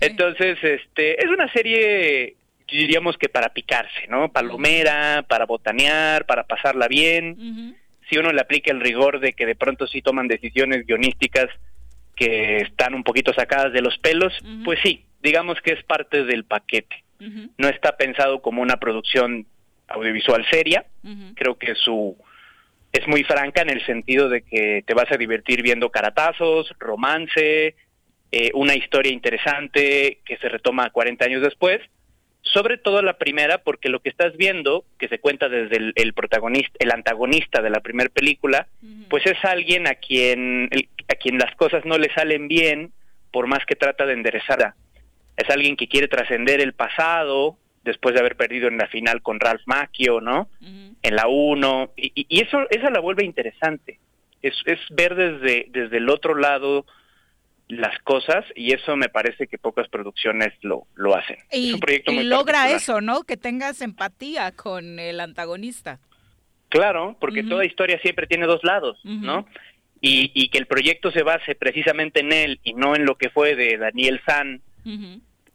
Entonces, este, es una serie diríamos que para picarse, ¿no? Palomera, para botanear, para pasarla bien. Si uno le aplica el rigor de que de pronto sí toman decisiones guionísticas que están un poquito sacadas de los pelos, pues sí, digamos que es parte del paquete. No está pensado como una producción audiovisual seria. Creo que su es muy franca en el sentido de que te vas a divertir viendo caratazos, romance, eh, una historia interesante que se retoma 40 años después. Sobre todo la primera, porque lo que estás viendo, que se cuenta desde el, protagonista, el antagonista de la primera película, pues es alguien a quien, a quien las cosas no le salen bien, por más que trata de enderezar. Es alguien que quiere trascender el pasado, después de haber perdido en la final con Ralph Macchio, ¿no? En la 1, y, eso esa la vuelve interesante. Es, es ver desde, desde el otro lado las cosas y eso me parece que pocas producciones lo, lo hacen. Y, logra eso, ¿no? Que tengas empatía con el antagonista. Claro, porque toda historia siempre tiene dos lados, ¿no? Y, y, que el proyecto se base precisamente en él y no en lo que fue de Daniel San,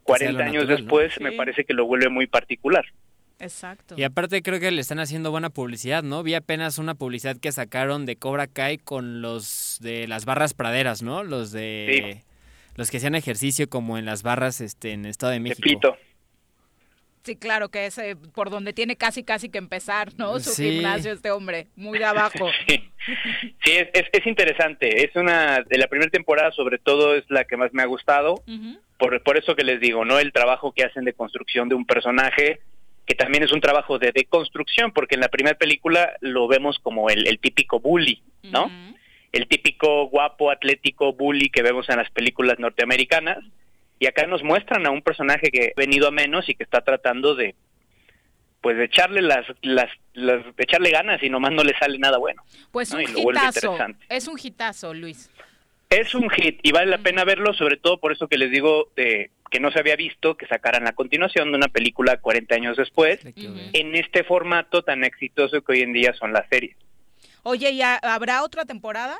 40 años después me parece que lo vuelve muy particular. Exacto. Y aparte creo que le están haciendo buena publicidad, ¿no? Vi apenas una publicidad que sacaron de Cobra Kai con los de las barras praderas, ¿no? Los de los que hacían ejercicio como en las barras este en Estado de México. Sí, claro, que es eh, por donde tiene casi casi que empezar, ¿no? Su gimnasio este hombre, muy de abajo. Sí, es, es, interesante. Es una de la primera temporada, sobre todo, es la que más me ha gustado. Por, por eso que les digo, ¿no? El trabajo que hacen de construcción de un personaje, que también es un trabajo de deconstrucción, porque en la primera película lo vemos como el, el típico bully, ¿no? El típico guapo, atlético bully que vemos en las películas norteamericanas y acá nos muestran a un personaje que ha venido a menos y que está tratando de pues de echarle las, las, echarle ganas y nomás no le sale nada bueno. Pues un hitazo, es un hitazo, Luis. Es un hit y vale la pena verlo, sobre todo por eso que les digo de que no se había visto que sacaran la continuación de una película 40 años después en este formato tan exitoso que hoy en día son las series. Oye, ¿y habrá otra temporada?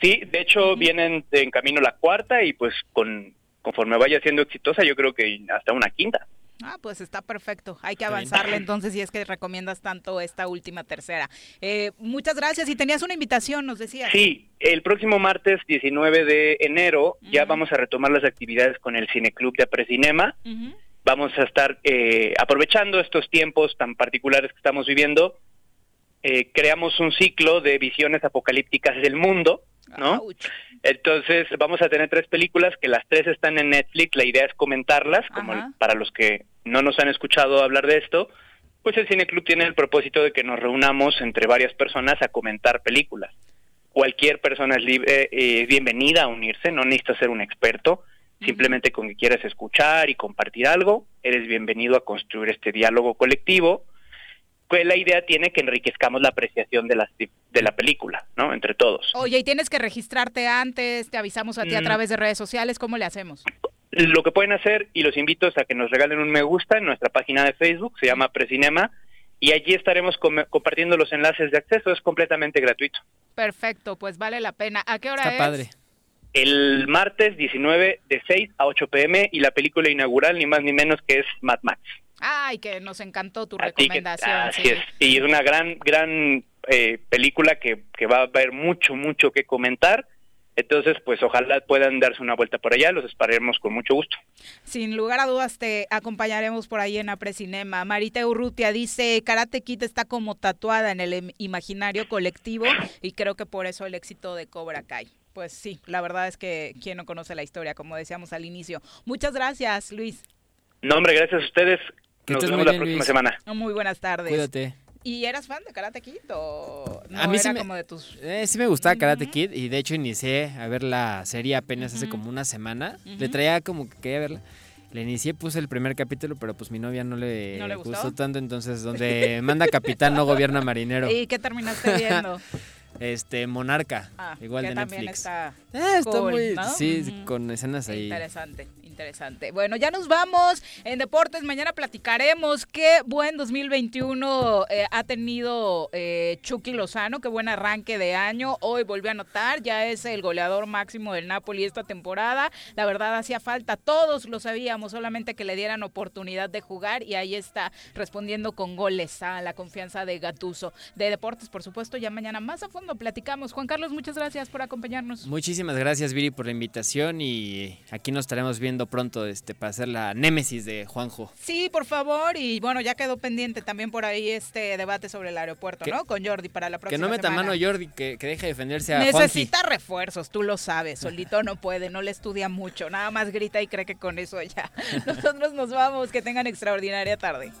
Sí, de hecho vienen en camino la cuarta y pues con conforme vaya siendo exitosa, yo creo que hasta una quinta. Ah, pues está perfecto. Hay que avanzarle entonces si es que recomiendas tanto esta última tercera. Eh, muchas gracias. Y tenías una invitación, nos decías. Sí, el próximo martes 19 de enero ya vamos a retomar las actividades con el Cineclub de Aprecinema. Vamos a estar eh, aprovechando estos tiempos tan particulares que estamos viviendo. Eh, creamos un ciclo de visiones apocalípticas del mundo, ¿no? Entonces vamos a tener tres películas que las tres están en Netflix. La idea es comentarlas, como para los que no nos han escuchado hablar de esto, pues el Cine Club tiene el propósito de que nos reunamos entre varias personas a comentar películas. Cualquier persona es libre, eh, bienvenida a unirse, no necesita ser un experto. Simplemente con que quieras escuchar y compartir algo, eres bienvenido a construir este diálogo colectivo. Que la idea tiene que enriquezcamos la apreciación de la, de la película, ¿no? Entre todos. Oye, ¿y tienes que registrarte antes? ¿Te avisamos a ti a mm. través de redes sociales? ¿Cómo le hacemos? Lo que pueden hacer, y los invito a que nos regalen un me gusta en nuestra página de Facebook, se llama Precinema, y allí estaremos compartiendo los enlaces de acceso, es completamente gratuito. Perfecto, pues vale la pena. ¿A qué hora Está es? padre. El martes 19 de 6 a 8 pm y la película inaugural ni más ni menos que es Mad Max. Ay, que nos encantó tu recomendación. así es, y es una gran, gran eh, película que, que va a haber mucho, mucho que comentar entonces, pues ojalá puedan darse una vuelta por allá, los esperaremos con mucho gusto. Sin lugar a dudas te acompañaremos por ahí en Aprecinema. Marita Urrutia dice, Karate Kid está como tatuada en el imaginario colectivo y creo que por eso el éxito de Cobra Kai. Pues sí, la verdad es que quien no conoce la historia, como decíamos al inicio. Muchas gracias, Luis. No, hombre, gracias a ustedes. Nos vemos la próxima semana. Muy buenas tardes. Cuídate. ¿Y eras fan de Karate Kid o no a mí era sí me, como de tus...? Eh, sí me gustaba Karate Kid y de hecho inicié a ver la serie apenas hace como una semana. Le traía como que quería verla. Le inicié, puse el primer capítulo, pero pues mi novia no le, gustó? tanto, entonces donde manda capitán no gobierna marinero. ¿Y qué terminaste viendo? Este, Monarca, ah, igual de Netflix. Está, eh, está muy, sí, con escenas ahí. Interesante interesante. Bueno, ya nos vamos en deportes. Mañana platicaremos qué buen 2021 eh, ha tenido eh, Chucky Lozano, qué buen arranque de año. Hoy volvió a anotar, ya es el goleador máximo del Napoli esta temporada. La verdad hacía falta, todos lo sabíamos, solamente que le dieran oportunidad de jugar y ahí está respondiendo con goles a la confianza de Gatuso. De deportes, por supuesto, ya mañana más a fondo platicamos. Juan Carlos, muchas gracias por acompañarnos. Muchísimas gracias, Viri, por la invitación y aquí nos estaremos viendo pronto este para hacer la némesis de Juanjo. Sí, por favor, y bueno, ya quedó pendiente también por ahí este debate sobre el aeropuerto, ¿no? Con Jordi para la próxima Que no meta mano Jordi, que, que deje de defenderse a Necesita refuerzos, tú lo sabes, solito no puede, no le estudia mucho, nada más grita y cree que con eso ya. Nosotros nos vamos, que tengan extraordinaria tarde.